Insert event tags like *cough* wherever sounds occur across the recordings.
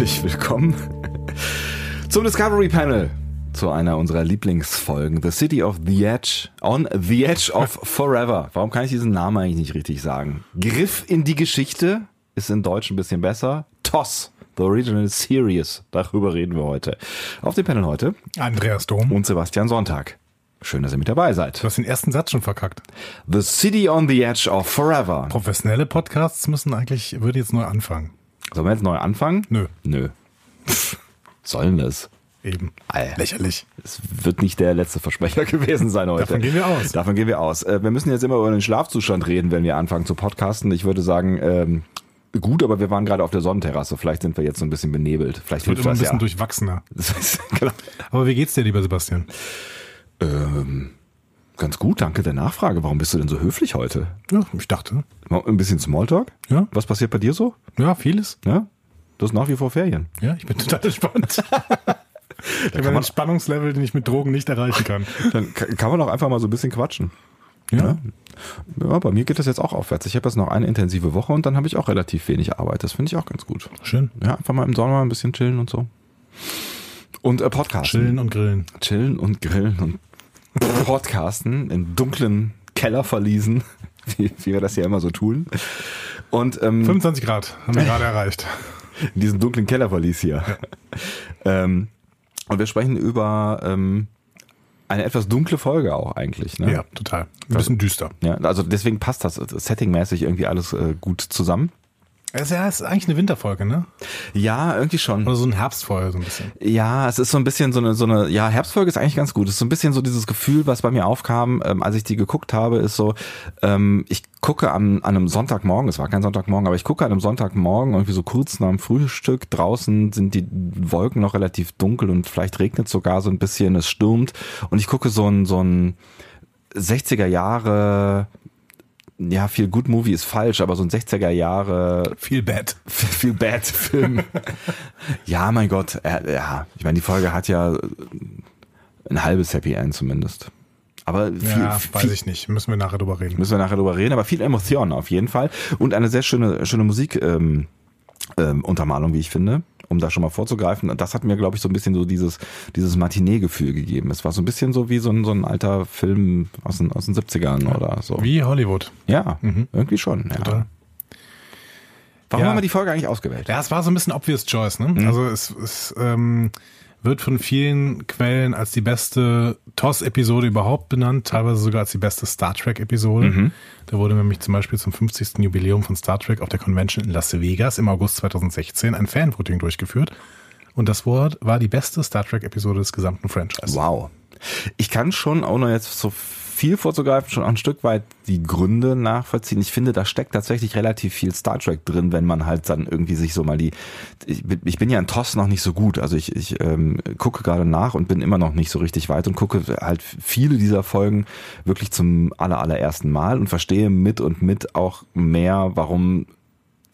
herzlich willkommen zum Discovery Panel. Zu einer unserer Lieblingsfolgen, The City of the Edge, on the Edge of *laughs* Forever. Warum kann ich diesen Namen eigentlich nicht richtig sagen? Griff in die Geschichte ist in Deutsch ein bisschen besser. TOS, The Original Series. Darüber reden wir heute. Auf dem Panel heute Andreas Dom. und Sebastian Sonntag. Schön, dass ihr mit dabei seid. Du hast den ersten Satz schon verkackt. The City on the Edge of Forever. Professionelle Podcasts müssen eigentlich, würde jetzt neu anfangen. Sollen wir jetzt neu anfangen? Nö, Nö. Sollen es? eben. Alter. Lächerlich. Es wird nicht der letzte Versprecher *laughs* gewesen sein heute. Davon gehen wir aus. Davon gehen wir aus. Äh, Wir müssen jetzt immer über den Schlafzustand reden, wenn wir anfangen zu podcasten. Ich würde sagen, ähm, gut, aber wir waren gerade auf der Sonnenterrasse. Vielleicht sind wir jetzt so ein bisschen benebelt. Vielleicht Wird immer ein bisschen ja. durchwachsener. *laughs* Genau. Aber wie geht's dir, lieber Sebastian? ähm, ganz gut, danke der Nachfrage. Warum bist du denn so höflich heute? Ja, ich dachte. Mal Ein bisschen Smalltalk? Ja, Was passiert bei dir so? ja, vieles. Ja? Du hast nach wie vor Ferien. Ja, ich bin total entspannt. *laughs* ich habe einen Spannungslevel, den ich mit Drogen nicht erreichen kann. Dann ka- kann man auch einfach mal so ein bisschen quatschen. Ja, Ja, bei mir geht das jetzt auch aufwärts. Ich habe jetzt noch eine intensive Woche und dann habe ich auch relativ wenig Arbeit. Das finde ich auch ganz gut. schön. Ja, einfach mal im Sommer ein bisschen chillen und so. Und äh, Podcasten. Chillen und grillen. Chillen und grillen und Podcasten in dunklen Kellerverliesen, *laughs* wie, wie wir das ja immer so tun. Und ähm, 25 Grad haben wir gerade erreicht. *laughs* in diesem dunklen Kellerverlies hier. ähm, und wir sprechen über ähm, eine etwas dunkle Folge auch eigentlich. Ne? Ja, total. Ein bisschen düster. Ja, also deswegen passt das settingmäßig irgendwie alles äh, gut zusammen. Es ist ja ist eigentlich eine Winterfolge, ne? Ja, irgendwie schon. Oder so ein Herbstfolge, so ein bisschen. Ja, es ist so ein bisschen so eine, so eine, ja, Herbstfolge ist eigentlich ganz gut. Es ist so ein bisschen so dieses Gefühl, was bei mir aufkam, ähm, als ich die geguckt habe, ist so, ähm, ich gucke am, an einem Sonntagmorgen, es war kein Sonntagmorgen, aber ich gucke an einem Sonntagmorgen irgendwie so kurz nach dem Frühstück, draußen sind die Wolken noch relativ dunkel und vielleicht regnet sogar so ein bisschen, es stürmt und ich gucke so ein, so ein 60er Jahre, ja, viel Good Movie ist falsch, aber so ein 60er Jahre Viel Bad. viel Bad Film. *laughs* ja, mein Gott, äh, ja, ich meine, die Folge hat ja ein halbes Happy End zumindest. Aber viel, Ja, viel, weiß ich nicht. Müssen wir nachher drüber reden. müssen wir nachher drüber reden, aber viel Emotionen auf jeden Fall und eine sehr schöne schöne Musik ähm, ähm, Untermalung, wie ich finde, um da schon mal vorzugreifen. Und das hat mir, glaube ich, so ein bisschen so dieses dieses Matinee-Gefühl gegeben. Es war so ein bisschen so wie so ein, so ein alter Film aus den, aus den 70ern oder so. Wie Hollywood. Ja, irgendwie schon. Ja. Total. Warum Ja. haben wir die Folge eigentlich ausgewählt? Ja, es war so ein bisschen obvious choice, ne? Also es, es ähm, wird von vielen Quellen als die beste TOS-Episode überhaupt benannt, teilweise sogar als die beste Star Trek-Episode. Da wurde nämlich zum Beispiel zum 50. Jubiläum von Star Trek auf der Convention in Las Vegas im August 2016 ein Fanvoting durchgeführt. Und das Wort war die beste Star Trek-Episode des gesamten Franchise. Wow. Ich kann schon, ohne jetzt so viel vorzugreifen, schon ein Stück weit die Gründe nachvollziehen. Ich finde, da steckt tatsächlich relativ viel Star Trek drin, wenn man halt dann irgendwie sich so mal die. Ich, bin- ich bin ja in TOS noch nicht so gut. Also ich, ich ähm, gucke gerade nach und bin immer noch nicht so richtig weit und gucke halt viele dieser Folgen wirklich zum aller, allerersten Mal und verstehe mit und mit auch mehr, warum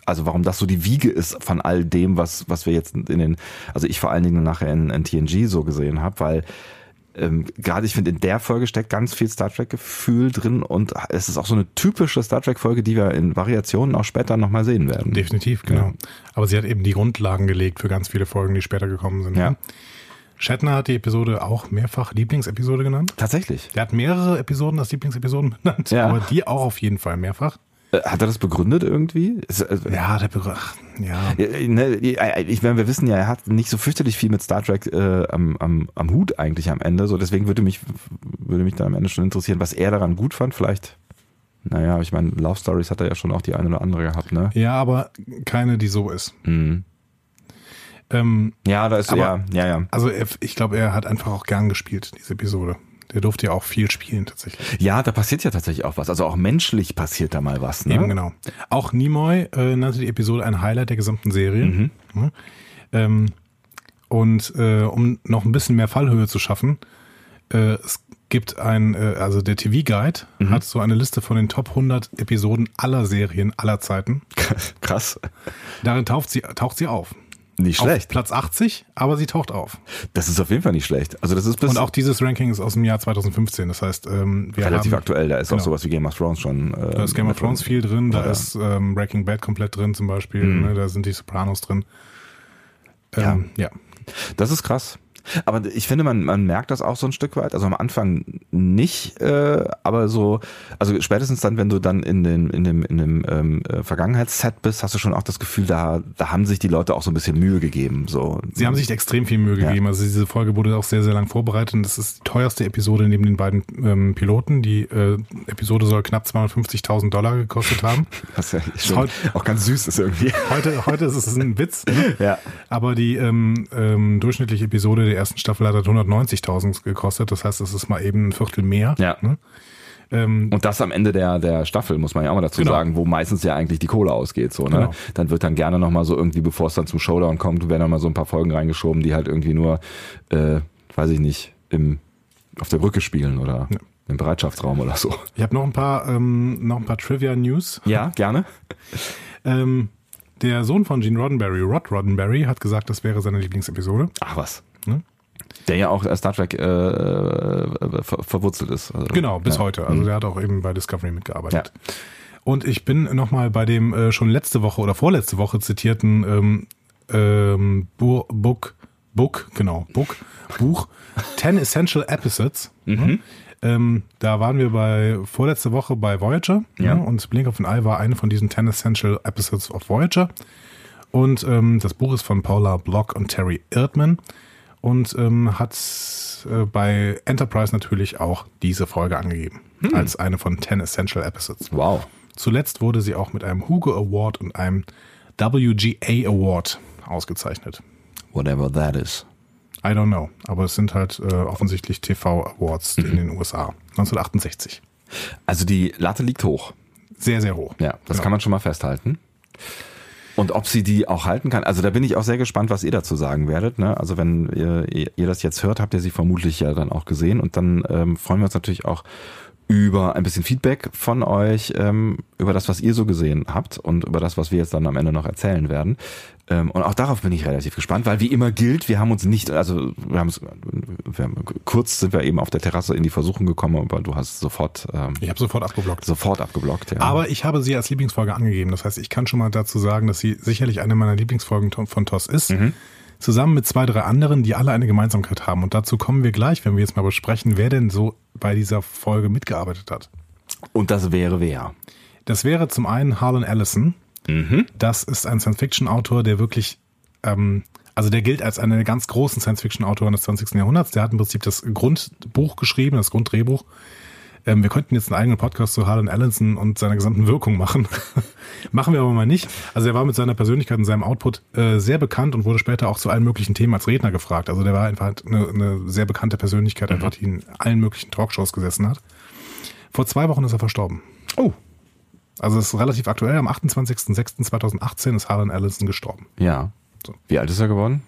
also warum das so die Wiege ist von all dem, was, was wir jetzt in den, also ich vor allen Dingen nachher in, in TNG so gesehen habe, weil ähm, gerade ich finde, in der Folge steckt ganz viel Star Trek-Gefühl drin und es ist auch so eine typische Star Trek-Folge, die wir in Variationen auch später nochmal sehen werden. Definitiv, genau. Aber sie hat eben die Grundlagen gelegt für ganz viele Folgen, die später gekommen sind. Ja. ne? Shatner hat die Episode auch mehrfach Lieblingsepisode genannt. Tatsächlich. Der hat mehrere Episoden als Lieblingsepisoden *laughs* benannt, Ja. aber die auch auf jeden Fall mehrfach. Äh, Hat er das begründet irgendwie? Äh, Ja, der Begr ach, ja. Ne, Ich meine, wir wissen ja, er hat nicht so fürchterlich viel mit Star Trek äh, am, am, am Hut eigentlich am Ende. So, deswegen würde mich, würde mich dann am Ende schon interessieren, was er daran gut fand. Vielleicht, naja, ich meine, Love Stories hat er ja schon auch die eine oder andere gehabt, ne? Ja, aber keine, die so ist. Mhm. Ähm, Ja, da ist Aber- ja, ja, ja. also er, ich glaube, er hat einfach auch gern gespielt, diese Episode. Der durfte ja auch viel spielen tatsächlich. Ja, da passiert ja tatsächlich auch was. Also auch menschlich passiert da mal was, ne? Eben genau. Auch Nimoy äh, nannte die Episode ein Highlight der gesamten Serie. Mhm. Ja. Ähm, und äh, um noch ein bisschen mehr Fallhöhe zu schaffen, äh, es gibt ein, äh, also der TV-Guide Mhm. hat so eine Liste von den Top 100 Episoden aller Serien aller Zeiten. *laughs* Krass. Darin taucht sie, taucht sie auf. Nicht schlecht. Platz 80, aber sie taucht auf. Das ist auf jeden Fall nicht schlecht. Also das ist bis Und auch dieses Ranking ist aus dem Jahr 2015. Das heißt, ähm, wir relativ haben, aktuell. Da ist auch genau. sowas wie Game of Thrones schon. Äh, Da ist Game of Thrones viel drin, da Ja. Mhm. ist ähm, Breaking Bad komplett drin zum Beispiel, ne, da sind die Sopranos drin. Ähm, ja. Das ist krass. Aber ich finde, man, man merkt das auch so ein Stück weit. Also am Anfang nicht, äh, aber so, also spätestens dann, wenn du dann in, den, in dem, in dem ähm, äh, Vergangenheitsset bist, hast du schon auch das Gefühl, da, da haben sich die Leute auch so ein bisschen Mühe gegeben. So. Sie haben sich extrem viel Mühe gegeben. Ja. Also diese Folge wurde auch sehr, sehr lang vorbereitet und das ist die teuerste Episode neben den beiden ähm, Piloten. Die äh, Episode soll knapp 250.000 Dollar gekostet haben. *laughs* Was ja schon heute- auch ganz süß ist irgendwie. Heute, heute ist es ein Witz. Ne? Ja. Aber die ähm, ähm, durchschnittliche Episode der ersten Staffel hat halt 190.000 gekostet. Das heißt, es ist mal eben ein Viertel mehr. Ja. Ne? Ähm, Und das am Ende der, der Staffel, muss man ja auch mal dazu Genau. sagen, wo meistens ja eigentlich die Kohle ausgeht. So, ne? Genau. Dann wird dann gerne nochmal so irgendwie, bevor es dann zum Showdown kommt, werden nochmal so ein paar Folgen reingeschoben, die halt irgendwie nur, äh, weiß ich nicht, im, auf der Brücke spielen oder Ja. im Bereitschaftsraum oder so. ich habe noch ein paar ähm, noch ein paar Trivia News. Ja, gerne. *laughs* Ähm, der Sohn von Gene Roddenberry, Rod Roddenberry, hat gesagt, das wäre seine Lieblingsepisode. Ach was. Ne? Der ja auch Star Trek äh, äh, ver verwurzelt ist. Also, Genau, bis ja. heute. Also der hat auch eben bei Discovery mitgearbeitet. Ja. Und ich bin nochmal bei dem äh, schon letzte Woche oder vorletzte Woche zitierten ähm, ähm, Book, Book, genau, Book, Buch, *laughs* 10 Essential Episodes. Ne? Ähm, da waren wir bei vorletzte Woche bei Voyager Ja. ne? und Blink of an Eye war eine von diesen 10 Essential Episodes of Voyager. Und ähm, das Buch ist von Paula Block und Terry Erdmann und ähm, hat äh, bei Enterprise natürlich auch diese Folge angegeben als eine von 10 Essential Episodes. Wow. Zuletzt wurde sie auch mit einem Hugo Award und einem WGA Award ausgezeichnet. Whatever that is. I don't know, aber es sind halt äh, offensichtlich TV Awards in den USA. 1968. Also die Latte liegt hoch. Sehr, sehr hoch. Ja, das Genau. kann man schon mal festhalten. Und ob sie die auch halten kann, also da bin ich auch sehr gespannt, was ihr dazu sagen werdet. Ne? Also wenn ihr, ihr das jetzt hört, habt ihr sie vermutlich ja dann auch gesehen. Und dann ähm, freuen wir uns natürlich auch über ein bisschen Feedback von euch, ähm, über das, was ihr so gesehen habt und über das, was wir jetzt dann am Ende noch erzählen werden. Ähm, und auch darauf bin ich relativ gespannt, weil wie immer gilt, wir haben uns nicht, also wir haben es, wir haben, kurz sind wir eben auf der Terrasse in die Versuchung gekommen, aber du hast sofort, ähm, Ich habe sofort abgeblockt. sofort abgeblockt. Ja. Aber ich habe sie als Lieblingsfolge angegeben. Das heißt, ich kann schon mal dazu sagen, dass sie sicherlich eine meiner Lieblingsfolgen von TOS ist. Zusammen mit zwei, drei anderen, die alle eine Gemeinsamkeit haben. Und dazu kommen wir gleich, wenn wir jetzt mal besprechen, wer denn so bei dieser Folge mitgearbeitet hat. und das wäre wer? Das wäre zum einen Harlan Ellison. Das ist ein Science-Fiction-Autor, der wirklich, ähm, also der gilt als einer der ganz großen Science-Fiction-Autoren des 20. Jahrhunderts. Der hat im Prinzip das Grundbuch geschrieben, das Grunddrehbuch. Ähm, wir könnten jetzt einen eigenen Podcast zu Harlan Ellison und seiner gesamten Wirkung machen. *laughs* machen wir aber mal nicht. Also er war mit seiner Persönlichkeit und seinem Output äh, sehr bekannt und wurde später auch zu allen möglichen Themen als Redner gefragt. Also der war einfach eine, eine sehr bekannte Persönlichkeit, einfach die in allen möglichen Talkshows gesessen hat. Vor zwei Wochen ist er verstorben. Oh, Also es ist relativ aktuell. Am 28.06.2018 ist Harlan Ellison gestorben. Ja. So. Wie alt ist er geworden?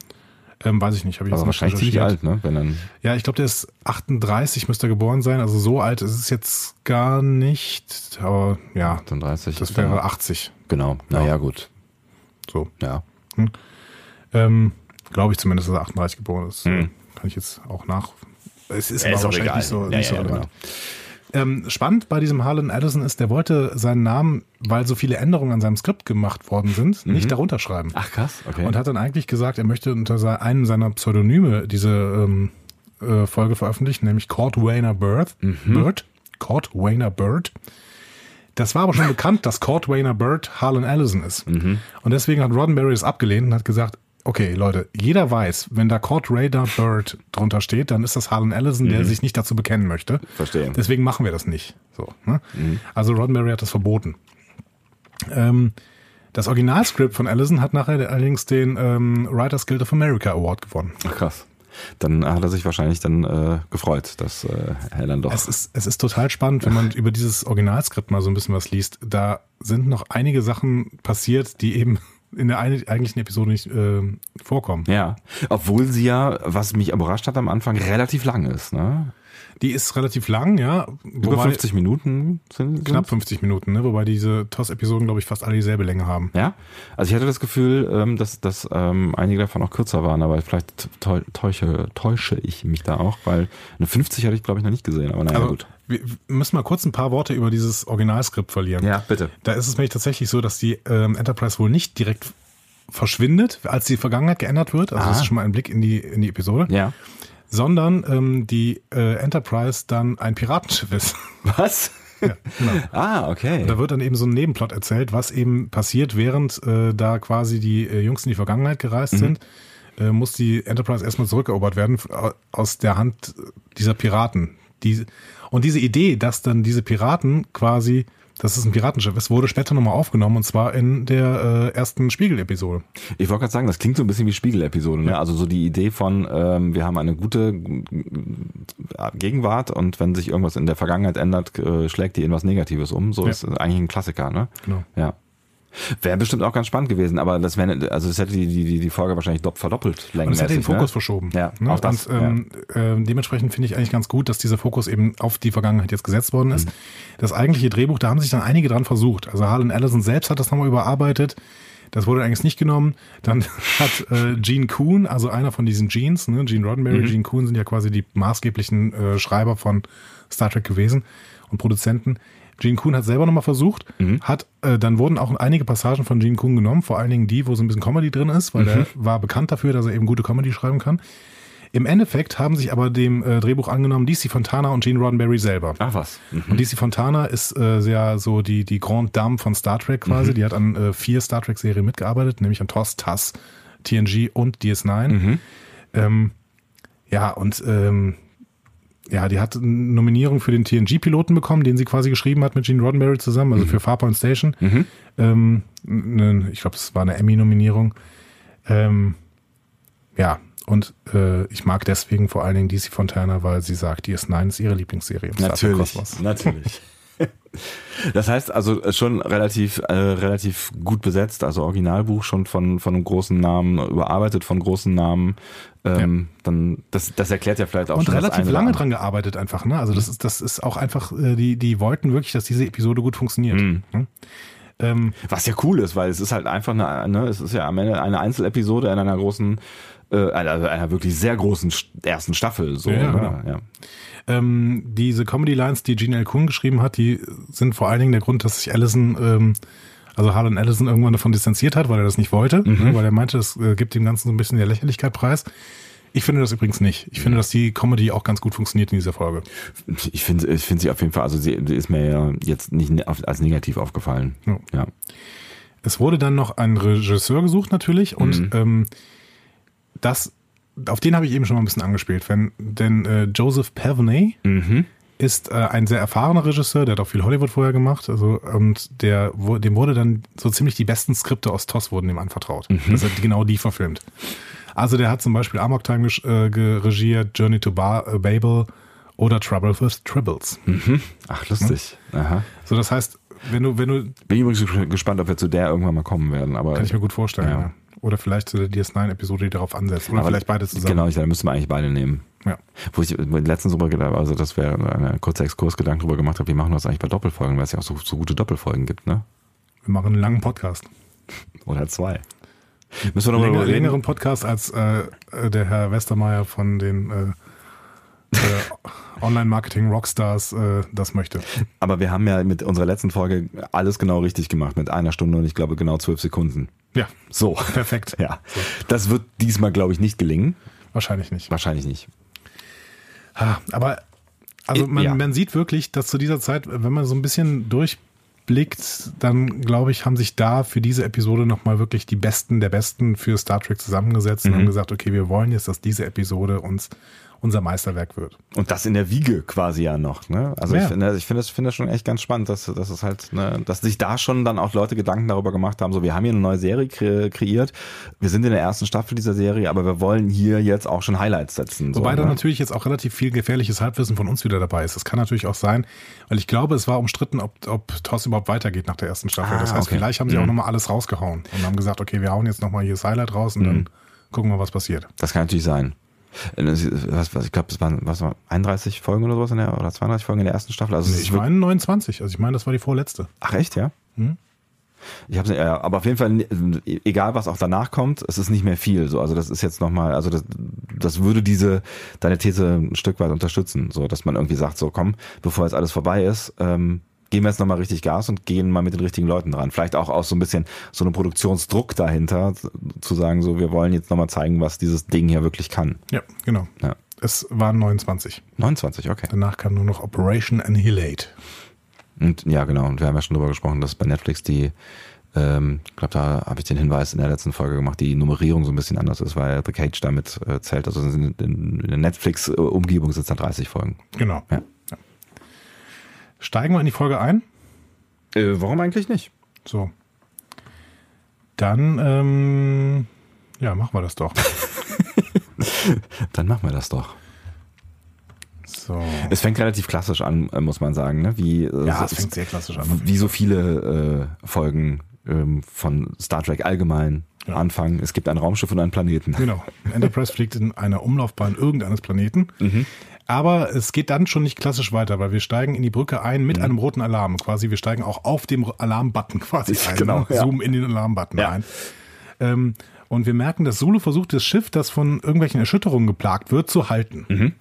Ähm, weiß ich nicht, habe ich Also jetzt wahrscheinlich ziemlich alt, ne? Wenn dann. Ja, ich glaube, der ist 38, müsste er geboren sein. Also so alt ist es jetzt gar nicht. Aber ja, 38. das wäre er. 80. Genau. Naja, gut. So. Ja. Ähm, glaube ich zumindest, dass er 38 geboren ist. Hm. Kann ich jetzt auch nach. Es ist, Ja, aber ist auch wahrscheinlich egal. nicht so, Ja, nicht so ja, relevant. Ähm, spannend bei diesem Harlan Ellison ist, der wollte seinen Namen, weil so viele Änderungen an seinem Skript gemacht worden sind, nicht darunter schreiben. Ach krass, okay. Und hat dann eigentlich gesagt, er möchte unter einem seiner Pseudonyme diese ähm, äh, Folge veröffentlichen, nämlich Court Wayner Bird. Bird. Court Wayner Bird. Das war aber schon *laughs* bekannt, dass Court Wayner Bird Harlan Ellison ist. Und deswegen hat Roddenberry es abgelehnt und hat gesagt, okay, Leute, jeder weiß, wenn da Court Raider Bird drunter steht, dann ist das Harlan Ellison, der sich nicht dazu bekennen möchte. Verstehe. Deswegen machen wir das nicht. So, ne? Also Roddenberry hat das verboten. Ähm, das Originalskript von Ellison hat nachher allerdings den ähm, Writers Guild of America Award gewonnen. Ach krass. Dann hat er sich wahrscheinlich dann äh, gefreut, dass äh, dann doch. Es ist, es ist total spannend, wenn man *laughs* über dieses Originalskript mal so ein bisschen was liest. Da sind noch einige Sachen passiert, die eben in der eigentlichen Episode nicht äh, vorkommen. ja. Obwohl sie ja, was mich überrascht hat am Anfang, relativ lang ist, ne? Die ist relativ lang, ja. Über wobei- 50 Minuten sind Knapp 50 Minuten, ne? wobei diese TOS-Episoden, glaube ich, fast alle dieselbe Länge haben. Ja, also ich hatte das Gefühl, ähm, dass, dass ähm, einige davon auch kürzer waren, aber vielleicht täu- täusche, täusche ich mich da auch, weil eine 50 hatte ich, glaube ich, noch nicht gesehen, aber naja, Aber gut. Wir müssen mal kurz ein paar Worte über dieses Originalskript verlieren. Ja, bitte. Da ist es nämlich tatsächlich so, dass die ähm, Enterprise wohl nicht direkt verschwindet, als die Vergangenheit geändert wird. Also Ah. das ist schon mal ein Blick in die, in die Episode. Ja. Sondern ähm, die äh, Enterprise dann ein Piratenschiff ist. *laughs* Was? ja, genau. *laughs* Ah, okay. Da wird dann eben so ein Nebenplot erzählt, was eben passiert, während äh, da quasi die äh, Jungs in die Vergangenheit gereist Mhm. sind, äh, muss die Enterprise erstmal zurückerobert werden au- aus der Hand dieser Piraten. Die, und diese Idee, dass dann diese Piraten quasi, dass es ein Piratenschiff ist, wurde später nochmal aufgenommen und zwar in der äh, ersten Spiegel-Episode. Ich wollte gerade sagen, das klingt so ein bisschen wie Spiegel-Episode. Ne? Also so die Idee von, ähm, wir haben eine gute äh, Gegenwart und wenn sich irgendwas in der Vergangenheit ändert, äh, schlägt die in was Negatives um. So Ja. ist eigentlich ein Klassiker, ne? Genau. Ja. Wäre bestimmt auch ganz spannend gewesen, aber das wäre, also das hätte die, die, die Folge wahrscheinlich dopp- verdoppelt längenmäßig. es hätte den Fokus ne? verschoben. Ja, ne? auch das, und ähm, äh, dementsprechend finde ich eigentlich ganz gut, dass dieser Fokus eben auf die Vergangenheit jetzt gesetzt worden Mhm. ist. Das eigentliche Drehbuch, da haben sich dann einige dran versucht. Also Harlan Ellison selbst hat das nochmal überarbeitet. Das wurde eigentlich nicht genommen. Dann *laughs* hat äh, Gene Kuhn, also einer von diesen Genes, ne, Gene Roddenberry, Gene Kuhn sind ja quasi die maßgeblichen äh, Schreiber von Star Trek gewesen und Produzenten. Gene Kuhn hat selber nochmal versucht, hat, äh, dann wurden auch einige Passagen von Gene Kuhn genommen, vor allen Dingen die, wo so ein bisschen Comedy drin ist, weil der war bekannt dafür, dass er eben gute Comedy schreiben kann. Im Endeffekt haben sich aber dem äh, Drehbuch angenommen DC Fontana und Gene Roddenberry selber. Ach was. Mhm. Und DC Fontana ist äh, sehr so die, die Grande Dame von Star Trek quasi. Die hat an äh, vier Star Trek-Serien mitgearbeitet, nämlich an TOS, TAS, TNG und DS9. Ähm, ja, und ähm, ja, die hat eine Nominierung für den TNG-Piloten bekommen, den sie quasi geschrieben hat mit Gene Roddenberry zusammen, also für Farpoint Station. Ähm, ne, ich glaube, das war eine Emmy-Nominierung. Ähm, ja, und äh, ich mag deswegen vor allen Dingen DC Fontana, weil sie sagt, DS9 ist ihre Lieblingsserie im Star Trek Natürlich, Kosmos. natürlich. *laughs* Das heißt also schon relativ äh, relativ gut besetzt, also Originalbuch schon von von einem großen Namen überarbeitet von großen Namen. Ähm, Dann das das erklärt ja vielleicht auch Und schon relativ lange dran gearbeitet einfach, ne? Also das ist, das ist auch einfach, äh, die, die wollten wirklich, dass diese Episode gut funktioniert. Mhm. Ne? Ähm, Was ja cool ist, weil es ist halt einfach eine, ne, es ist ja am Ende eine Einzelepisode in einer großen, äh, einer, einer wirklich sehr großen St- ersten Staffel. So, Ja, ne? ja. ähm, diese Comedy-Lines, die Gene L. Kuhn geschrieben hat, die sind vor allen Dingen der Grund, dass sich Allison, ähm, also Harlan Ellison irgendwann davon distanziert hat, weil er das nicht wollte, Mhm. ne? weil er meinte, das äh, gibt dem Ganzen so ein bisschen der Lächerlichkeit preis. Ich finde das übrigens nicht. Ich finde, dass die Comedy auch ganz gut funktioniert in dieser Folge. Ich finde ich finde sie auf jeden Fall, also sie, ist mir ja jetzt nicht ne- als negativ aufgefallen. Ja. Ja. Es wurde dann noch ein Regisseur gesucht natürlich und Mhm. ähm, das, auf den habe ich eben schon mal ein bisschen angespielt, wenn, denn äh, Joseph Pevney Mhm. ist äh, ein sehr erfahrener Regisseur, der hat auch viel Hollywood vorher gemacht, also und der, wo, dem wurde dann so ziemlich die besten Skripte aus TOS wurden ihm anvertraut, dass er genau die verfilmt. Also der hat zum Beispiel Amok Time äh, geregiert, Journey to Bar, äh, Babel oder Trouble with Tribbles. Ach, lustig. Aha. So, das heißt, wenn du, wenn du, Bin übrigens gespannt, ob wir zu der irgendwann mal kommen werden. Aber kann ich mir gut vorstellen, Ja. ja. Oder vielleicht zu der DS9-Episode, die darauf ansetzt. Oder aber vielleicht beide zusammen. Genau, ich, da müssten wir eigentlich beide nehmen. Ja. Wo ich letztens drüber gedacht also das wäre ein kurzer Exkursgedanken drüber gemacht habe, wie machen wir das eigentlich bei Doppelfolgen, weil es ja auch so, so gute Doppelfolgen gibt, ne? Wir machen einen langen Podcast. *laughs* Oder zwei. Müssen wir nochmal Länger, reden? längeren Podcast als äh, äh, der Herr Westermeier von den äh, äh, Online-Marketing-Rockstars äh, das möchte. Aber wir haben ja mit unserer letzten Folge alles genau richtig gemacht, mit einer Stunde und ich glaube genau zwölf Sekunden. Ja, So. perfekt. Ja. Das wird diesmal, glaube ich, nicht gelingen. Wahrscheinlich nicht. Wahrscheinlich nicht. Ah, Aber also man, Ja. man sieht wirklich, dass zu dieser Zeit, wenn man so ein bisschen durchblickt, dann glaube ich, haben sich da für diese Episode nochmal wirklich die Besten der Besten für Star Trek zusammengesetzt und haben gesagt, okay, wir wollen jetzt, dass diese Episode uns unser Meisterwerk wird. Und das in der Wiege quasi ja noch, ne? Also Ja. ich finde, ich finde das, finde das schon echt ganz spannend, dass, dass es halt, ne, dass sich da schon dann auch Leute Gedanken darüber gemacht haben, so wir haben hier eine neue Serie kre kreiert, wir sind in der ersten Staffel dieser Serie, aber wir wollen hier jetzt auch schon Highlights setzen. So, Wobei da ne? natürlich jetzt auch relativ viel gefährliches Halbwissen von uns wieder dabei ist. Das kann natürlich auch sein, weil ich glaube, es war umstritten, ob, ob TOS überhaupt weitergeht nach der ersten Staffel. Ah, das heißt, okay. vielleicht haben sie auch nochmal alles rausgehauen und haben gesagt, okay, wir hauen jetzt nochmal hier das Highlight raus und dann gucken wir, was passiert. Das kann natürlich sein. Äh, das- Was, was, ich glaube, es waren was, war 31 Folgen oder sowas in der, oder 32 Folgen in der ersten Staffel. Also Nee, ich meine 29, also ich meine, das war die vorletzte. Ach echt, ja? Mhm. Ich hab's, ja, aber auf jeden Fall, egal was auch danach kommt, es ist nicht mehr viel. So, also das ist jetzt nochmal, also das, das würde diese deine These ein Stück weit unterstützen, so dass man irgendwie sagt, so komm, bevor jetzt alles vorbei ist, ähm, geben wir jetzt nochmal richtig Gas und gehen mal mit den richtigen Leuten dran. Vielleicht auch aus so ein bisschen so einem Produktionsdruck dahinter, zu sagen, so, wir wollen jetzt nochmal zeigen, was dieses Ding hier wirklich kann. Ja, genau. Ja. Es waren 29. 29, okay. Danach kam nur noch Operation Annihilate. Und ja, genau. Und wir haben ja schon drüber gesprochen, dass bei Netflix die, ähm, ich glaube, da habe ich den Hinweis in der letzten Folge gemacht, die Nummerierung so ein bisschen anders ist, weil The Cage damit äh, zählt. Also in, in, in der Netflix-Umgebung sind es dann 30 Folgen. Genau. Ja. Steigen wir in die Folge ein? Äh, warum eigentlich nicht? So. Dann, ähm, ja, machen wir das doch. *laughs* Dann machen wir das doch. So. Es fängt relativ klassisch an, äh, muss man sagen. Ne? Wie, äh, Ja, so- es fängt sehr klassisch an. wie so viele äh, Folgen ähm, von Star Trek allgemein Ja. anfangen. Es gibt ein Raumschiff und einen Planeten. Genau. Enterprise fliegt in einer Umlaufbahn irgendeines Planeten. Aber es geht dann schon nicht klassisch weiter, weil wir steigen in die Brücke ein mit einem roten Alarm. Quasi, wir steigen auch auf dem Alarm-Button quasi *laughs* ein. Genau, ne? ja. Zoomen in den Alarm-Button Ja. ein. Ähm, und wir merken, dass Zulu versucht, das Schiff, das von irgendwelchen Erschütterungen geplagt wird, zu halten. Mhm.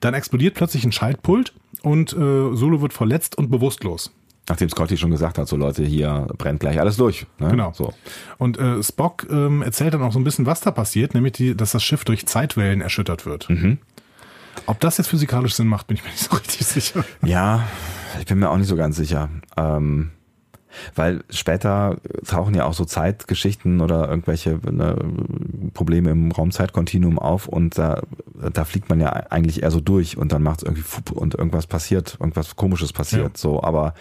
Dann explodiert plötzlich ein Schaltpult und äh, Zulu wird verletzt und bewusstlos. Nachdem Scotty schon gesagt hat, so Leute, hier brennt gleich alles durch. Ne? Genau. So. Und äh, Spock ähm, erzählt dann auch so ein bisschen, was da passiert, nämlich die, dass das Schiff durch Zeitwellen erschüttert wird. Mhm. Ob das jetzt physikalisch Sinn macht, bin ich mir nicht so richtig sicher. Ja, ich bin mir auch nicht so ganz sicher. Ähm, weil später tauchen ja auch so Zeitgeschichten oder irgendwelche ne, Probleme im Raumzeitkontinuum auf und da, da fliegt man ja eigentlich eher so durch und dann macht es irgendwie und irgendwas passiert, irgendwas komisches passiert. Ja. So, aber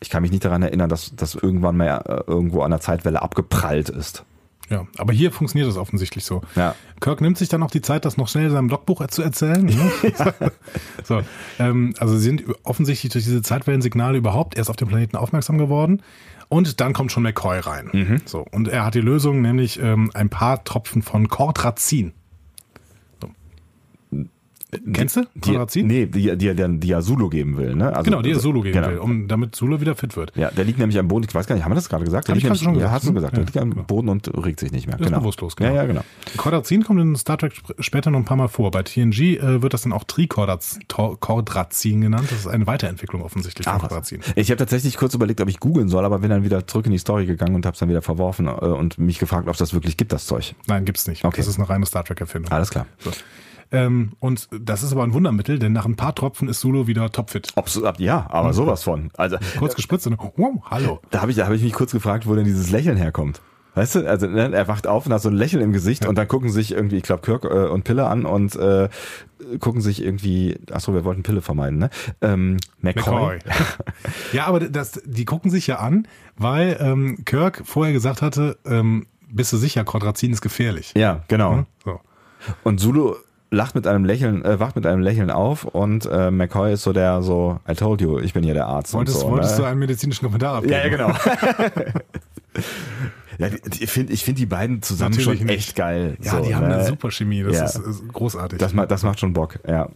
ich kann mich nicht daran erinnern, dass das irgendwann mal äh, irgendwo an der Zeitwelle abgeprallt ist. Ja, aber hier funktioniert das offensichtlich so. Ja. Kirk nimmt sich dann auch die Zeit, das noch schnell in seinem Logbuch zu erzählen. Ne? *laughs* *laughs* so, ähm, also sie sind offensichtlich durch diese Zeitwellensignale überhaupt erst auf den Planeten aufmerksam geworden. Und dann kommt schon McCoy rein. Mhm. So, und er hat die Lösung, nämlich ähm, ein paar Tropfen von Cordrazin. Kennst du Die, Cordrazin? nee, die, die, die, die ja Zulu geben will. Ne? Also, Genau, die er Solo geben genau. will, um, damit Solo wieder fit wird. Ja, der liegt nämlich am Boden. Ich weiß gar nicht, haben wir das gerade gesagt? Hab ich gerade schon nämlich- Ja, gesagt, hast du gesagt. Ja, der liegt am genau. Boden und regt sich nicht mehr. Ist genau. bewusstlos, genau. Ja, ja, genau. Cordrazin kommt in Star Trek sp später noch ein paar Mal vor. Bei TNG äh, wird das dann auch Tricordrazin genannt. Das ist eine Weiterentwicklung offensichtlich von Ah, was. Cordrazin. Ich habe tatsächlich kurz überlegt, ob ich googeln soll, aber bin dann wieder zurück in die Story gegangen und habe es dann wieder verworfen äh, und mich gefragt, ob es das wirklich gibt, das Zeug. Nein, gibt's nicht. Okay. Das ist eine reine Star Trek-Erfindung. Alles klar. So. Ähm, und das ist aber ein Wundermittel, denn nach ein paar Tropfen ist Sulu wieder topfit. Ob's, ab- ja, aber sowas von. Also Kurz gespritzt und wow, hallo. da habe ich, da hab ich mich kurz gefragt, wo denn dieses Lächeln herkommt. Weißt du, also ne, er wacht auf und hat so ein Lächeln im Gesicht und dann gucken sich irgendwie, ich glaube, Kirk äh, und Pille an und äh, gucken sich irgendwie, achso, wir wollten Pille vermeiden, ne? Ähm, McCoy. McCoy. *laughs* ja, aber das, die gucken sich ja an, weil ähm, Kirk vorher gesagt hatte, ähm, bist du sicher, Cordrazin ist gefährlich. Ja, genau. Hm? So. Und Zulu lacht mit einem Lächeln, äh, wacht mit einem Lächeln auf und äh, McCoy ist so der so, I told you, ich bin hier der Arzt. Wolltest, und so, wolltest ne? du einen medizinischen Kommentar abgeben? Ja, ja, genau. *laughs* ja, die- ich finde ich find die beiden zusammen Natürlich schon nicht. echt geil. Ja, so, die haben ne? eine super Chemie. Das Ja. ist, ist großartig. Das, das macht schon Bock, ja.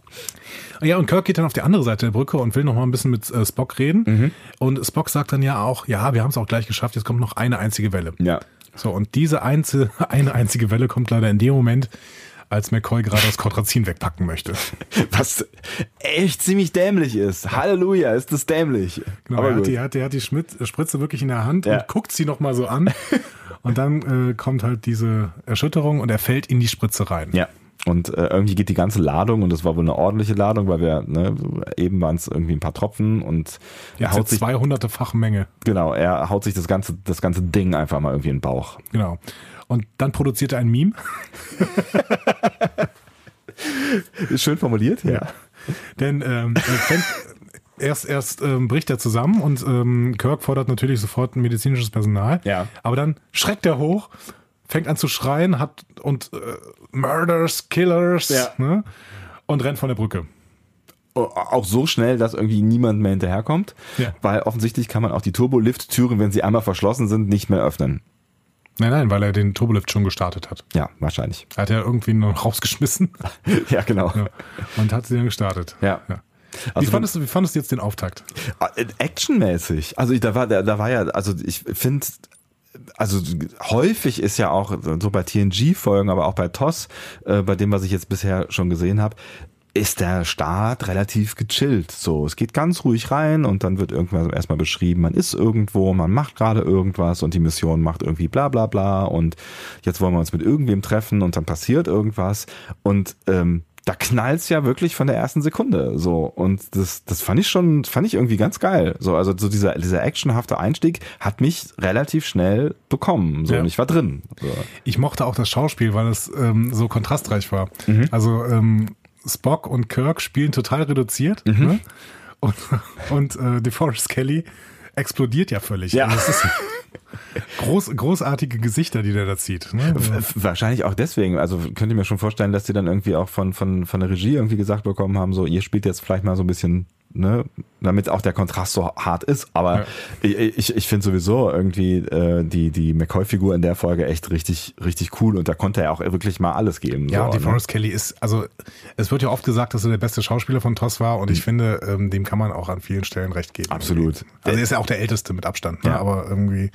Ja, und Kirk geht dann auf die andere Seite der Brücke und will noch mal ein bisschen mit äh, Spock reden. Mhm. Und Spock sagt dann ja auch, ja, wir haben es auch gleich geschafft, jetzt kommt noch eine einzige Welle. Ja. So, und diese einzel *laughs* eine einzige Welle kommt leider in dem Moment, als McCoy gerade das Cordrazin wegpacken möchte. *laughs* Was echt ziemlich dämlich ist. Halleluja, ist das dämlich. Genau, Aber er, hat die, er hat, die, er hat die Schmidt, Spritze wirklich in der Hand Ja. und guckt sie noch mal so an. *laughs* und dann äh, kommt halt diese Erschütterung und er fällt in die Spritze rein. Ja. Und äh, irgendwie geht die ganze Ladung, und das war wohl eine ordentliche Ladung, weil wir, ne, eben waren es irgendwie ein paar Tropfen und er Jetzt haut sich, 200-fache Menge. genau, er haut sich das ganze, das ganze Ding einfach mal irgendwie in den Bauch. Genau. Und dann produziert er ein Meme. Ist schön formuliert, ja. Denn ähm, er erst, erst ähm, bricht er zusammen und ähm, Kirk fordert natürlich sofort ein medizinisches Personal. Ja. Aber dann schreckt er hoch, fängt an zu schreien hat und äh, Murders, Killers Ja. ne? und rennt von der Brücke. Auch so schnell, dass irgendwie niemand mehr hinterherkommt, Ja. weil offensichtlich kann man auch die Turbolift-Türen, wenn sie einmal verschlossen sind, nicht mehr öffnen. Nein, nein, weil er den Turbolift schon gestartet hat. Ja, wahrscheinlich. Er hat ja irgendwie noch rausgeschmissen *laughs* ja, genau. ja, und hat sie dann gestartet. Ja. Wie, Also fandest du, wie fandest du jetzt den Auftakt? Äh, Actionmäßig. Also ich, da war, da, da war ja, also ich finde, also häufig ist ja auch so bei TNG-Folgen, aber auch bei TOS, äh, bei dem, was ich jetzt bisher schon gesehen habe, ist der Start relativ gechillt. So, es geht ganz ruhig rein und dann wird irgendwann erstmal beschrieben, man ist irgendwo, man macht gerade irgendwas und die Mission macht irgendwie bla bla bla und jetzt wollen wir uns mit irgendwem treffen und dann passiert irgendwas und ähm, da knallt's ja wirklich von der ersten Sekunde so und das das fand ich schon fand ich irgendwie ganz geil so also so dieser dieser actionhafte Einstieg hat mich relativ schnell bekommen so Ja. und ich war drin so. Ich mochte auch das Schauspiel, weil es ähm, so kontrastreich war. Also ähm, Spock und Kirk spielen total reduziert ne? und, und äh, DeForest Kelly explodiert ja völlig. Ja. Also groß, großartige Gesichter, die der da zieht. Ne? Wahrscheinlich auch deswegen. Also könnt ihr mir schon vorstellen, dass die dann irgendwie auch von, von, von der Regie irgendwie gesagt bekommen haben, so, ihr spielt jetzt vielleicht mal so ein bisschen, ne, damit auch der Kontrast so hart ist. Aber Ja. ich, ich, ich finde sowieso irgendwie äh, die, die McCoy-Figur in der Folge echt richtig, richtig cool und da konnte er auch wirklich mal alles geben. Ja, so, und ne? DeForest Kelly ist, also es wird ja oft gesagt, dass er der beste Schauspieler von TOS war und ich finde, ähm, dem kann man auch an vielen Stellen recht geben. Absolut. Also er ist ja auch der Älteste mit Abstand, ne? Ja. aber irgendwie,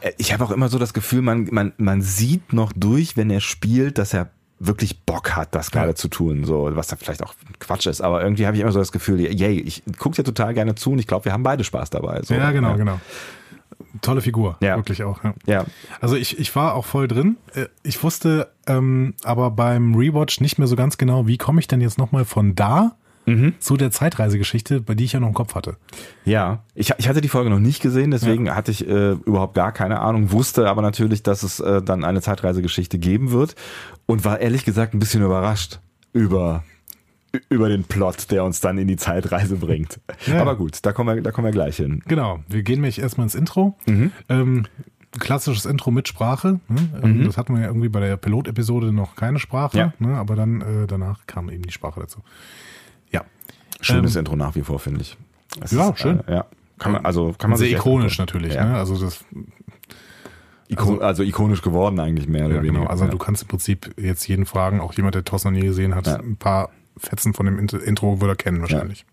Äh, Ich habe auch immer so das Gefühl, man, man, man sieht noch durch, wenn er spielt, dass er wirklich Bock hat, das gerade Ja. zu tun, so was da vielleicht auch Quatsch ist, aber irgendwie habe ich immer so das Gefühl, yay, ich gucke dir total gerne zu und ich glaube, wir haben beide Spaß dabei. So. ja genau, genau. Tolle Figur, Ja. wirklich auch. Ja. Ja, Also ich, ich war auch voll drin. Äh, Ich wusste ähm, aber beim Rewatch nicht mehr so ganz genau, wie komme ich denn jetzt nochmal von da Mhm. zu der Zeitreisegeschichte, bei die ich ja noch im Kopf hatte. ja. Ich, ich hatte die Folge noch nicht gesehen, deswegen hatte ich äh, überhaupt gar keine Ahnung, wusste aber natürlich, dass es äh, dann eine Zeitreisegeschichte geben wird und war ehrlich gesagt ein bisschen überrascht über über den Plot, der uns dann in die Zeitreise bringt. *laughs* Ja. Aber gut, da kommen wir, da kommen wir gleich hin. Genau, wir gehen nämlich erstmal ins Intro. Mhm. Ähm, klassisches Intro mit Sprache. Ne? Ähm, Mhm. Das hatten wir ja irgendwie bei der Pilotepisode noch keine Sprache, Ja. ne? aber dann äh, danach kam eben die Sprache dazu. Schönes Intro nach wie vor, finde ich. Es Ja, ist, schön. Äh, ja. Kann man, also kann man sehr ikonisch natürlich. Ja. Ne? Also das, Iko also, ikonisch geworden eigentlich mehr oder ja, weniger. genau. Also ja. du kannst im Prinzip jetzt jeden fragen, auch jemand, der TOS noch nie gesehen hat, Ja. ein paar Fetzen von dem Int- Intro würde er kennen wahrscheinlich.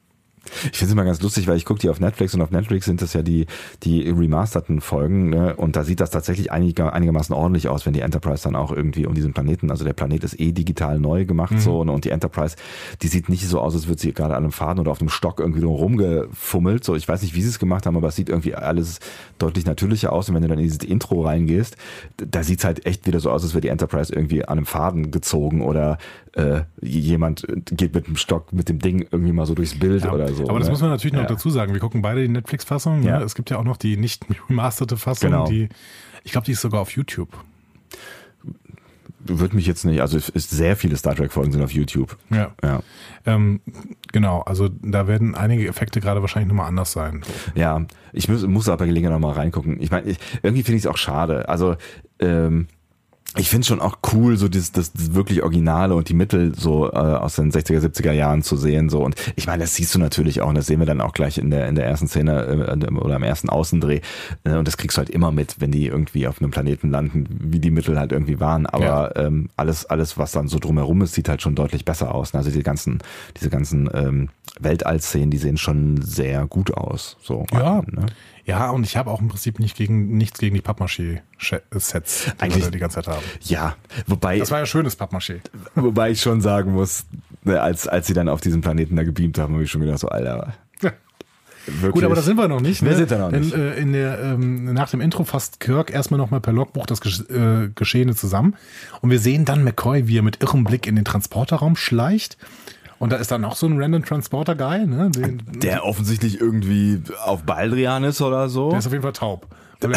Ich finde es immer ganz lustig, weil ich gucke die auf Netflix und auf Netflix sind das ja die, die remasterten Folgen ne? und da sieht das tatsächlich einiger, einigermaßen ordentlich aus, wenn die Enterprise dann auch irgendwie um diesen Planeten, also der Planet ist eh digital neu gemacht Mhm. so ne? und die Enterprise, die sieht nicht so aus, als würde sie gerade an einem Faden oder auf einem Stock irgendwie drum rumgefummelt, so ich weiß nicht, wie sie es gemacht haben, aber es sieht irgendwie alles deutlich natürlicher aus und wenn du dann in dieses Intro reingehst, da sieht es halt echt wieder so aus, als wäre die Enterprise irgendwie an einem Faden gezogen oder äh, jemand geht mit dem Stock, mit dem Ding irgendwie mal so durchs Bild Ja, oder so. aber das ne? muss man natürlich noch Ja. dazu sagen. Wir gucken beide die Netflix-Fassung. Ja. Ne? Es gibt ja auch noch die nicht *laughs* remasterte Fassung, Genau. die, ich glaube, die ist sogar auf YouTube. Würde mich jetzt nicht, also es ist sehr viele Star Trek Folgen sind auf YouTube. Ja. Ja. Ähm, genau, also da werden einige Effekte gerade wahrscheinlich nochmal anders sein. Ja, ich muss, muss aber Gelegenheit noch mal reingucken. Ich meine, irgendwie finde ich es auch schade. Also, ähm, ich finde es schon auch cool, so das, das, das wirklich Originale und die Mittel so äh, aus den 60er, 70er Jahren zu sehen. So. Und ich meine, das siehst du natürlich auch, und das sehen wir dann auch gleich in der, in der ersten Szene äh, oder im ersten Außendreh. Äh, und das kriegst du halt immer mit, wenn die irgendwie auf einem Planeten landen, wie die Mittel halt irgendwie waren. Aber ähm, alles, alles, was dann so drumherum ist, sieht halt schon deutlich besser aus. Also die ganzen, diese ganzen ähm, Weltall-Szenen, die sehen schon sehr gut aus. So, Ja. Ne? Ja, und ich habe auch im Prinzip nicht gegen, nichts gegen die Pappmaché-Sets, die wir die ganze Zeit haben. Ja, wobei, Das war ja schönes Pappmaché. wobei ich schon sagen muss, ne, als, als sie dann auf diesem Planeten da gebeamt haben, habe ich schon gedacht, so, Alter. Wirklich. Gut, aber da sind wir noch nicht. Wir ne? sind da noch nicht. Äh, in der, ähm, nach dem Intro fasst Kirk erstmal nochmal per Logbuch das äh, Geschehene zusammen. Und wir sehen dann McCoy, wie er mit irrem Blick in den Transporterraum schleicht. Und da ist dann auch so ein random Transporter-Guy, ne? Den, der offensichtlich irgendwie auf Baldrian ist oder so. der ist auf jeden Fall taub. *laughs*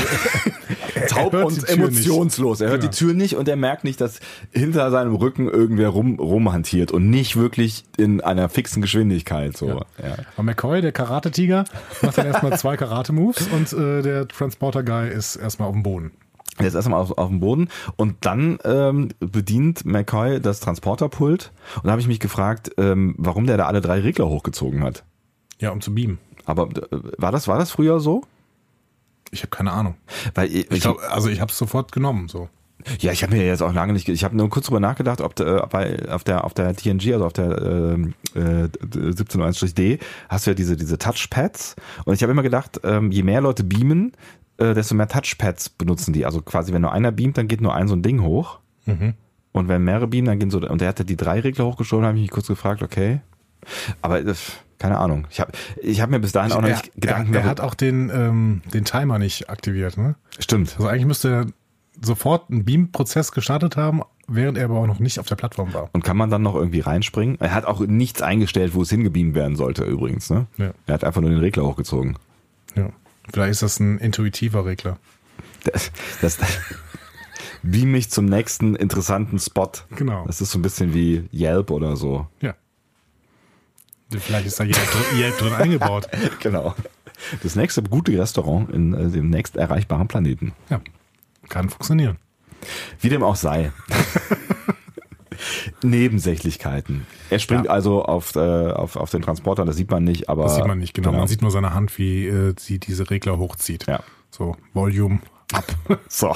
Taub und Tür nicht. emotionslos. Er hört Genau. die Tür nicht und er merkt nicht, dass hinter seinem Rücken irgendwer rum, rumhantiert und nicht wirklich in einer fixen Geschwindigkeit. So. Ja. Ja. Und McCoy, der Karate-Tiger, macht dann erstmal zwei Karate-Moves und äh, der Transporter-Guy ist erstmal auf dem Boden. Der ist erstmal auf, auf dem Boden und dann ähm, bedient McCoy das Transporterpult und da habe ich mich gefragt, ähm, warum der da alle drei Regler hochgezogen hat. Ja, um zu beamen. Aber äh, war das war das früher so? Ich habe keine Ahnung. Weil ich, Ich glaube, also ich habe es sofort genommen. So. ja, ich habe mir jetzt auch lange nicht, ich habe nur kurz drüber nachgedacht, ob äh, bei auf der auf der TNG, also auf der ähm, äh, 1701-D, hast du ja diese diese Touchpads und ich habe immer gedacht, ähm, je mehr Leute beamen, äh, desto mehr Touchpads benutzen die. Also quasi, wenn nur einer beamt, dann geht nur ein so ein Ding hoch. Mhm. Und wenn mehrere beamen, dann gehen so, und der hatte die drei Regler hochgeschoben, habe ich mich kurz gefragt, okay, Aber das, keine Ahnung. Ich habe ich hab mir bis dahin auch noch nicht er, Gedanken er, er darüber- hat auch den, ähm, den Timer nicht aktiviert. Ne? Stimmt. Also eigentlich müsste er sofort einen Beam-Prozess gestartet haben, während er aber auch noch nicht auf der Plattform war. Und kann man dann noch irgendwie reinspringen? Er hat auch nichts eingestellt, wo es hingebeamt werden sollte, übrigens. Ne? Ja. Er hat einfach nur den Regler hochgezogen. Ja. Vielleicht ist das ein intuitiver Regler. Das, das, beam mich zum nächsten interessanten Spot. Genau. Das ist so ein bisschen wie Yelp oder so. Ja. Vielleicht ist da Yelp drin, Yelp drin eingebaut. *laughs* Genau. Das nächste gute Restaurant in äh, dem nächst erreichbaren Planeten. Ja. Kann funktionieren. Wie dem auch sei. *laughs* Nebensächlichkeiten. Er springt Ja. also auf, äh, auf, auf den Transporter, das sieht man nicht, aber. Das sieht man nicht genau. Man sieht nur seine Hand, wie äh, sie diese Regler hochzieht. Ja. So, Volume ab. *laughs* So.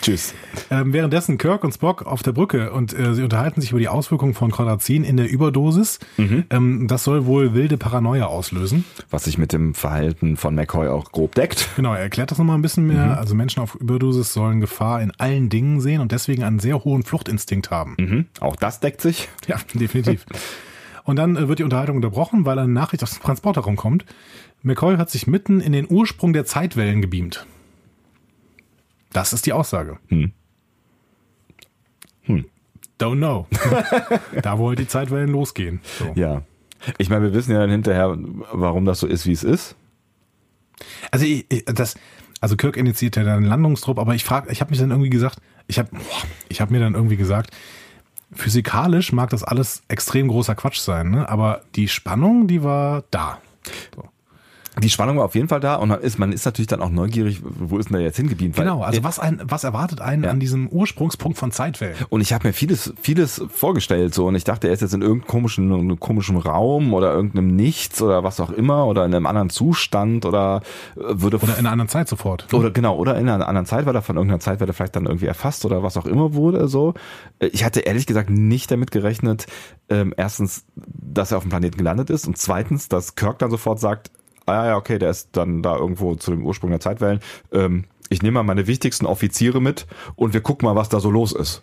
Tschüss. ähm, währenddessen Kirk und Spock auf der Brücke und äh, sie unterhalten sich über die Auswirkungen von Chrorazin in der Überdosis. Ähm, das soll wohl wilde Paranoia auslösen. Was sich mit dem Verhalten von McCoy auch grob deckt. Genau, er erklärt das nochmal ein bisschen mehr. Also Menschen auf Überdosis sollen Gefahr in allen Dingen sehen und deswegen einen sehr hohen Fluchtinstinkt haben. Mhm. Auch das deckt sich. Ja, definitiv. *laughs* Und dann äh, wird die Unterhaltung unterbrochen, weil eine Nachricht aus dem Transporterraum kommt. McCoy hat sich mitten in den Ursprung der Zeitwellen gebeamt. Das ist die Aussage. Hm. Don't know. *laughs* da wo halt die Zeitwellen losgehen. So. Ja. Ich meine, wir wissen ja dann hinterher, warum das so ist, wie es ist. Also ich, ich- das, also Kirk initiiert ja dann einen Landungstrupp, aber ich frage, ich habe mich dann irgendwie gesagt, ich habe, ich habe mir dann irgendwie gesagt, physikalisch mag das alles extrem großer Quatsch sein, ne? aber die Spannung, die war da. So. Die Spannung war auf jeden Fall da und man ist, man ist natürlich dann auch neugierig, wo ist denn der jetzt hingebeamt? Weil- Genau, also was ein, was erwartet einen Ja. an diesem Ursprungspunkt von Zeitwellen? Und ich habe mir vieles, vieles vorgestellt so und ich dachte, er ist jetzt in irgendeinem komischen, komischen Raum oder irgendeinem Nichts oder was auch immer oder in einem anderen Zustand oder äh, würde Oder in einer anderen Zeit sofort. oder genau oder in einer anderen Zeit, weil er von irgendeiner Zeitwelle vielleicht dann irgendwie erfasst oder was auch immer wurde so. Äh, Ich hatte ehrlich gesagt nicht damit gerechnet, ähm, erstens, dass er auf dem Planeten gelandet ist und zweitens, dass Kirk dann sofort sagt, ah ja, okay, der ist dann da irgendwo zu dem Ursprung der Zeitwellen. Ähm, ich nehme mal meine wichtigsten Offiziere mit und wir gucken mal, was da so los ist.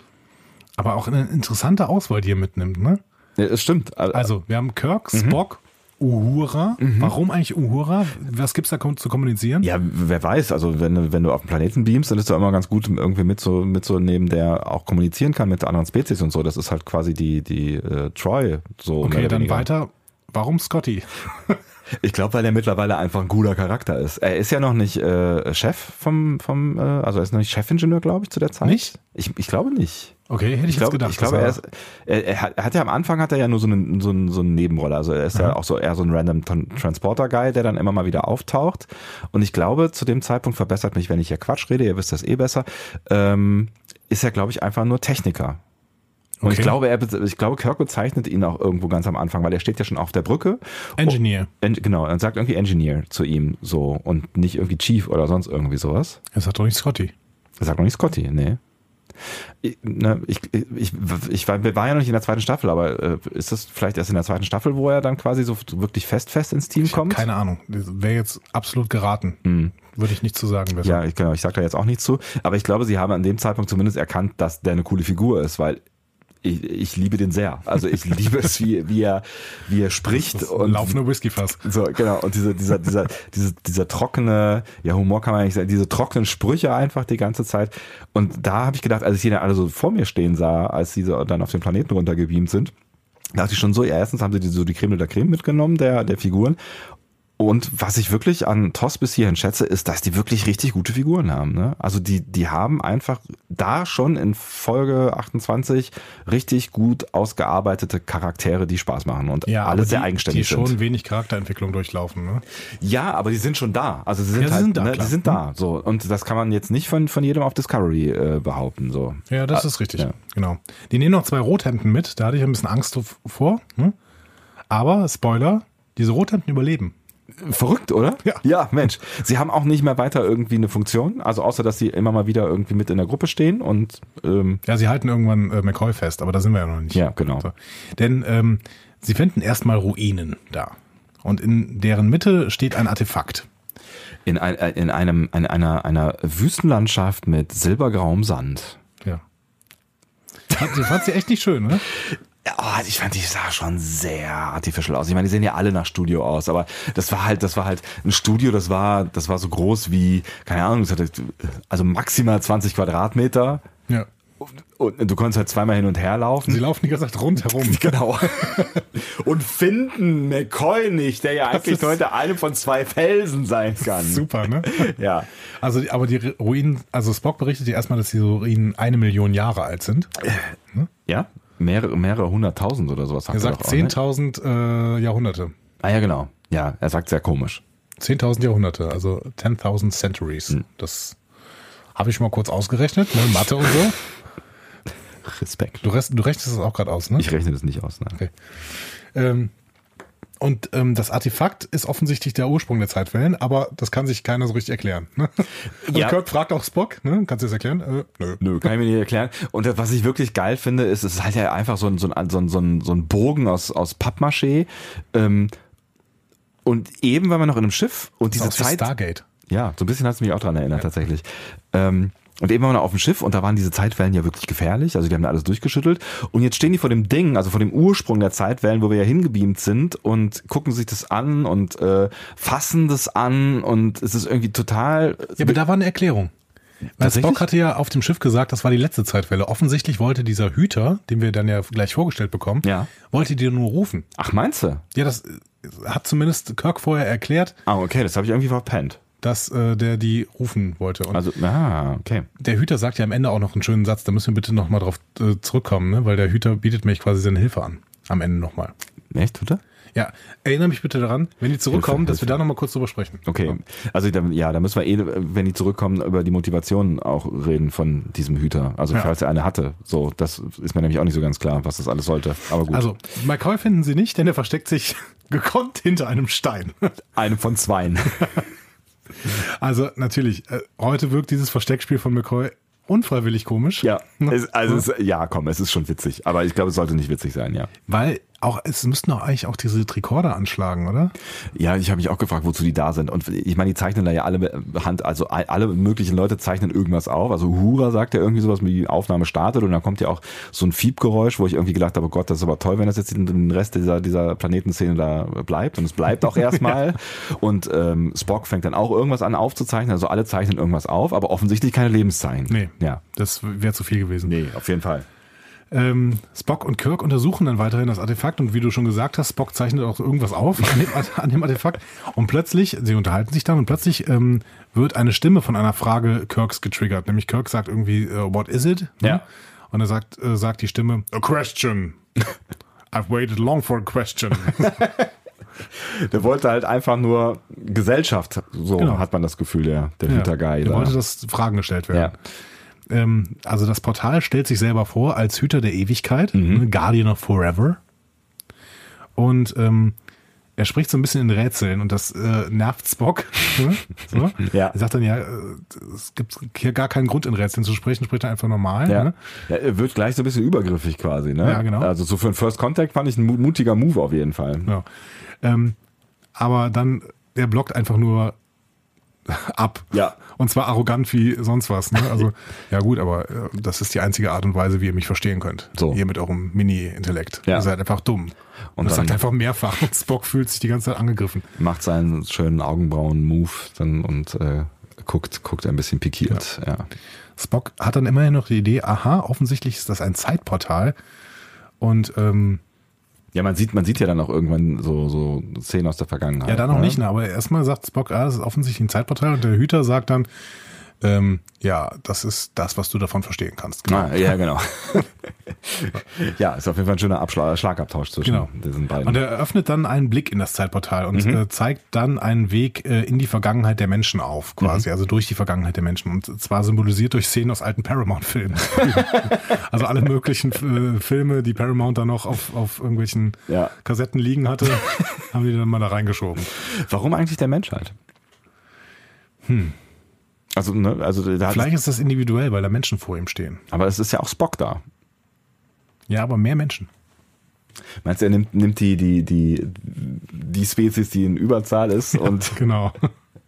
Aber auch eine interessante Auswahl, die er mitnimmt, ne? Ja, es stimmt. Also, wir haben Kirk, Mhm. Spock, Uhura. Warum eigentlich Uhura? Was gibt's da zu kommunizieren? Ja, wer weiß, also wenn, du- wenn du auf den Planeten beamst, dann ist es immer ganz gut, irgendwie mit so, mit so nehmen, der auch kommunizieren kann mit anderen Spezies und so. Das ist halt quasi die, die äh, Troy. So Okay, dann weniger. weiter. Warum Scotty? *laughs* Ich glaube, weil er mittlerweile einfach ein guter Charakter ist. Er ist ja noch nicht äh, Chef vom, vom äh, also er ist noch nicht Chefingenieur, glaube ich, zu der Zeit. Nicht? Ich, ich glaube nicht. Okay, hätte ich, Ich glaube, jetzt gedacht. ich glaube er, ist, er, er, hat, er hat ja am Anfang hat er ja nur so eine, so eine, so eine Nebenrolle. Also er ist ja auch so eher so ein random Tran- Transporter-Guy, der dann immer mal wieder auftaucht. Und ich glaube, zu dem Zeitpunkt verbessert mich, wenn ich hier Quatsch rede, ihr wisst das eh besser, ähm, ist er, glaube ich, einfach nur Techniker. Und ich glaube, er, ich glaube, Kirk bezeichnet ihn auch irgendwo ganz am Anfang, weil er steht ja schon auf der Brücke. Engineer. Oh, en, genau, er sagt irgendwie Engineer zu ihm so und nicht irgendwie Chief oder sonst irgendwie sowas. Es hat doch nicht Scotty. Er sagt noch nicht Scotty, nee. Ich, ne, ich, ich, ich war, wir waren ja noch nicht in der zweiten Staffel, aber äh, ist das vielleicht erst in der zweiten Staffel, wo er dann quasi so wirklich fest, fest ins Team Ich kommt? keine Ahnung. Wäre jetzt absolut geraten. Würde ich nicht zu sagen besser. Ja, ich, genau, ich sag da jetzt auch nichts zu. Aber ich glaube, sie haben an dem Zeitpunkt zumindest erkannt, dass der eine coole Figur ist, weil ich, ich liebe den sehr. Also ich liebe es, wie, wie, er, wie er spricht. Das und laufender Whiskyfass. So, genau. Und diese, dieser, dieser, dieser, dieser trockene, ja, Humor kann man nicht sagen, diese trockenen Sprüche einfach die ganze Zeit. Und da habe ich gedacht, als ich die dann alle so vor mir stehen sah, als sie so dann auf den Planeten runtergebeamt sind, dachte ich schon so, ja, erstens haben sie die, so die Creme de la Creme mitgenommen, der, der Figuren. Und was ich wirklich an TOS bis hierhin schätze, ist, dass die wirklich richtig gute Figuren haben. Ne? Also die, die haben einfach da schon in Folge 28 richtig gut ausgearbeitete Charaktere, die Spaß machen und Ja, alle sehr die, eigenständig die schon sind. wenig Charakterentwicklung durchlaufen. Ne? Ja, aber die sind schon da. Also sie sind Ja, halt, sind da, ne, klar. die sind da. So und das kann man jetzt nicht von von jedem auf Discovery äh, behaupten. So Ja, das Ah, ist richtig. ja. Genau. Die nehmen noch zwei Rothemden mit. Da hatte ich ein bisschen Angst vor. Hm? Aber, Spoiler, diese Rothemden überleben. Verrückt, oder? Ja. Ja, Mensch. Sie haben auch nicht mehr weiter irgendwie eine Funktion. Also außer dass sie immer mal wieder irgendwie mit in der Gruppe stehen und ähm, Ja, sie halten irgendwann äh, McCoy fest, aber da sind wir ja noch nicht. ja, genau. So. Denn ähm, sie finden erstmal Ruinen da. Und in deren Mitte steht ein Artefakt. In, ein, äh, in einem in einer einer Wüstenlandschaft mit silbergrauem Sand. Ja. Fand, fand sie echt nicht schön, ne? *laughs* Oh, ich fand, die sah schon sehr artificial aus. Ich meine, die sehen ja alle nach Studio aus, aber das war halt, das war halt ein Studio, das war, das war so groß wie, keine Ahnung, also maximal 20 Quadratmeter. Ja. Und, du konntest halt zweimal hin und her laufen. Sie laufen die ganze Zeit rundherum. *laughs* Genau. *laughs* und finden McCoy nicht, der ja eigentlich heute eine von zwei Felsen sein kann. Super, ne? *laughs* Ja. Also, aber die Ruinen, also Spock berichtet ja erstmal, dass die Ruinen eine Million Jahre alt sind. Ja? Mehrere, mehrere hunderttausend oder sowas. Er sagt 10.000 äh, Jahrhunderte. Ah ja, genau. Ja, er sagt sehr komisch. 10.000 Jahrhunderte, also 10.000 Centuries. Das habe ich mal kurz ausgerechnet, ne? Mathe und so. *laughs* Respekt. Du, rest, du rechnest das auch gerade aus, ne? Ich rechne das nicht aus. Ne? Okay. Ähm, und ähm, das Artefakt ist offensichtlich der Ursprung der Zeitwellen, aber das kann sich keiner so richtig erklären. Ne? Also Ja. Kirk fragt auch Spock, ne? Kannst du das erklären? Äh, nö. Nö, kann ich mir nicht erklären. Und das, was ich wirklich geil finde, ist, es ist halt ja einfach so ein, so ein, so ein, so ein, so ein Bogen aus, aus Pappmaché. Ähm, und eben waren wir noch in einem Schiff und diese Zeit. Stargate. Ja, so ein bisschen hat es mich auch dran erinnert, tatsächlich. Ähm, und eben waren wir auf dem Schiff und da waren diese Zeitwellen ja wirklich gefährlich. Also die haben da alles durchgeschüttelt. Und jetzt stehen die vor dem Ding, also vor dem Ursprung der Zeitwellen, wo wir ja hingebeamt sind und gucken sich das an und äh, fassen das an und es ist irgendwie total. Ja, aber da war eine Erklärung. Weil? Spock hatte ja auf dem Schiff gesagt, das war die letzte Zeitwelle. Offensichtlich wollte dieser Hüter, den wir dann ja gleich vorgestellt bekommen, Ja. wollte die nur rufen. Ach, meinst du? Ja, das äh, hat zumindest Kirk vorher erklärt, Ah, okay, das habe ich irgendwie verpennt. Dass äh, der die rufen wollte. Und Also, ah, okay. der Hüter sagt ja am Ende auch noch einen schönen Satz, da müssen wir bitte nochmal drauf äh, zurückkommen, ne? weil der Hüter bietet mir quasi seine Hilfe an. Am Ende nochmal. Echt, tut er? Ja, erinnere mich bitte daran, wenn die zurückkommen, Hilfe, dass wir da nochmal kurz drüber sprechen. Okay, also ja, da müssen wir eh, wenn die zurückkommen, über die Motivation auch reden von diesem Hüter. Also Ja. falls er eine hatte. So, das ist mir nämlich auch nicht so ganz klar, was das alles sollte. Aber gut. Also, McCoy finden sie nicht, denn er versteckt sich *laughs* gekonnt hinter einem Stein. eine von zweien. *laughs* *laughs* Also natürlich, äh, heute wirkt dieses Versteckspiel von McCoy unfreiwillig komisch. ja, *laughs* es, also es, ja, komm, es ist schon witzig. Aber ich glaube, es sollte nicht witzig sein, ja. Weil auch, es müssten doch eigentlich auch diese Tricorder anschlagen, oder? Ja, ich habe mich auch gefragt, wozu die da sind. Und ich meine, die zeichnen da ja alle mit Hand, also alle möglichen Leute zeichnen irgendwas auf. Also Hura sagt ja irgendwie sowas, wie die Aufnahme startet und dann kommt ja auch so ein Fiebgeräusch, wo ich irgendwie gedacht habe, oh Gott, das ist aber toll, wenn das jetzt den Rest dieser, dieser Planetenszene da bleibt. Und es bleibt auch *laughs* erstmal. Und ähm, Spock fängt dann auch irgendwas an aufzuzeichnen. Also alle zeichnen irgendwas auf, aber offensichtlich keine Lebenszeichen. Nee. Ja. Das wäre zu viel gewesen. Nee, auf jeden Fall. Ähm, Spock und Kirk untersuchen dann weiterhin das Artefakt und wie du schon gesagt hast, Spock zeichnet auch irgendwas auf *laughs* an dem, an dem Artefakt und plötzlich, sie unterhalten sich dann und plötzlich ähm, wird eine Stimme von einer Frage Kirks getriggert. Nämlich Kirk sagt irgendwie, äh, what is it? Ne? Ja. Und er sagt, äh, sagt die Stimme, a question. *laughs* I've waited long for a question. *laughs* Der wollte halt einfach nur Gesellschaft, so Genau. hat man das Gefühl, der, der Ja, Hüter-Guy. Er da. wollte, dass Fragen gestellt werden. Ähm, also das Portal stellt sich selber vor als Hüter der Ewigkeit, Mhm. ne, Guardian of Forever. Und ähm, er spricht so ein bisschen in Rätseln und das äh, nervt Spock. *laughs* ne? so. *laughs* Ja. Er sagt dann ja, äh, es gibt hier gar keinen Grund in Rätseln zu sprechen, spricht er einfach normal. Ja. Ne? ja, er wird gleich so ein bisschen übergriffig quasi, ne? Ja, genau. Also so für einen First Contact fand ich ein mu- mutiger Move auf jeden Fall. Ja. Ähm, aber dann, der blockt einfach nur ab. Ja. Und zwar arrogant wie sonst was. Ne? Also, *laughs* ja gut, aber äh, das ist die einzige Art und Weise, wie ihr mich verstehen könnt. So. Ihr mit eurem Mini-Intellekt. Ja. Ihr seid einfach dumm. Und Und das sagt einfach mehrfach. Und *laughs* Spock fühlt sich die ganze Zeit angegriffen. Macht seinen schönen Augenbrauen-Move dann und äh, guckt, guckt ein bisschen pikiert. Ja. Spock hat dann immerhin noch die Idee, aha, offensichtlich ist das ein Zeitportal. Und ähm, Ja, man sieht, man sieht ja dann auch irgendwann so, so Szenen aus der Vergangenheit. ja, da noch ne? nicht, ne? aber erstmal sagt Spock, ah, das ist offensichtlich ein Zeitportal. Und der Hüter sagt dann, ähm, ja, das ist das, was du davon verstehen kannst. Genau. Ah, ja, genau. *laughs* ja, ist auf jeden Fall ein schöner Abschlag, Schlagabtausch zwischen Genau. diesen beiden. Und er eröffnet dann einen Blick in das Zeitportal und Mhm. äh, zeigt dann einen Weg äh, in die Vergangenheit der Menschen auf, quasi, Mhm. also durch die Vergangenheit der Menschen. Und zwar symbolisiert durch Szenen aus alten Paramount-Filmen. *laughs* also alle möglichen äh, Filme, die Paramount da noch auf, auf irgendwelchen Ja. Kassetten liegen hatte, *laughs* haben die dann mal da reingeschoben. Warum eigentlich der Menschheit? Hm. Also, ne, also da Vielleicht ist das individuell, weil da Menschen vor ihm stehen. aber es ist ja auch Spock da. Ja, aber mehr Menschen. Meinst du, er nimmt, nimmt die, die, die, die Spezies, die in Überzahl ist und *laughs* Genau.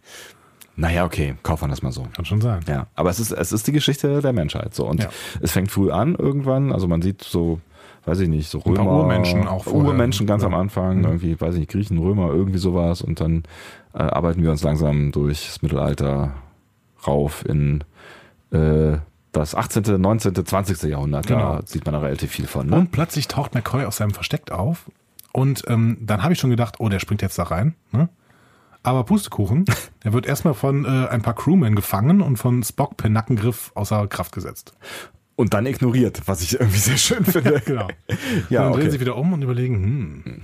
*laughs* naja, okay, kaufen wir das mal so. Kann schon sein. Ja, aber es ist, es ist die Geschichte der Menschheit so und Ja. es fängt früh an irgendwann, also man sieht so, weiß ich nicht, so Ein Römer. paar Urmenschen auch vorher. Urmenschen ganz Ja. am Anfang, irgendwie, weiß ich nicht, Griechen, Römer, irgendwie sowas. Und dann äh, arbeiten wir uns langsam durchs Mittelalter rauf in äh, das 18., 19., 20. Jahrhundert. Genau. Da sieht man da relativ viel von. Ne? Und plötzlich taucht McCoy aus seinem Versteck auf. Und ähm, dann habe ich schon gedacht, oh, der springt jetzt da rein. Ne? Aber Pustekuchen, *laughs* der wird erstmal von äh, ein paar Crewmen gefangen und von Spock per Nackengriff außer Kraft gesetzt. Und dann ignoriert, was ich irgendwie sehr schön *laughs* finde. Genau. Ja, und dann drehen okay. sie wieder um und überlegen, hm.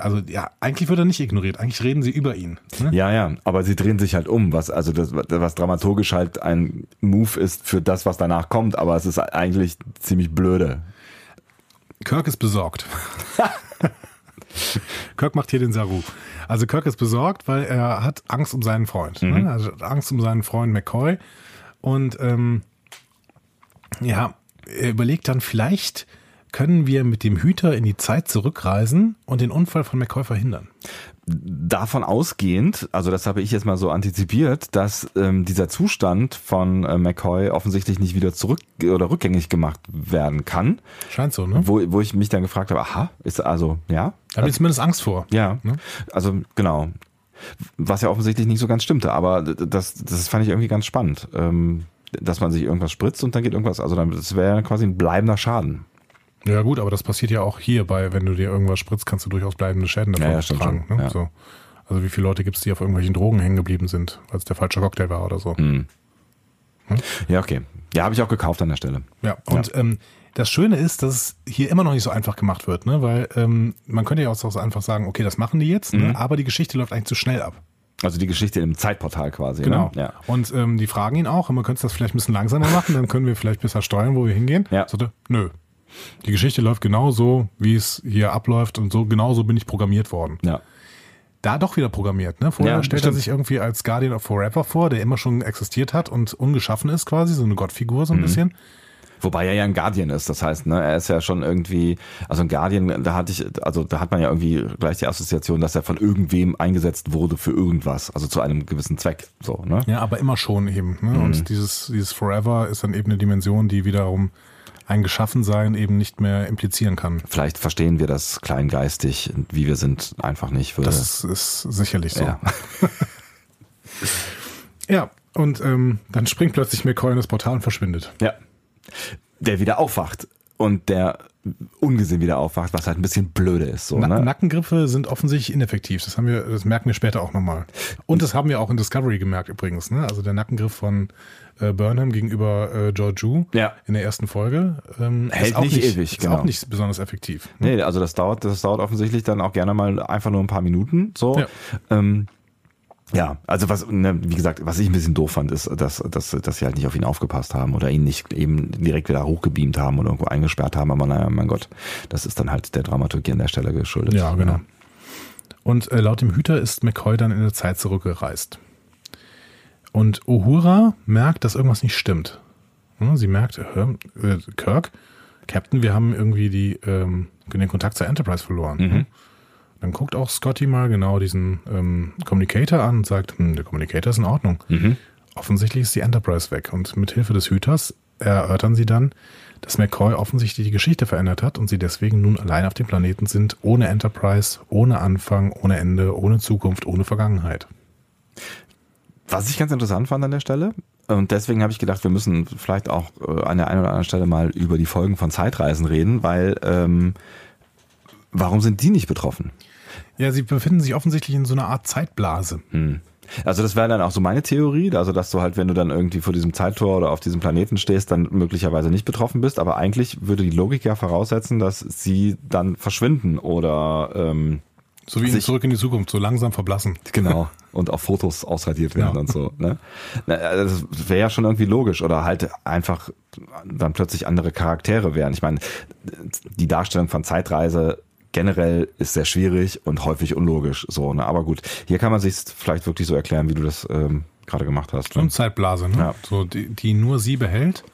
Also ja, eigentlich wird er nicht ignoriert. Eigentlich reden sie über ihn. Ne? Ja, ja, aber sie drehen sich halt um, was also das, was dramaturgisch halt ein Move ist für das, was danach kommt, aber es ist eigentlich ziemlich blöde. Kirk ist besorgt. Kirk macht hier den Saru. Also Kirk ist besorgt, weil er hat Angst um seinen Freund. Ne? Also hat Angst um seinen Freund McCoy. Und ähm, ja, er überlegt dann, vielleicht können wir mit dem Hüter in die Zeit zurückreisen und den Unfall von McCoy verhindern. Davon ausgehend, also das habe ich jetzt mal so antizipiert, dass ähm, dieser Zustand von äh, McCoy offensichtlich nicht wieder zurück oder rückgängig gemacht werden kann, Scheint so, ne? wo, wo ich mich dann gefragt habe, aha, ist also, ja, Da habe ich zumindest Angst vor. ja, Ne? also genau, was ja offensichtlich nicht so ganz stimmte, aber das, das fand ich irgendwie ganz spannend, ähm, dass man sich irgendwas spritzt und dann geht irgendwas, also dann, das wäre quasi ein bleibender Schaden. Ja gut, aber das passiert ja auch hier bei, wenn du dir irgendwas spritzt, kannst du durchaus bleibende Schäden davon Ja, ja, tragen. Ne? ja. So. Also wie viele Leute gibt es, die auf irgendwelchen Drogen hängen geblieben sind, weil es der falsche Cocktail war oder so. Hm. Ja, okay. Ja, habe ich auch gekauft an der Stelle. Ja, und Ähm, das Schöne ist, dass es hier immer noch nicht so einfach gemacht wird, ne? weil ähm, man könnte ja auch so einfach sagen, okay, das machen die jetzt, Mhm. ne? aber die Geschichte läuft eigentlich zu schnell ab. Also die Geschichte im Zeitportal quasi. Genau. Ne? Ja. Und ähm, die fragen ihn auch, man könnte das vielleicht ein bisschen langsamer machen, dann können wir vielleicht besser steuern, wo wir hingehen. Ja. Er, nö. Die Geschichte läuft genau so, wie es hier abläuft und so genau so bin ich programmiert worden. ja. Da doch wieder programmiert, ne? Vorher Ja, stellt er sich irgendwie als Guardian of Forever vor, der immer schon existiert hat und ungeschaffen ist quasi, so eine Gottfigur Mhm. so ein bisschen. Wobei er ja ein Guardian ist, das heißt, ne, er ist ja schon irgendwie, also ein Guardian, da hatte ich, also da hat man ja irgendwie gleich die Assoziation, dass er von irgendwem eingesetzt wurde für irgendwas, also zu einem gewissen Zweck, so, ne? Ja, aber immer schon eben. Ne? Mhm. Und dieses, dieses Forever ist dann eben eine Dimension, die wiederum ein Geschaffensein eben nicht mehr implizieren kann. Vielleicht verstehen wir das kleingeistig, wie wir sind, einfach nicht. Würde, Das ist sicherlich so. ja. *laughs* Ja, und ähm, dann springt plötzlich McCoy in das Portal und verschwindet. ja. Der wieder aufwacht und der ungesehen wieder aufwacht, was halt ein bisschen blöde ist, so, Na ne? Nackengriffe sind offensichtlich ineffektiv. Das haben wir, das merken wir später auch nochmal. Und das haben wir auch in Discovery gemerkt übrigens. Ne? Also der Nackengriff von äh, Burnham gegenüber äh, Georgiou Ja. in der ersten Folge ähm, Hält ist nicht nicht, ewig, ist genau. auch nicht besonders effektiv. Nee, also das dauert, das dauert offensichtlich dann auch gerne mal einfach nur ein paar Minuten. So. Ja. Ähm, ja, also was, ne, wie gesagt, was ich ein bisschen doof fand, ist, dass, dass, dass sie halt nicht auf ihn aufgepasst haben oder ihn nicht eben direkt wieder hochgebeamt haben oder irgendwo eingesperrt haben. Aber naja, mein Gott, das ist dann halt der Dramaturgie an der Stelle geschuldet. Ja, genau. Und äh, laut dem Hüter ist McCoy dann in der Zeit zurückgereist. Und Uhura merkt, dass irgendwas nicht stimmt. Hm, Sie merkt, äh, äh, Kirk, Captain, wir haben irgendwie die, ähm, den Kontakt zur Enterprise verloren. Dann guckt auch Scotty mal genau diesen ähm, Communicator an und sagt, hm, der Communicator ist in Ordnung. Offensichtlich ist die Enterprise weg. Und mit Hilfe des Hüters erörtern sie dann, dass McCoy offensichtlich die Geschichte verändert hat und sie deswegen nun allein auf dem Planeten sind, ohne Enterprise, ohne Anfang, ohne Ende, ohne Zukunft, ohne Vergangenheit. Was ich ganz interessant fand an der Stelle, und deswegen habe ich gedacht, wir müssen vielleicht auch äh, an der einen oder anderen Stelle mal über die Folgen von Zeitreisen reden, weil ähm, warum sind die nicht betroffen? Ja, sie befinden sich offensichtlich in so einer Art Zeitblase. Also das wäre dann auch so meine Theorie, also dass du halt, wenn du dann irgendwie vor diesem Zeittor oder auf diesem Planeten stehst, dann möglicherweise nicht betroffen bist, aber eigentlich würde die Logik ja voraussetzen, dass sie dann verschwinden oder ähm, So wie in Zurück in die Zukunft, so langsam verblassen. genau *laughs* und auf Fotos ausradiert werden Ja. und so. Ne? Na, Das wäre ja schon irgendwie logisch oder halt einfach dann plötzlich andere Charaktere wären. Ich meine, die Darstellung von Zeitreise generell ist sehr schwierig und häufig unlogisch. So, ne? Aber gut, hier kann man sich vielleicht wirklich so erklären, wie du das ähm, gerade gemacht hast. So eine Zeitblase, ne? Ja. So, die, die nur sie behält.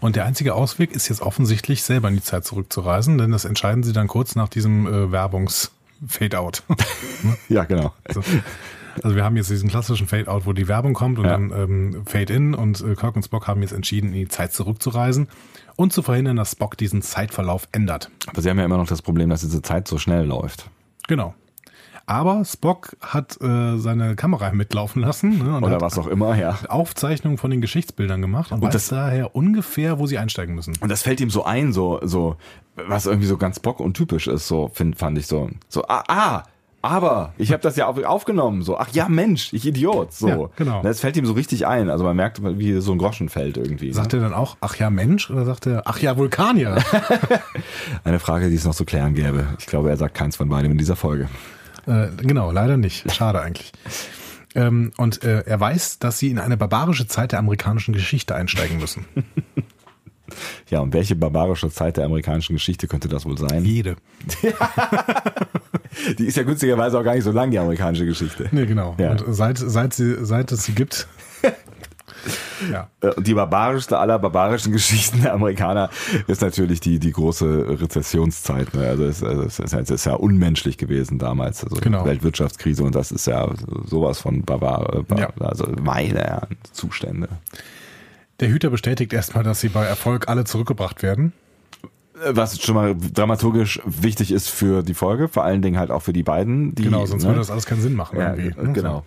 Und der einzige Ausweg ist jetzt offensichtlich, selber in die Zeit zurückzureisen, denn das entscheiden sie dann kurz nach diesem äh, Werbungs-Fade-out. *laughs* Ja, genau. So. Also wir haben jetzt diesen klassischen Fade-out, wo die Werbung kommt und Ja. dann ähm, Fade-in und äh, Kirk und Spock haben jetzt entschieden, in die Zeit zurückzureisen und zu verhindern, dass Spock diesen Zeitverlauf ändert. Aber sie haben ja immer noch das Problem, dass diese Zeit so schnell läuft. Genau. Aber Spock hat äh, seine Kamera mitlaufen lassen ne, und Oder was auch immer, ja. Aufzeichnungen von den Geschichtsbildern gemacht und, weiß das- daher ungefähr, wo sie einsteigen müssen. Und das fällt ihm so ein, so, so, was irgendwie so ganz Bock und typisch ist, so, find, fand ich so. So, ah, ah aber ich habe das ja auf, aufgenommen. So, ach ja, Mensch, ich Idiot. So. Ja, genau. Das fällt ihm so richtig ein. Also man merkt, wie so ein Groschen fällt irgendwie. Sagt ne? er dann auch, ach ja Mensch, oder sagt er, ach ja Vulkanier? *laughs* Eine Frage, die es noch zu klären gäbe. Ich glaube, er sagt keins von beidem in dieser Folge. Äh, genau, leider nicht. Schade eigentlich. Ähm, und äh, er weiß, dass sie in eine barbarische Zeit der amerikanischen Geschichte einsteigen müssen. *laughs* Ja, und welche barbarische Zeit der amerikanischen Geschichte könnte das wohl sein? Jede. *laughs* Die ist ja günstigerweise auch gar nicht so lang, die amerikanische Geschichte. Nee, genau. Ja. Und seit, seit, sie, seit es sie gibt. *laughs* ja. Äh, Und die barbarischste aller barbarischen *laughs* Geschichten der Amerikaner ist natürlich die, die große Rezessionszeit. Ne? Also es, also es, ist, es ist ja unmenschlich gewesen damals. Also Genau. Weltwirtschaftskrise und das ist ja sowas von barbar, bar, Ja. also meine Herren, Zustände. Der Hüter bestätigt erstmal, dass sie bei Erfolg alle zurückgebracht werden. Äh, Was schon mal dramaturgisch wichtig ist für die Folge, vor allen Dingen halt auch für die beiden. Die, Genau, sonst ne? würde das alles keinen Sinn machen. ja, irgendwie, äh, ne? genau.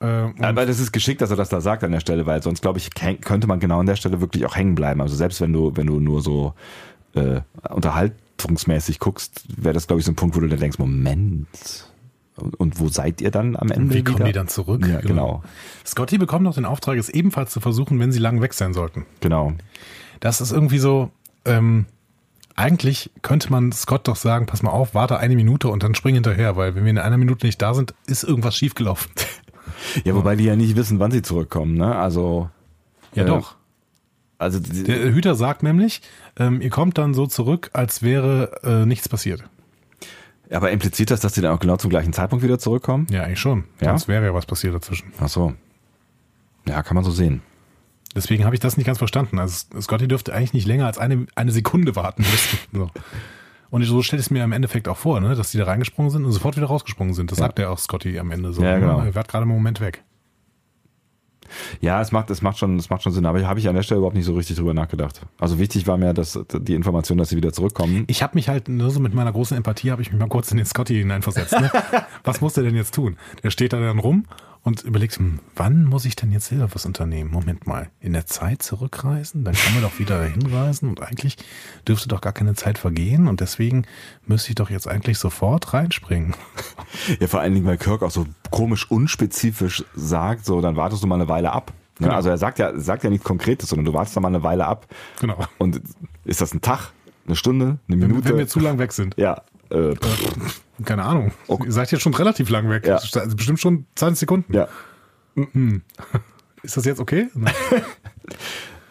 Äh, und Aber das ist geschickt, dass er das da sagt an der Stelle, weil sonst glaube ich könnte man genau an der Stelle wirklich auch hängen bleiben. Also selbst wenn du wenn du nur so äh, unterhaltungsmäßig guckst, wäre das glaube ich so ein Punkt, wo du dann denkst, Moment. Und, wo seid ihr dann am Ende wie kommen wieder? die dann zurück? Ja, genau. Scotty bekommt noch den Auftrag, es ebenfalls zu versuchen, wenn sie lang weg sein sollten. Genau. Das ist irgendwie so, ähm, eigentlich könnte man Scott doch sagen, pass mal auf, warte eine Minute und dann spring hinterher, weil wenn wir in einer Minute nicht da sind, ist irgendwas schiefgelaufen. *laughs* Ja, wobei die ja nicht wissen, wann sie zurückkommen, ne? Also Ja, Äh, doch. also Der Hüter sagt nämlich, ähm, ihr kommt dann so zurück, als wäre äh, nichts passiert. aber impliziert das, dass die dann auch genau zum gleichen Zeitpunkt wieder zurückkommen? Ja, eigentlich schon. Ja? Sonst wäre ja was passiert dazwischen. Ach so. Ja, kann man so sehen. Deswegen habe ich das nicht ganz verstanden. Also Scotty dürfte eigentlich nicht länger als eine, eine Sekunde warten müssen. *laughs* So. Und so stelle ich es mir im Endeffekt auch vor, ne? dass die da reingesprungen sind und sofort wieder rausgesprungen sind. Das Ja. sagt ja auch Scotty am Ende so. Ja, ne? genau. Er wird gerade im Moment weg. Ja, es macht, es macht schon, es macht schon Sinn, aber habe ich an der Stelle überhaupt nicht so richtig drüber nachgedacht. Also wichtig war mir, dass die Information, dass sie wieder zurückkommen. Ich habe mich halt, nur so mit meiner großen Empathie, habe ich mich mal kurz in den Scotty hineinversetzt. Ne? *laughs* Was muss der denn jetzt tun? Der steht da dann rum und überlegt, hm, wann muss ich denn jetzt selber was unternehmen? Moment mal, in der Zeit zurückreisen? Dann kann man doch wieder hinreisen und eigentlich dürfte doch gar keine Zeit vergehen und deswegen müsste ich doch jetzt eigentlich sofort reinspringen. *laughs* Ja, vor allen Dingen, weil Kirk auch so komisch unspezifisch sagt, so, dann wartest du mal eine Weile ab. Ne? Genau. Also er sagt ja, sagt ja nichts Konkretes, sondern du wartest da mal eine Weile ab. Genau. Und ist das ein Tag, eine Stunde, eine Wenn, Minute? wenn wir zu lang weg sind. ja, äh, Keine Ahnung. Okay. Ihr seid jetzt schon relativ lang weg. Ja. Also bestimmt schon 20 Sekunden. ja. Ist das jetzt okay? *laughs*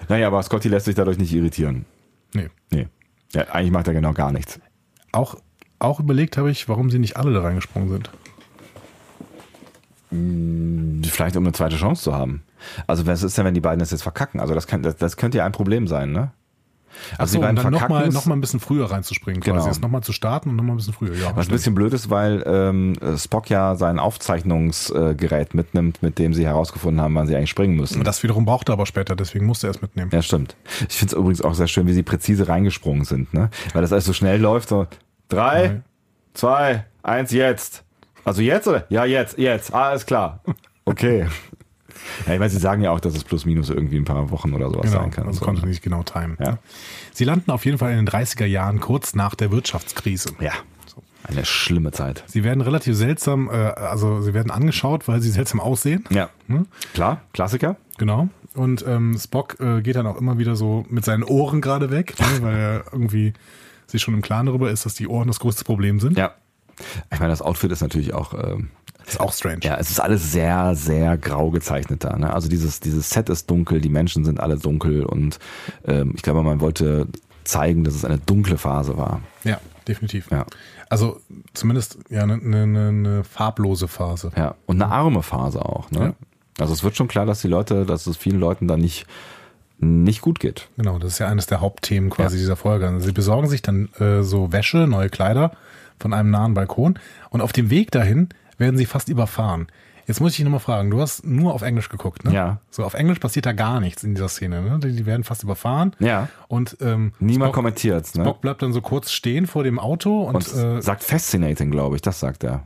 Naja, aber Scotty lässt sich dadurch nicht irritieren. Nee. Nee. Ja, eigentlich macht er genau gar nichts. Auch, auch überlegt habe ich, warum sie nicht alle da reingesprungen sind. Vielleicht um eine zweite Chance zu haben. Also was ist denn, wenn die beiden das jetzt verkacken? Also das, kann, das, das könnte ja ein Problem sein, ne? Also so, die beiden und dann nochmal noch mal ein bisschen früher reinzuspringen, quasi. Genau. Jetzt nochmal zu starten und nochmal ein bisschen früher. Ja, Was ein stimmt. bisschen blöd ist, weil ähm, Spock ja sein Aufzeichnungsgerät mitnimmt, mit dem sie herausgefunden haben, wann sie eigentlich springen müssen. das wiederum brauchte er aber später, deswegen musste er es mitnehmen. ja, stimmt. Ich finde es übrigens auch sehr schön, wie sie präzise reingesprungen sind, ne? Weil das alles so schnell läuft. So drei, Drei. zwei, eins, jetzt. Also jetzt oder? Ja, jetzt, jetzt. Alles klar. Okay. *laughs* Ja, ich meine, sie sagen ja auch, dass es plus minus irgendwie ein paar Wochen oder sowas Genau, sein kann. also So. konnte nicht genau timen. Ja. Sie landen auf jeden Fall in den 30er Jahren, kurz nach der Wirtschaftskrise. Ja. Eine schlimme Zeit. Sie werden relativ seltsam, äh, also sie werden angeschaut, weil sie seltsam aussehen. Ja. Hm? Klar, Klassiker. Genau. Und ähm, Spock äh, geht dann auch immer wieder so mit seinen Ohren gerade weg, ne, *laughs* weil er irgendwie sich schon im Klaren darüber ist, dass die Ohren das größte Problem sind. Ja. Ich meine, das Outfit ist natürlich auch, ähm, Ist auch strange. ja, es ist alles sehr, sehr grau gezeichnet da. Ne? Also dieses, dieses Set ist dunkel, die Menschen sind alle dunkel und ähm, ich glaube, man wollte zeigen, dass es eine dunkle Phase war. Ja, definitiv. Ja. Also zumindest ja eine ne, ne, ne farblose Phase. Ja. Und eine arme Phase auch. Ne? Ja. Also es wird schon klar, dass die Leute, dass es vielen Leuten da nicht, nicht gut geht. Genau, das ist ja eines der Hauptthemen quasi dieser Folge. Also sie besorgen sich dann äh, so Wäsche, neue Kleider von einem nahen Balkon und auf dem Weg dahin werden sie fast überfahren. Jetzt muss ich dich nochmal fragen, du hast nur auf Englisch geguckt, ne? Ja. So, auf Englisch passiert da gar nichts in dieser Szene, ne? Die, die werden fast überfahren. Ja. Und ähm, Niemand kommentiert ne? Spock bleibt dann so kurz stehen vor dem Auto und, Und äh, sagt fascinating, glaube ich, das sagt er.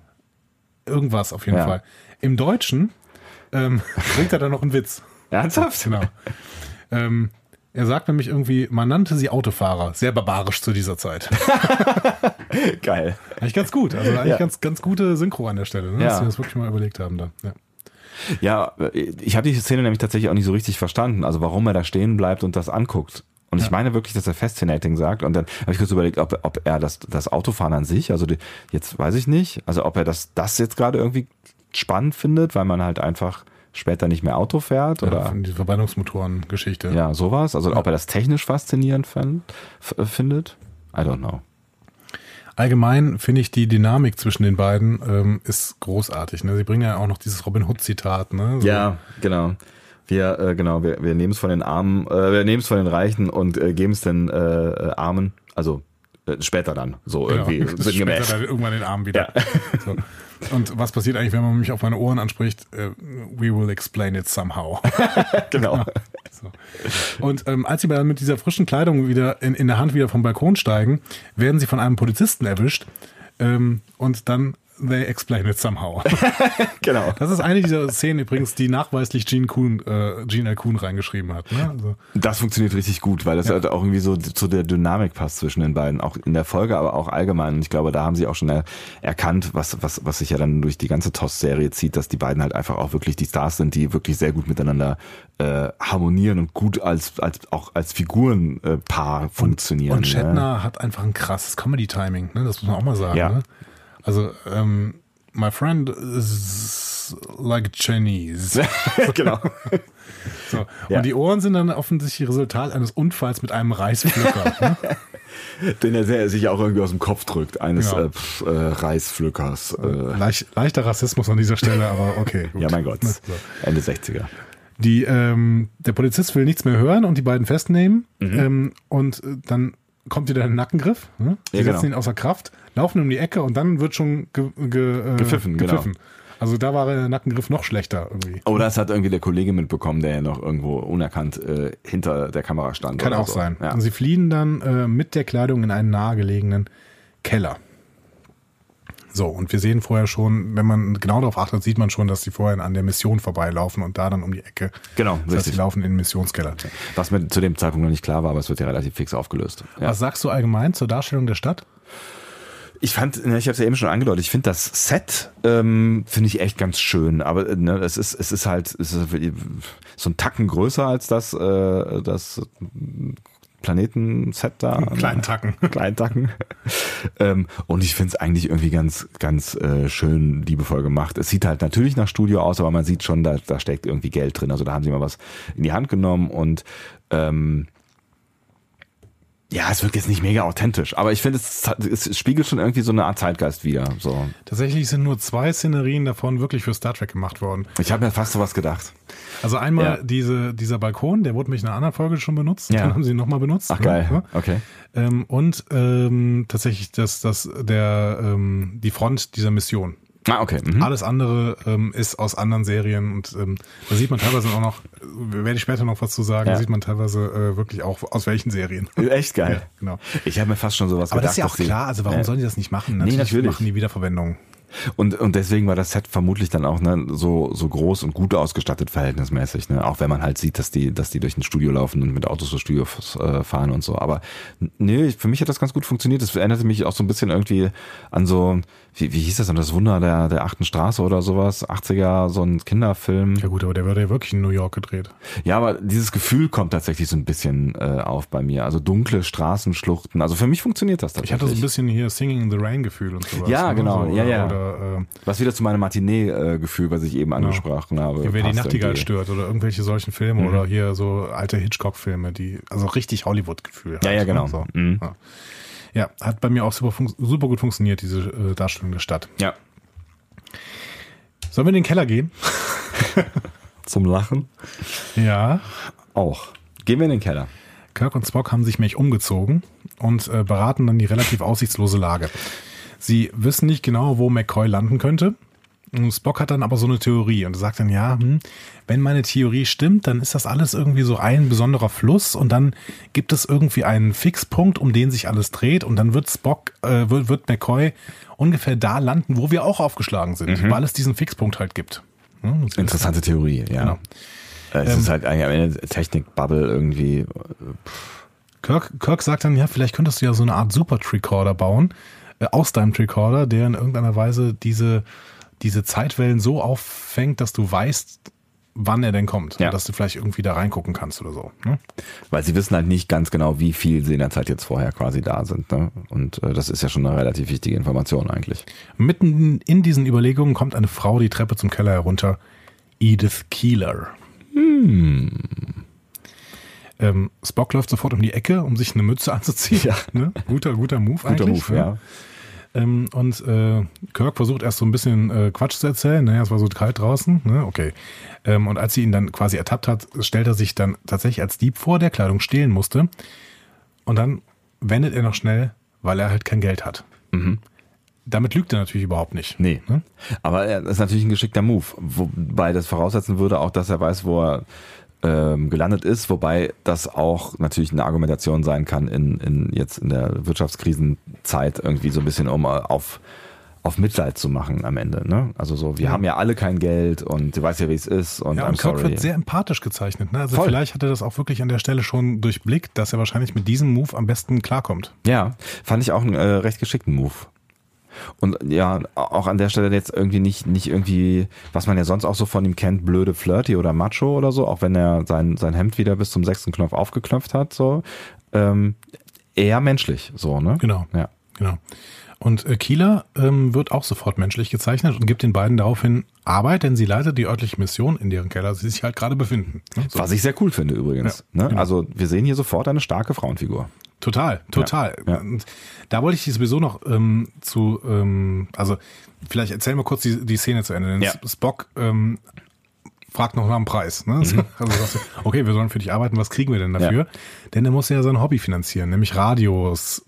irgendwas auf jeden Ja. Fall. Im Deutschen ähm, *laughs* bringt er dann noch einen Witz. Ernsthaft? Genau. ähm, er sagt nämlich irgendwie, man nannte sie Autofahrer. Sehr barbarisch zu dieser Zeit. *laughs* Geil. Eigentlich ganz gut. Also eigentlich Ja. ganz, ganz gute Synchro an der Stelle, ne? dass Ja. wir das wirklich mal überlegt haben da. Ja. Ja, ich habe die Szene nämlich tatsächlich auch nicht so richtig verstanden, also warum er da stehen bleibt und das anguckt. Und ich meine wirklich, dass er fascinating sagt. Und dann habe ich kurz überlegt, ob, ob er das, das Autofahren an sich, also die, jetzt weiß ich nicht, also ob er das, das jetzt gerade irgendwie spannend findet, weil man halt einfach später nicht mehr Auto fährt oder Die Verbrennungsmotoren-Geschichte. ja, sowas. Also ob er das technisch faszinierend fand, äh, findet. I don't know. Allgemein finde ich die Dynamik zwischen den beiden ähm, ist großartig. Ne? Sie bringen ja auch noch dieses Robin Hood-Zitat. Ne? So, Ja, genau. Wir, äh, genau, wir, wir nehmen es von den Armen, äh, wir nehmen es von den Reichen und äh, geben es den äh, äh, Armen, also später dann, so Genau. irgendwie *laughs* später dann irgendwann den Arm wieder. So. Und was passiert eigentlich, wenn man mich auf meine Ohren anspricht? Äh, we will explain it somehow. *laughs* Genau. *laughs* So. Und ähm, als sie dann mit dieser frischen Kleidung wieder in, in der Hand wieder vom Balkon steigen, werden sie von einem Polizisten erwischt. Ähm, und dann they explain it somehow. *laughs* genau. Das ist eine dieser Szenen übrigens, die nachweislich Gene Kuhn, äh, Gene L. Kuhn reingeschrieben hat. Ne? Also, Das funktioniert richtig gut, weil das halt auch irgendwie so zu der Dynamik passt zwischen den beiden, auch in der Folge, aber auch allgemein. Und ich glaube, da haben sie auch schon er, erkannt, was, was, was sich ja dann durch die ganze TOS-Serie zieht, dass die beiden halt einfach auch wirklich die Stars sind, die wirklich sehr gut miteinander äh, harmonieren und gut als, als auch als Figurenpaar äh, funktionieren. und ne? Shatner hat einfach ein krasses Comedy-Timing, ne? das muss man auch mal sagen. Ja. Ne? Also, ähm, my friend is like Chinese. *laughs* genau. So. Ja. Und die Ohren sind dann offensichtlich Resultat eines Unfalls mit einem Reispflücker. *laughs* ne? Den er sich auch irgendwie aus dem Kopf drückt, eines Genau. äh, äh, Reispflückers. Äh, Leicht, leichter Rassismus an dieser Stelle, aber okay. Gut. ja, mein Gott. So. Ende 60er. Die, ähm, der Polizist will nichts mehr hören und die beiden festnehmen. Mhm. Ähm, und äh, dann kommt wieder ein Nackengriff. Ne? Sie Ja, genau. setzen ihn außer Kraft, laufen um die Ecke und dann wird schon ge, ge, äh, Gepfiffen, genau. Also da war der Nackengriff noch schlechter irgendwie. Oder es hat irgendwie der Kollege mitbekommen, der ja noch irgendwo unerkannt äh, hinter der Kamera stand. Kann auch so. sein. Ja. Und sie fliehen dann äh, mit der Kleidung in einen nahegelegenen Keller. So, und wir sehen vorher schon, wenn man genau darauf achtet, sieht man schon, dass sie vorher an der Mission vorbeilaufen und da dann um die Ecke. Genau, Das heißt, richtig. sie laufen in den Missionskeller. Was mir zu dem Zeitpunkt noch nicht klar war, aber es wird ja relativ fix aufgelöst. Ja. Was sagst du allgemein zur Darstellung der Stadt? Ich fand, ne, ich habe es ja eben schon angedeutet, ich finde das Set, ähm, finde ich echt ganz schön, aber äh, ne, es ist, es ist halt, es ist so ein Tacken größer als das, äh, das Planetenset da. Kleinen Tacken. *laughs* Kleinen Tacken. ähm, und ich finde es eigentlich irgendwie ganz, ganz äh, schön liebevoll gemacht. Es sieht halt natürlich nach Studio aus, aber man sieht schon, da, da steckt irgendwie Geld drin. Also da haben sie mal was in die Hand genommen und ähm, ja, es wirkt jetzt nicht mega authentisch, aber ich finde, es, es spiegelt schon irgendwie so eine Art Zeitgeist wieder. So. Tatsächlich sind nur zwei Szenerien davon wirklich für Star Trek gemacht worden. Ich habe mir fast sowas gedacht. Also einmal Ja. diese, dieser Balkon, der wurde mich in einer anderen Folge schon benutzt. Ja. Dann haben sie ihn nochmal benutzt. Ach ne? geil, Ja. okay. Ähm, und ähm, tatsächlich das, das, der, ähm, die Front dieser Mission. Ah, okay. Mhm. Alles andere ähm, ist aus anderen Serien und ähm, da sieht man teilweise auch noch, äh, werde ich später noch was zu sagen, Ja. da sieht man teilweise äh, wirklich auch aus welchen Serien. Echt geil. *laughs* genau. Ich habe mir fast schon sowas Aber gedacht. das ist ja auch klar, also warum Ja. sollen die das nicht machen? Nee, natürlich. machen die Wiederverwendung. Und, und deswegen war das Set vermutlich dann auch ne, so, so groß und gut ausgestattet verhältnismäßig. Ne? Auch wenn man halt sieht, dass die, dass die durch ein Studio laufen und mit Autos durchs Studio äh, fahren und so. Aber nee, für mich hat das ganz gut funktioniert. Das erinnerte mich auch so ein bisschen irgendwie an so, wie, wie hieß das denn, das Wunder der, der achten Straße oder sowas, 80er, so ein Kinderfilm. Ja gut, aber der wird ja wirklich in New York gedreht. Ja, aber dieses Gefühl kommt tatsächlich so ein bisschen äh, auf bei mir. Also dunkle Straßenschluchten. Also für mich funktioniert das Ich tatsächlich. hatte so ein bisschen hier Singing in the Rain Gefühl und sowas. Ja, ne? genau. So, Ja, ja. Oder äh, Was wieder zu meinem Matinee-Gefühl, was ich eben angesprochen habe. hier, wer die Nachtigall stört oder irgendwelche solchen Filme oder hier so alte Hitchcock-Filme, die also richtig Hollywood-Gefühl Ja, hat, ja, ne? genau. So. Mhm. Ja. ja, hat bei mir auch super, super gut funktioniert, diese äh, Darstellung der Stadt. Ja. Sollen wir in den Keller gehen? *laughs* Zum Lachen? Ja. Auch. Gehen wir in den Keller. Kirk und Spock haben sich mächtig umgezogen und äh, beraten dann die relativ aussichtslose Lage. Sie wissen nicht genau, wo McCoy landen könnte. Und Spock hat dann aber so eine Theorie und sagt dann, ja, hm, wenn meine Theorie stimmt, dann ist das alles irgendwie so ein besonderer Fluss und dann gibt es irgendwie einen Fixpunkt, um den sich alles dreht und dann wird Spock, äh, wird, wird McCoy ungefähr da landen, wo wir auch aufgeschlagen sind, Mhm. weil es diesen Fixpunkt halt gibt. Hm, Interessante Theorie, ja. Genau. Äh, Es Ähm, ist halt eigentlich am Ende Technik-Bubble irgendwie. Kirk, Kirk sagt dann, ja, vielleicht könntest du ja so eine Art Super-Tricorder bauen, äh, aus deinem Tricorder, der in irgendeiner Weise diese, diese Zeitwellen so auffängt, dass du weißt, wann er denn kommt. Ja. Dass du vielleicht irgendwie da reingucken kannst oder so. Ne? Weil sie wissen halt nicht ganz genau, wie viel sie in der Zeit jetzt vorher quasi da sind. Ne? Und äh, das ist ja schon eine relativ wichtige Information eigentlich. Mitten in diesen Überlegungen kommt eine Frau die Treppe zum Keller herunter. Edith Keeler. Ähm, Spock läuft sofort um die Ecke, um sich eine Mütze *laughs* anzuziehen. Ja. Ne? Guter, guter Move Guter eigentlich. Move, ne? ja. Ähm, und äh, Kirk versucht erst so ein bisschen äh, Quatsch zu erzählen. Naja, es war so kalt draußen. Ne? Okay. Ähm, und als sie ihn dann quasi ertappt hat, stellt er sich dann tatsächlich als Dieb vor, der Kleidung stehlen musste. Und dann wendet er noch schnell, weil er halt kein Geld hat. Damit lügt er natürlich überhaupt nicht. Nee. Ne? Aber er ist natürlich ein geschickter Move. Wobei das voraussetzen würde auch, dass er weiß, wo er ähm, gelandet ist, wobei das auch natürlich eine Argumentation sein kann in, in jetzt in der Wirtschaftskrisenzeit irgendwie so ein bisschen um auf auf Mitleid zu machen am Ende. Ne? Also so, wir Ja. haben ja alle kein Geld und du weißt ja, wie es ist und Ja, I'm und Kirk sorry. wird sehr empathisch gezeichnet. Ne? Also Voll. vielleicht hat er das auch wirklich an der Stelle schon durchblickt, dass er wahrscheinlich mit diesem Move am besten klarkommt. Ja, fand ich auch einen äh, recht geschickten Move. Und ja, auch an der Stelle jetzt irgendwie nicht, nicht irgendwie, was man ja sonst auch so von ihm kennt, blöde Flirty oder Macho oder so, auch wenn er sein, sein Hemd wieder bis zum sechsten Knopf aufgeknöpft hat, so. Ähm, eher menschlich, so, ne? Genau. Ja. Genau. Und äh, Kieler ähm, wird auch sofort menschlich gezeichnet und gibt den beiden daraufhin Arbeit, denn sie leitet die örtliche Mission, in deren Keller sie sich halt gerade befinden. Ne? So. Was ich sehr cool finde übrigens. Ja, ne? genau. Also wir sehen hier sofort eine starke Frauenfigur. Total, total. Ja, ja. Da wollte ich die sowieso noch ähm, zu, ähm, also vielleicht erzähl mal kurz die, die Szene zu Ende. Denn Ja. Spock ähm, fragt noch nach dem Preis. Ne? Mhm. *laughs* Also sagst du, okay, wir sollen für dich arbeiten, was kriegen wir denn dafür? Denn er muss ja sein Hobby finanzieren, nämlich Radios,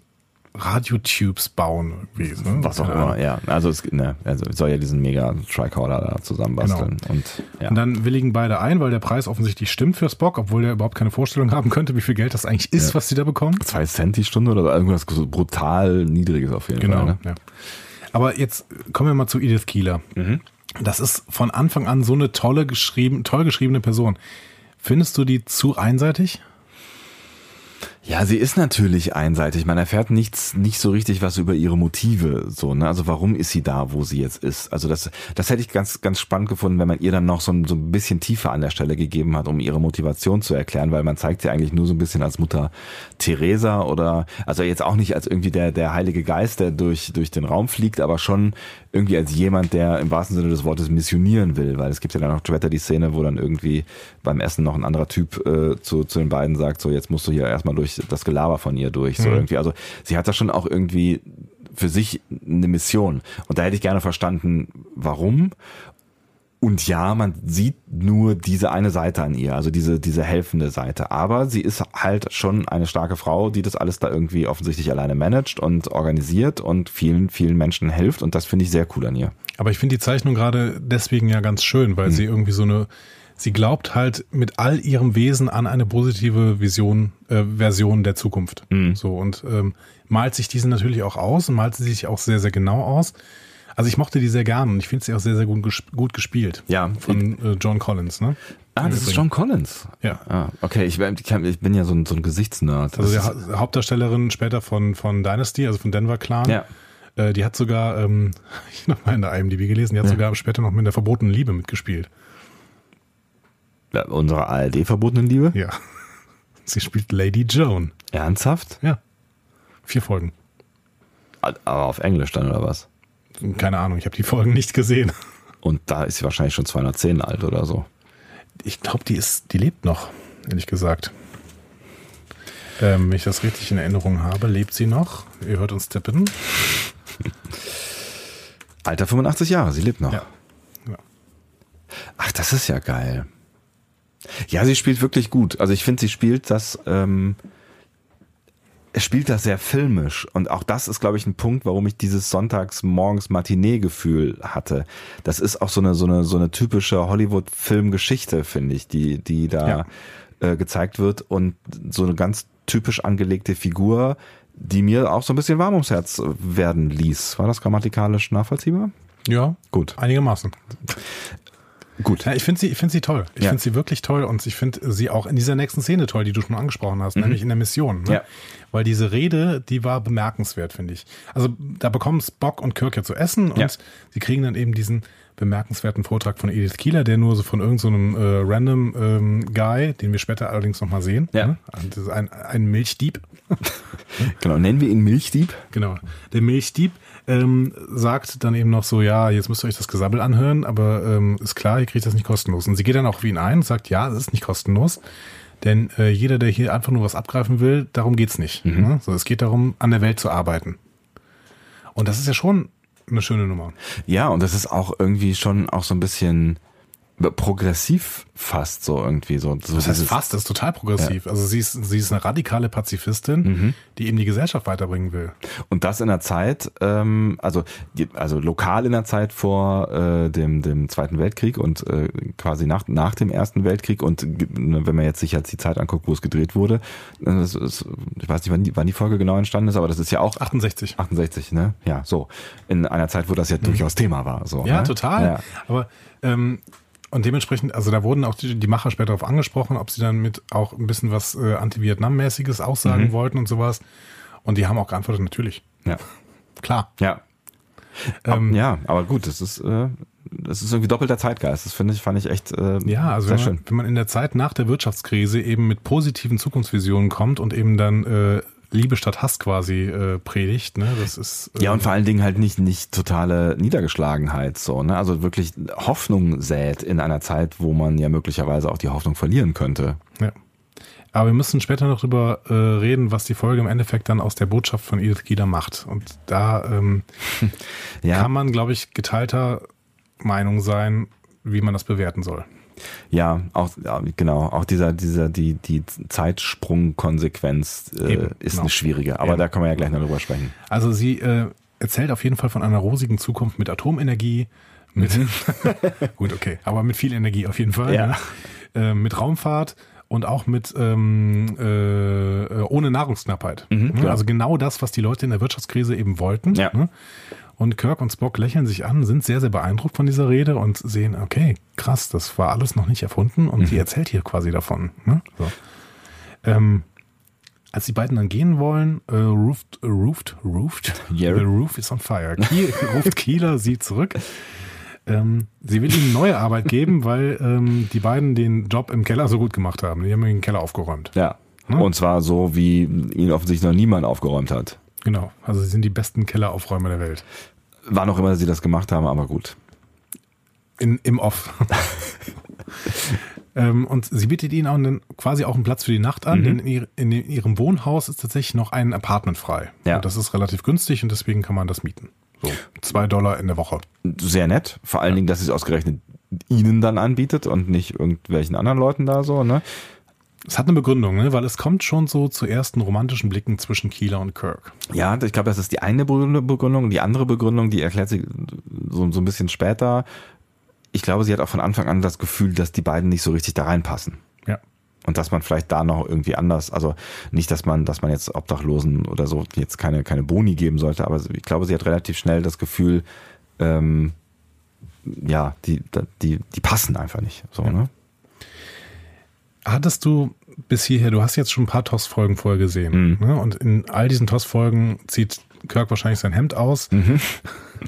Radiotubes bauen. Wie, ne? Was auch immer, ja. Also es ne, also soll ja diesen mega Tricorder da zusammenbasteln. Und ja. Und dann willigen beide ein, weil der Preis offensichtlich stimmt für Spock, obwohl er überhaupt keine Vorstellung haben könnte, wie viel Geld das eigentlich ist, Ja. was sie da bekommen. zwei Cent die Stunde oder irgendwas so brutal niedriges auf jeden Genau. Fall. Ne? Ja. Aber jetzt kommen wir mal zu Edith Keeler. Das ist von Anfang an so eine tolle geschrieben, toll geschriebene Person. Findest du die zu einseitig? Ja, sie ist natürlich einseitig. Man erfährt nichts, nicht so richtig was über ihre Motive, so, ne? Also warum ist sie da, wo sie jetzt ist? Also das, das hätte ich ganz, ganz spannend gefunden, wenn man ihr dann noch so ein, so ein bisschen tiefer an der Stelle gegeben hat, um ihre Motivation zu erklären, weil man zeigt sie eigentlich nur so ein bisschen als Mutter Teresa oder, also jetzt auch nicht als irgendwie der, der Heilige Geist, der durch, durch den Raum fliegt, aber schon irgendwie als jemand, der im wahrsten Sinne des Wortes missionieren will, weil es gibt ja dann auch später die Szene, wo dann irgendwie beim Essen noch ein anderer Typ äh, zu, zu den beiden sagt, so jetzt musst du hier erstmal durch das Gelaber von ihr durch, so Mhm. irgendwie. Also sie hat da schon auch irgendwie für sich eine Mission. Und da hätte ich gerne verstanden, warum. Und ja, man sieht nur diese eine Seite an ihr, also diese, diese helfende Seite. Aber sie ist halt schon eine starke Frau, die das alles da irgendwie offensichtlich alleine managt und organisiert und vielen, vielen Menschen hilft. Und das finde ich sehr cool an ihr. Aber ich finde die Zeichnung gerade deswegen ja ganz schön, weil sie irgendwie so eine, sie glaubt halt mit all ihrem Wesen an eine positive Vision, äh, Version der Zukunft. So und ähm, malt sich diese natürlich auch aus und malt sie sich auch sehr, sehr genau aus. Also ich mochte die sehr gerne und ich finde sie auch sehr, sehr gut, gesp gut gespielt. Ja. Von äh, John Collins, ne? Ah, das ist. John Collins. Ja. Ah, okay, ich, bin- ich bin ja so ein, so ein Gesichtsnerd. Also die ha Hauptdarstellerin später von, von Dynasty, also von Denver Clan. Ja. Äh, die hat sogar, ähm, *laughs* ich habe nochmal in der IMDb gelesen, die hat Ja. sogar später noch mit der verbotenen Liebe mitgespielt. Ja, unsere ARD verbotenen Liebe? Ja. *laughs* Sie spielt Lady Joan. Ernsthaft? Ja. Vier Folgen. Aber auf Englisch dann oder was? Keine Ahnung, ich habe die Folgen nicht gesehen. Und da ist sie wahrscheinlich schon 210 alt oder so. Ich glaube, die ist, die lebt noch, ehrlich gesagt. Ähm, wenn ich das richtig in Erinnerung habe, lebt sie noch. Ihr hört uns tippen. *laughs* Alter 85 Jahre, sie lebt noch. Ja. ja. Ach, das ist ja geil. Ja, sie spielt wirklich gut. Also ich finde, sie spielt das, ähm, spielt das sehr filmisch und auch das ist, glaube ich, ein Punkt, warum ich dieses Sonntagsmorgens Matinee-Gefühl hatte. Das ist auch so eine so eine so eine typische Hollywood-Filmgeschichte, finde ich, die die da ja. äh, gezeigt wird und so eine ganz typisch angelegte Figur, die mir auch so ein bisschen warm ums Herz werden ließ. War das grammatikalisch nachvollziehbar? Ja, gut. Einigermaßen. Gut. Ja, ich finde sie, ich finde sie toll. Ich ja. finde sie wirklich toll und ich finde sie auch in dieser nächsten Szene toll, die du schon angesprochen hast, mhm. nämlich in der Mission. Ne? Ja. Weil diese Rede, die war bemerkenswert, finde ich. Also da bekommen Spock und Kirk ja zu essen und ja. sie kriegen dann eben diesen bemerkenswerten Vortrag von Edith Kieler, der nur so von irgendeinem so äh, random ähm, Guy, den wir später allerdings nochmal sehen. Ja. Ne? Also ein, ein Milchdieb. *laughs* genau, nennen wir ihn Milchdieb. Genau. Der Milchdieb ähm, sagt dann eben noch so, ja, jetzt müsst ihr euch das Gesabbel anhören, aber ähm, ist klar, ihr kriegt das nicht kostenlos. Und sie geht dann auch wie ihn ein und sagt, ja, es ist nicht kostenlos. Denn äh, jeder, der hier einfach nur was abgreifen will, darum geht's nicht. Mhm. Ne? So, es geht darum, an der Welt zu arbeiten. Und das ist ja schon eine schöne Nummer. Ja, und das ist auch irgendwie schon auch so ein bisschen progressiv fast so irgendwie so. so das heißt fast, das ist total progressiv. Ja. Also sie ist, sie ist eine radikale Pazifistin, mhm. die eben die Gesellschaft weiterbringen will. Und das in der Zeit, ähm, also also lokal in der Zeit vor äh, dem dem Zweiten Weltkrieg und äh, quasi nach nach dem Ersten Weltkrieg und ne, wenn man jetzt sich jetzt die Zeit anguckt, wo es gedreht wurde, das ist, ich weiß nicht, wann die, wann die Folge genau entstanden ist, aber das ist ja auch 68. 68, ne? Ja, so in einer Zeit, wo das ja mhm. durchaus Thema war. So, ja, ne? total. Ja. Aber ähm, und dementsprechend, also da wurden auch die, die Macher später darauf angesprochen, ob sie dann mit auch ein bisschen was äh, Anti-Vietnam-mäßiges aussagen mhm. wollten und sowas. Und die haben auch geantwortet, natürlich. Ja. Klar. Ja. Ähm, ja, aber gut, das ist, äh, das ist irgendwie doppelter Zeitgeist. Das finde ich, fand ich echt äh, ja, also sehr wenn man, schön. Wenn man in der Zeit nach der Wirtschaftskrise eben mit positiven Zukunftsvisionen kommt und eben dann äh, Liebe statt Hass quasi äh, predigt. Ne? Das ist äh, ja und vor allen Dingen halt nicht nicht totale Niedergeschlagenheit so. Ne? Also wirklich Hoffnung sät in einer Zeit, wo man ja möglicherweise auch die Hoffnung verlieren könnte. Ja. Aber wir müssen später noch drüber äh, reden, was die Folge im Endeffekt dann aus der Botschaft von Edith Gieder macht. Und da ähm, *laughs* ja. kann man, glaube ich, geteilter Meinung sein, wie man das bewerten soll. Ja, auch ja, genau, auch dieser dieser die die Zeitsprungkonsequenz äh, ist genau. eine schwierige, aber Eben. da können wir ja gleich noch drüber sprechen. Also sie äh, erzählt auf jeden Fall von einer rosigen Zukunft mit Atomenergie, mit *laughs* *laughs* gut, okay, aber mit viel Energie auf jeden Fall, ja. ja. Äh, mit Raumfahrt und auch mit ähm, äh, ohne Nahrungsknappheit. Mhm, ja. Also genau das, was die Leute in der Wirtschaftskrise eben wollten. Ja. Ne? Und Kirk und Spock lächeln sich an, sind sehr, sehr beeindruckt von dieser Rede und sehen, okay, krass, das war alles noch nicht erfunden und mhm. sie erzählt hier quasi davon. Ne? So. Ähm, als die beiden dann gehen wollen, äh, ruft, ruft, ruft, yeah. the roof is on fire. Kiel, *laughs* ruft Kieler sie zurück. Ähm, sie will ihnen neue Arbeit geben, weil ähm, die beiden den Job im Keller so gut gemacht haben. Die haben den Keller aufgeräumt. Ja. Hm? Und zwar so, wie ihn offensichtlich noch niemand aufgeräumt hat. Genau. Also sie sind die besten Kelleraufräumer der Welt. Wann auch immer sie das gemacht haben, aber gut. In, Im Off. *laughs* ähm, und sie bietet ihnen auch einen, quasi auch einen Platz für die Nacht an, mhm. denn in, ihr, in, ihrem Wohnhaus ist tatsächlich noch ein Apartment frei. Ja. Und das ist relativ günstig und deswegen kann man das mieten. So, zwei Dollar in der Woche. Sehr nett. Vor allen ja. Dingen, dass sie es ausgerechnet ihnen dann anbietet und nicht irgendwelchen anderen Leuten da so, ne? Es hat eine Begründung, ne? weil es kommt schon so zu ersten romantischen Blicken zwischen Keeler und Kirk. Ja, ich glaube, das ist die eine Begründung. Die andere Begründung, die erklärt sie so, so ein bisschen später. Ich glaube, sie hat auch von Anfang an das Gefühl, dass die beiden nicht so richtig da reinpassen. Ja. Und dass man vielleicht da noch irgendwie anders, also nicht, dass man, dass man jetzt Obdachlosen oder so jetzt keine, keine Boni geben sollte, aber ich glaube, sie hat relativ schnell das Gefühl, ähm, ja, die, die, die passen einfach nicht. So, ja. ne? Hattest du bis hierher, du hast jetzt schon ein paar TOS-Folgen vorher gesehen. Mhm. Ne? Und in all diesen TOS-Folgen zieht Kirk wahrscheinlich sein Hemd aus. Mhm.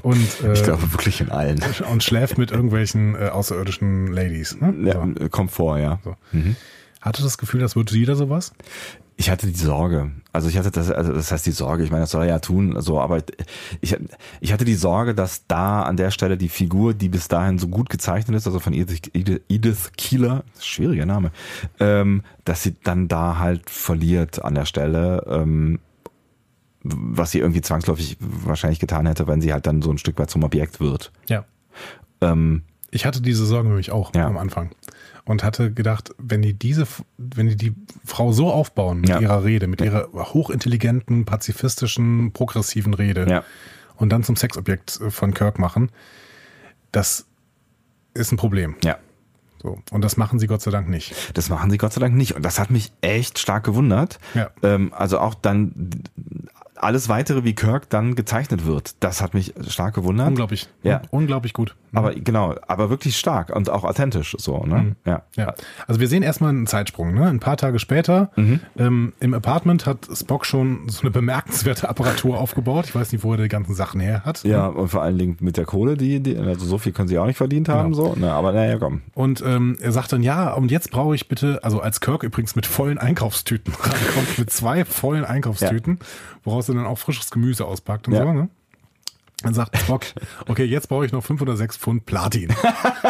Und, *laughs* äh, ich glaube wirklich in allen. *laughs* Und schläft mit irgendwelchen äh, außerirdischen Ladies. Ne? Ja, so. kommt vor, ja. So. Mhm. Hatte das Gefühl, das wird wieder sowas? Ich hatte die Sorge. Also ich hatte das, also das heißt die Sorge, ich meine, das soll er ja tun, so, aber ich, ich hatte die Sorge, dass da an der Stelle die Figur, die bis dahin so gut gezeichnet ist, also von Edith, Edith Keeler, schwieriger Name, ähm, dass sie dann da halt verliert an der Stelle, ähm, was sie irgendwie zwangsläufig wahrscheinlich getan hätte, wenn sie halt dann so ein Stück weit zum Objekt wird. Ja. Ähm, ich hatte diese Sorge nämlich auch ja. am Anfang. Und hatte gedacht, wenn die diese, wenn die die Frau so aufbauen mit Ja. ihrer Rede, mit ihrer hochintelligenten, pazifistischen, progressiven Rede Ja. und dann zum Sexobjekt äh, von Kirk machen, das ist ein Problem. Ja. So. Und das machen sie Gott sei Dank nicht. Das machen sie Gott sei Dank nicht. Und das hat mich echt stark gewundert. Ja. Ähm, also auch dann alles weitere, wie Kirk dann gezeichnet wird, das hat mich stark gewundert. Unglaublich. Ja. Unglaublich gut. Aber genau, aber wirklich stark und auch authentisch so, ne? Mhm. Ja. Ja, also wir sehen erstmal einen Zeitsprung. Ne? Ein paar Tage später Mhm. ähm, im Apartment hat Spock schon so eine bemerkenswerte Apparatur aufgebaut. Ich weiß nicht, wo er die ganzen Sachen her hat. Ja, und vor allen Dingen mit der Kohle, die, die also so viel können sie auch nicht verdient haben, Genau. so, ne? Aber naja, komm. Und ähm, er sagt dann, ja, und jetzt brauche ich bitte, also als Kirk übrigens mit vollen Einkaufstüten *laughs* rankommt, mit zwei vollen Einkaufstüten, woraus er dann auch frisches Gemüse auspackt und Ja. so, ne? Dann sagt Spock, *laughs* okay, jetzt brauche ich noch 5 oder 6 Pfund Platin.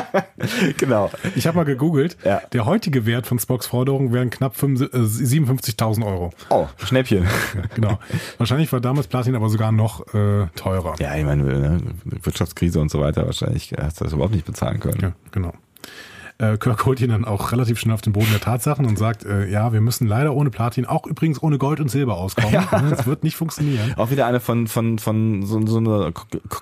*laughs* genau. Ich habe mal gegoogelt, Ja. der heutige Wert von Spocks Forderung wären knapp 55 äh, 57.000 Euro. Oh, Schnäppchen. Genau. Wahrscheinlich war damals Platin aber sogar noch äh, teurer. Ja, ich meine, ne, Wirtschaftskrise und so weiter, wahrscheinlich hast du das überhaupt nicht bezahlen können. Ja, genau. Äh, Kirk holt ihn dann auch relativ schnell auf den Boden der Tatsachen und sagt, äh, ja, wir müssen leider ohne Platin, auch übrigens ohne Gold und Silber auskommen. Das wird nicht funktionieren. Auch wieder eine von, von, von so, so einer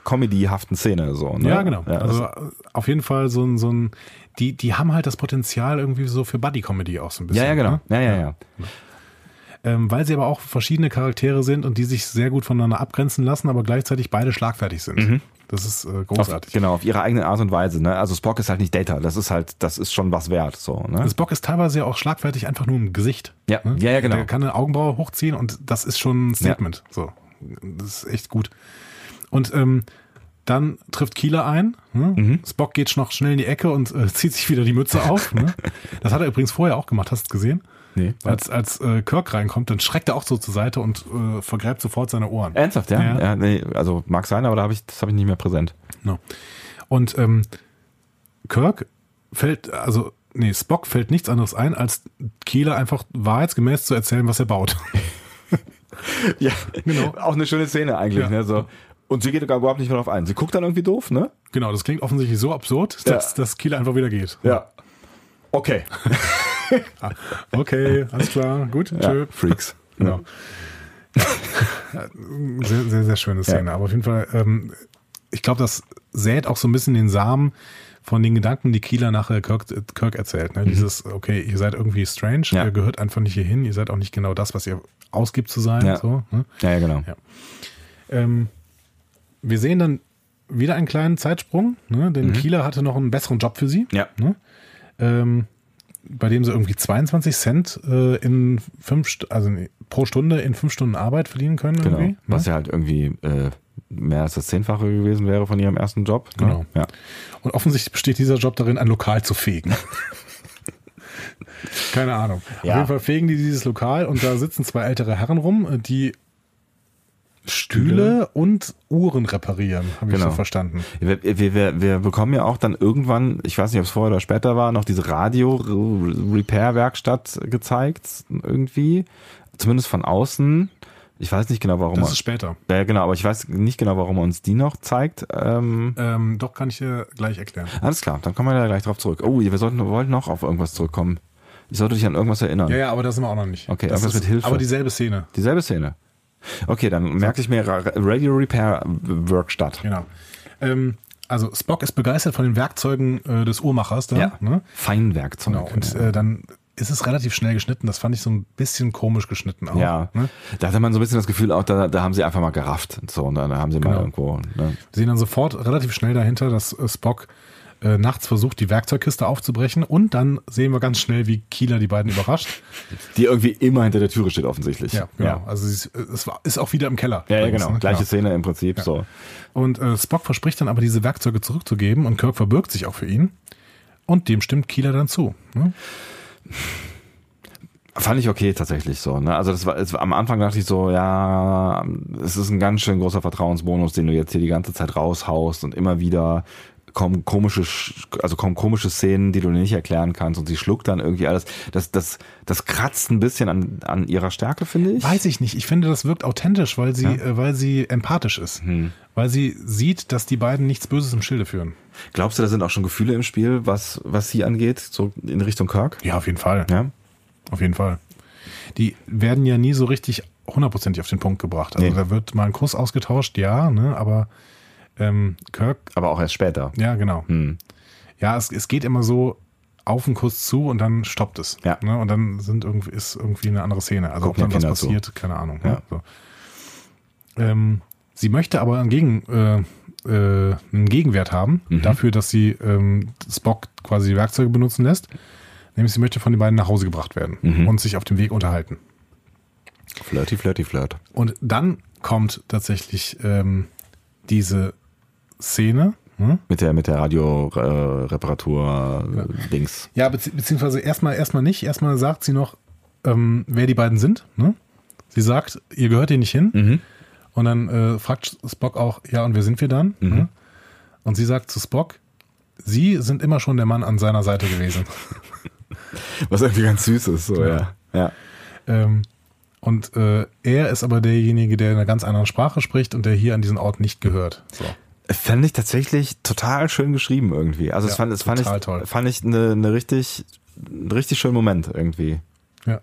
Comedy-haften Szene, so, ne? Ja, genau. Ja, also äh, auf jeden Fall so ein, so ein, die, die haben halt das Potenzial irgendwie so für Buddy-Comedy auch so ein bisschen. ja, ja, genau. Ne? Ja, ja, ja. Ähm, weil sie aber auch verschiedene Charaktere sind und die sich sehr gut voneinander abgrenzen lassen, aber gleichzeitig beide schlagfertig sind. Das ist äh, Auf, großartig. genau, auf ihre eigene Art und Weise, ne? Also Spock ist halt nicht Data, das ist halt, das ist schon was wert, so, ne? Das Bock ist teilweise ja auch schlagfertig einfach nur im Gesicht. Ja, ja, ja, genau. Der kann eine Augenbraue hochziehen und das ist schon ein Statement. So, das ist echt gut. Und ähm, dann trifft Kieler ein. Ne? Mhm. Spock geht noch schnell in die Ecke und äh, *laughs* zieht sich wieder die Mütze auf. Ne? *laughs* Das hat er übrigens vorher auch gemacht. Hast du gesehen? Nee. Als, als äh, Kirk reinkommt, dann schreckt er auch so zur Seite und äh, vergräbt sofort seine Ohren. Ernsthaft, ja? Ja. ja. nee, also mag sein, aber da habe ich, das habe ich nicht mehr präsent. No. Und ähm, Kirk fällt, also, nee, Spock fällt nichts anderes ein, als Kieler einfach wahrheitsgemäß zu erzählen, was er baut. *laughs* Ja, Genau. Auch eine schöne Szene eigentlich, Ja. ne? So. Und sie geht gar überhaupt nicht mehr drauf ein. Sie guckt dann irgendwie doof, ne? genau, das klingt offensichtlich so absurd, dass, dass Kieler einfach wieder geht. Ja. Okay. *laughs* Okay, alles klar, gut, Ja, tschö. Freaks. Genau. *laughs* sehr, sehr, sehr schöne Szene. Aber auf jeden Fall, ähm, ich glaube, das sät auch so ein bisschen den Samen von den Gedanken, die Kieler nachher Kirk, Kirk erzählt. Ne? Dieses, okay, ihr seid irgendwie strange, Mhm. Ja. ihr gehört einfach nicht hierhin, ihr seid auch nicht genau das, was ihr ausgibt zu sein. Ja. So, ne? Ja, ja, genau. Ja. Ähm, wir sehen dann wieder einen kleinen Zeitsprung, ne? denn Kieler hatte noch einen besseren Job für sie. Mhm. Ja. Ne? Ähm, bei dem sie irgendwie 22 Cent äh, in fünf, also pro Stunde in fünf Stunden Arbeit verdienen können. Genau. Irgendwie, Was ne? ja halt irgendwie äh, mehr als das Zehnfache gewesen wäre von ihrem ersten Job. Ne? Genau. Ja. Und offensichtlich besteht dieser Job darin, ein Lokal zu fegen. *laughs* Keine Ahnung. Ja. Auf jeden Fall fegen die dieses Lokal und da sitzen zwei ältere Herren rum, äh, die Stühle und Uhren reparieren, habe ich Genau. so verstanden. Wir, wir, wir, wir bekommen ja auch dann irgendwann, ich weiß nicht, ob es vorher oder später war, noch diese Radio-Repair-Werkstatt gezeigt, irgendwie. Zumindest von außen. Ich weiß nicht genau, warum Das ist später. ja, genau, aber ich weiß nicht genau, warum er uns die noch zeigt. Ähm, Ähm, doch, kann ich dir gleich erklären. alles klar, dann kommen wir da gleich drauf zurück. Oh, wir sollten, wollten noch auf irgendwas zurückkommen. Ich sollte dich an irgendwas erinnern. Ja, ja, aber da sind wir auch noch nicht. Okay, das irgendwas ist, mit Hilfe. Aber dieselbe Szene. Dieselbe Szene. Okay, dann merke ich mir Ra- Radio Repair Werkstatt. Genau. Ähm, also Spock ist begeistert von den Werkzeugen äh, des Uhrmachers da. Ja. Ne? Feinwerkzeug. Genau. Und äh, dann ist es relativ schnell geschnitten. Das fand ich so ein bisschen komisch geschnitten auch. Ja, Ne? da hatte man so ein bisschen das Gefühl, auch da, da haben sie einfach mal gerafft. So, und dann haben sie mal Genau. irgendwo. Ne? Wir sehen dann sofort relativ schnell dahinter, dass äh, Spock äh, nachts versucht, die Werkzeugkiste aufzubrechen. Und dann sehen wir ganz schnell, wie Kieler die beiden überrascht. *laughs* Die irgendwie immer hinter der Türe steht, offensichtlich. Ja, genau. Ja, Also ist, es war, ist auch wieder im Keller. ja, ja genau. ne? Gleiche. Szene im Prinzip. So. Und äh, Spock verspricht dann aber, diese Werkzeuge zurückzugeben und Kirk verbirgt sich auch für ihn. Und dem stimmt Kieler dann zu. Ne? Fand ich okay tatsächlich so. Ne? Also das war, es war am Anfang dachte ich so, ja, es ist ein ganz schön großer Vertrauensbonus, den du jetzt hier die ganze Zeit raushaust und immer wieder kommen komische, also kommen komische Szenen, die du nicht erklären kannst und sie schluckt dann irgendwie alles. Das, das, das kratzt ein bisschen an, an ihrer Stärke, finde ich. Weiß ich nicht. Ich finde, das wirkt authentisch, weil sie, ja. äh, weil sie empathisch ist. Hm. Weil sie sieht, dass die beiden nichts Böses im Schilde führen. Glaubst du, da sind auch schon Gefühle im Spiel, was, was sie angeht, so in Richtung Kirk? Ja, auf jeden Fall. Ja. Auf jeden Fall. Die werden ja nie so richtig hundertprozentig auf den Punkt gebracht. Also nee. da wird mal ein Kuss ausgetauscht, ja, ne, aber ähm, Kirk. Aber auch erst später. Ja, genau. Hm. Ja, es, es geht immer so auf den Kuss zu und dann stoppt es. Ja. Ne? Und dann sind irgendwie, ist irgendwie eine andere Szene. Also Gucken ob dann was passiert, zu. keine Ahnung. Ne? Ja. Ne? So. Ähm, sie möchte aber einen, Gegen, äh, äh, einen Gegenwert haben mhm. dafür, dass sie ähm, Spock quasi die Werkzeuge benutzen lässt. Nämlich sie möchte von den beiden nach Hause gebracht werden mhm. und sich auf dem Weg unterhalten. Flirty, flirty, flirt. Und dann kommt tatsächlich ähm, diese Szene. Hm? Mit der, mit der Radio-Reparatur-Dings. Äh, ja, bezieh beziehungsweise erstmal, erstmal nicht. Erstmal sagt sie noch, ähm, wer die beiden sind. Ne? Sie sagt, ihr gehört hier nicht hin. Mhm. Und dann äh, fragt Spock auch, ja, und wer sind wir dann? Mhm. Ne? Und sie sagt zu Spock, sie sind immer schon der Mann an seiner Seite gewesen. *laughs* Was irgendwie ganz süß ist, so, ja. ja. ja. Ähm, und äh, er ist aber derjenige, der in einer ganz anderen Sprache spricht und der hier an diesen Ort nicht gehört. So. Fand ich tatsächlich total schön geschrieben irgendwie. Also ja, es fand, es fand ich, toll. fand ich eine, eine richtig, einen richtig schönen Moment irgendwie. Ja.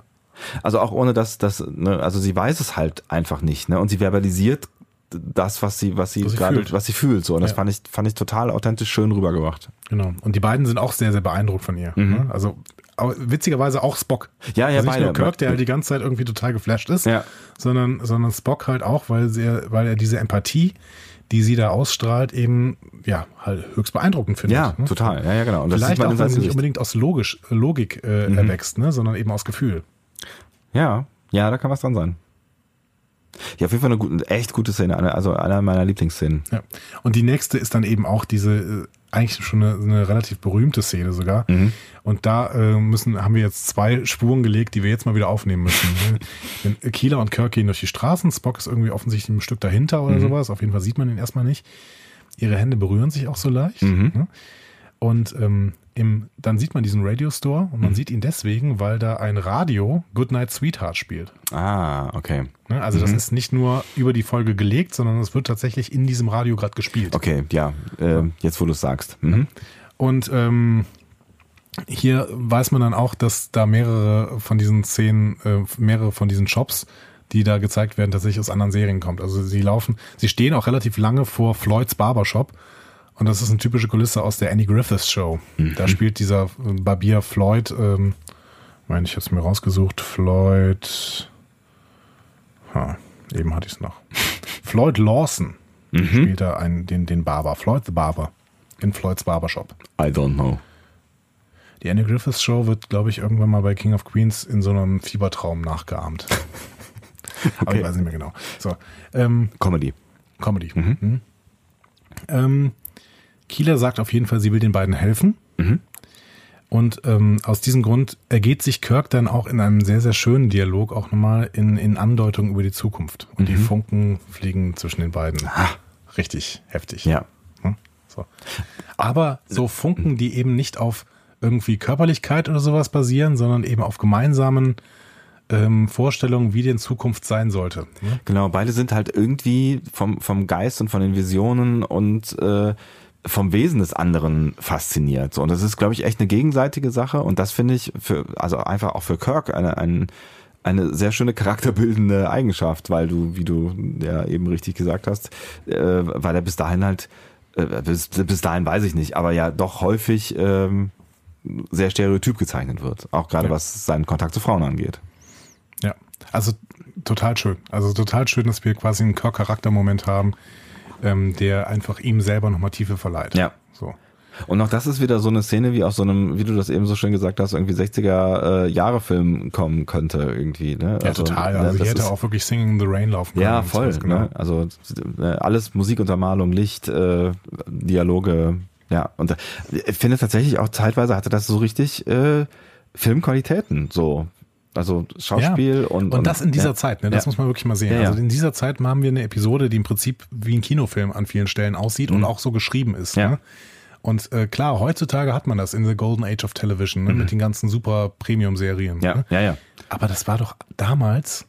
Also auch ohne dass das, ne, also sie weiß es halt einfach nicht, ne? Und sie verbalisiert das, was sie, was sie gerade, was sie fühlt. So. Und das fand ich, fand ich total authentisch schön rübergebracht. Genau. Und die beiden sind auch sehr, sehr beeindruckt von ihr. Mhm. Ne? Also aber witzigerweise auch Spock. Ja, ja, also nicht beide. nur Kirk, der halt die ganze Zeit irgendwie total geflasht ist, ja. sondern, sondern Spock halt auch, weil, sie, weil er diese Empathie, die sie da ausstrahlt, eben ja halt höchst beeindruckend findet. Ja, ne? total. Ja, ja, genau. Und Vielleicht auch, weil sie nicht unbedingt aus Logisch, Logik äh, mhm. erwächst, ne? sondern eben aus Gefühl. Ja, ja, da kann was dran sein. Ja, auf jeden Fall eine gute, echt gute Szene, also einer meiner Lieblingsszenen. Ja. Und die nächste ist dann eben auch diese, äh, eigentlich schon eine, eine relativ berühmte Szene sogar. Mhm. Und da äh, müssen, haben wir jetzt zwei Spuren gelegt, die wir jetzt mal wieder aufnehmen müssen. *laughs* Wenn Kieler und Kirk gehen durch die Straßen, Spock ist irgendwie offensichtlich ein Stück dahinter oder mhm. sowas. Auf jeden Fall sieht man ihn erstmal nicht. Ihre Hände berühren sich auch so leicht. Mhm. Ne? Und ähm, im, dann sieht man diesen Radio Store und man mhm. sieht ihn deswegen, weil da ein Radio Goodnight Sweetheart spielt. Ah, okay. Ne, also mhm. das ist nicht nur über die Folge gelegt, sondern es wird tatsächlich in diesem Radio gerade gespielt. Okay, ja, äh, jetzt wo du es sagst. Mhm. Und ähm, hier weiß man dann auch, dass da mehrere von diesen Szenen, äh, mehrere von diesen Shops, die da gezeigt werden, tatsächlich aus anderen Serien kommt. Also sie laufen, sie stehen auch relativ lange vor Floyds Barbershop und das ist eine typische Kulisse aus der Annie Griffiths Show. Mhm. Da spielt dieser Barbier Floyd, ähm, meine ich, habe mir rausgesucht, Floyd, ha, eben hatte ich es noch. *laughs* Floyd Lawson mhm. spielt da einen, den, den Barber, Floyd the Barber, in Floyds Barbershop. I don't know. Die Annie Griffiths Show wird, glaube ich, irgendwann mal bei King of Queens in so einem Fiebertraum nachgeahmt. okay. *laughs* Aber ich weiß nicht mehr genau. So, ähm, Comedy. Comedy. Mhm. Mhm. Ähm, Kieler sagt auf jeden Fall, sie will den beiden helfen. Mhm. Und ähm, aus diesem Grund ergeht sich Kirk dann auch in einem sehr, sehr schönen Dialog auch nochmal in, in Andeutungen über die Zukunft. Und mhm. die Funken fliegen zwischen den beiden. Ah. Richtig heftig. Ja. Hm? So. Aber so Funken, die eben nicht auf irgendwie Körperlichkeit oder sowas basieren, sondern eben auf gemeinsamen ähm, Vorstellungen, wie die in Zukunft sein sollte. Ne? Genau, beide sind halt irgendwie vom, vom Geist und von den Visionen und äh, vom Wesen des anderen fasziniert. So, und das ist, glaube ich, echt eine gegenseitige Sache. Und das finde ich für, also einfach auch für Kirk eine, eine, eine sehr schöne charakterbildende Eigenschaft, weil du, wie du ja eben richtig gesagt hast, äh, weil er bis dahin halt, äh, bis, bis dahin weiß ich nicht, aber ja doch häufig ähm, sehr stereotyp gezeichnet wird. Auch gerade ja. was seinen Kontakt zu Frauen angeht. Ja, also total schön. Also total schön, dass wir quasi einen Kirk-Charaktermoment haben, ähm, der einfach ihm selber nochmal Tiefe verleiht. Ja. So. Und auch das ist wieder so eine Szene, wie aus so einem, wie du das eben so schön gesagt hast, irgendwie 60er äh, Jahre Film kommen könnte irgendwie. Ne? Ja, also, total. Also ne, hier hätte auch wirklich Singing in the Rain laufen können. Ja, voll. So, genau. ne? Also äh, alles Musikuntermalung, Licht, äh, Dialoge. Ja, und äh, ich finde tatsächlich auch zeitweise hatte das so richtig äh, Filmqualitäten. So, also Schauspiel ja. und, und. das in dieser ja. Zeit, ne? Das ja. muss man wirklich mal sehen. Also in dieser Zeit haben wir eine Episode, die im Prinzip wie ein Kinofilm an vielen Stellen aussieht mhm. und auch so geschrieben ist. Ne? Und äh, klar, heutzutage hat man das in the Golden Age of Television ne, mit den ganzen super Premium-Serien. Mhm. Ja, Ne? ja, ja. Aber das war doch damals,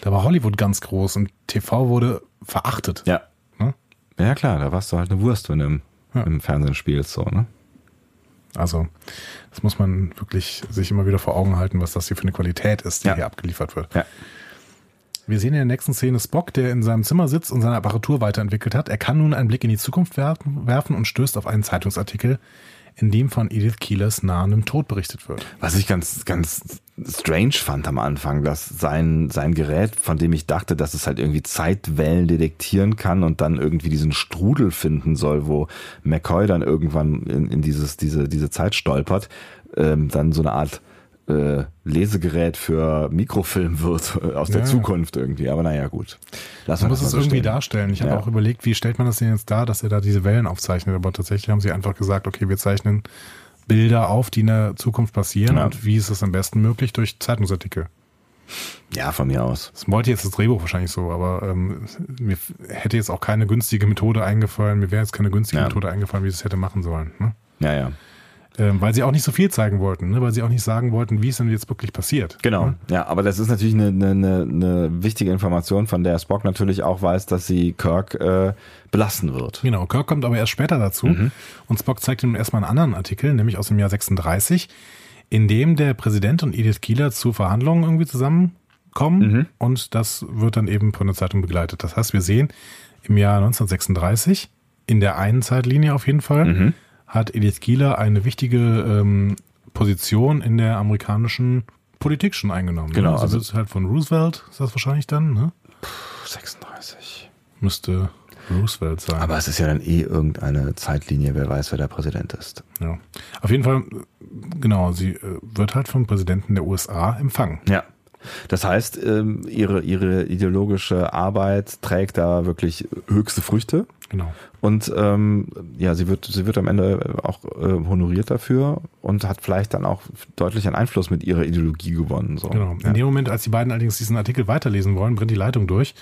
da war Hollywood ganz groß und TV wurde verachtet. Ja. Ne? Ja, klar, da warst du halt eine Wurst, wenn du im, im Fernsehen spielst, so, ne? Also, das muss man wirklich sich immer wieder vor Augen halten, was das hier für eine Qualität ist, die Ja. hier abgeliefert wird. Ja. Wir sehen in der nächsten Szene Spock, der in seinem Zimmer sitzt und seine Apparatur weiterentwickelt hat. Er kann nun einen Blick in die Zukunft werfen, werfen und stößt auf einen Zeitungsartikel, in dem von Edith Keelers nahendem Tod berichtet wird. Was ich ganz, ganz strange fand am Anfang, dass sein, sein Gerät, von dem ich dachte, dass es halt irgendwie Zeitwellen detektieren kann und dann irgendwie diesen Strudel finden soll, wo McCoy dann irgendwann in, in dieses, diese, diese Zeit stolpert, ähm, dann so eine Art äh, Lesegerät für Mikrofilm wird äh, aus der Ja. Zukunft irgendwie. Aber naja, gut. Lass Man muss das es so irgendwie stehen. darstellen. Ich habe Ja. auch überlegt, wie stellt man das denn jetzt dar, dass er da diese Wellen aufzeichnet. Aber tatsächlich haben sie einfach gesagt, okay, wir zeichnen Bilder auf, die in der Zukunft passieren. Ja. Und wie ist es am besten möglich? Durch Zeitungsartikel. Ja, von mir aus. Das wollte jetzt das Drehbuch wahrscheinlich so, aber ähm, mir hätte jetzt auch keine günstige Methode eingefallen. Mir wäre jetzt keine günstige. Methode eingefallen, wie sie es hätte machen sollen. Ne? Ja, ja. Ähm, weil sie auch nicht so viel zeigen wollten, ne? weil sie auch nicht sagen wollten, wie es denn jetzt wirklich passiert. Genau. Ne? Ja, aber das ist natürlich eine, eine, eine, wichtige Information, von der Spock natürlich auch weiß, dass sie Kirk äh, belasten wird. Genau, Kirk kommt aber erst später dazu Mhm. und Spock zeigt ihm erstmal einen anderen Artikel, nämlich aus dem Jahr 36, in dem der Präsident und Edith Keeler zu Verhandlungen irgendwie zusammenkommen Mhm. und das wird dann eben von der Zeitung begleitet. Das heißt, wir sehen im Jahr 1936, in der einen Zeitlinie auf jeden Fall, Mhm. Hat Edith Keeler eine wichtige ähm, Position in der amerikanischen Politik schon eingenommen. Genau, Ne? Also, also- wird halt von Roosevelt, ist das wahrscheinlich dann, ne? 36. Müsste Roosevelt sein. Aber es ist ja dann eh irgendeine Zeitlinie, wer weiß, wer der Präsident ist. Ja. Auf jeden Fall, genau, sie äh, wird halt vom Präsidenten der USA empfangen. Ja. Das heißt, ähm, ihre, ihre ideologische Arbeit trägt da wirklich höchste Früchte. Genau. Und ähm, ja, sie wird, sie wird am Ende auch äh, honoriert dafür und hat vielleicht dann auch deutlich an Einfluss mit ihrer Ideologie gewonnen. So. Genau. Ja. In dem Moment, als die beiden allerdings diesen Artikel weiterlesen wollen, brennt die Leitung durch.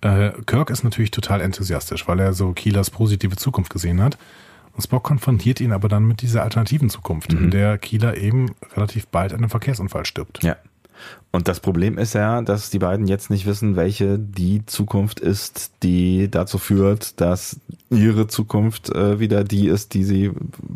Äh, Kirk ist natürlich total enthusiastisch, weil er so Keelers positive Zukunft gesehen hat. Und Spock konfrontiert ihn aber dann mit dieser alternativen Zukunft, in der Keeler eben relativ bald an einem Verkehrsunfall stirbt. Ja. Und das Problem ist ja, dass die beiden jetzt nicht wissen, welche die Zukunft ist, die dazu führt, dass ihre Zukunft äh, wieder die ist, die sie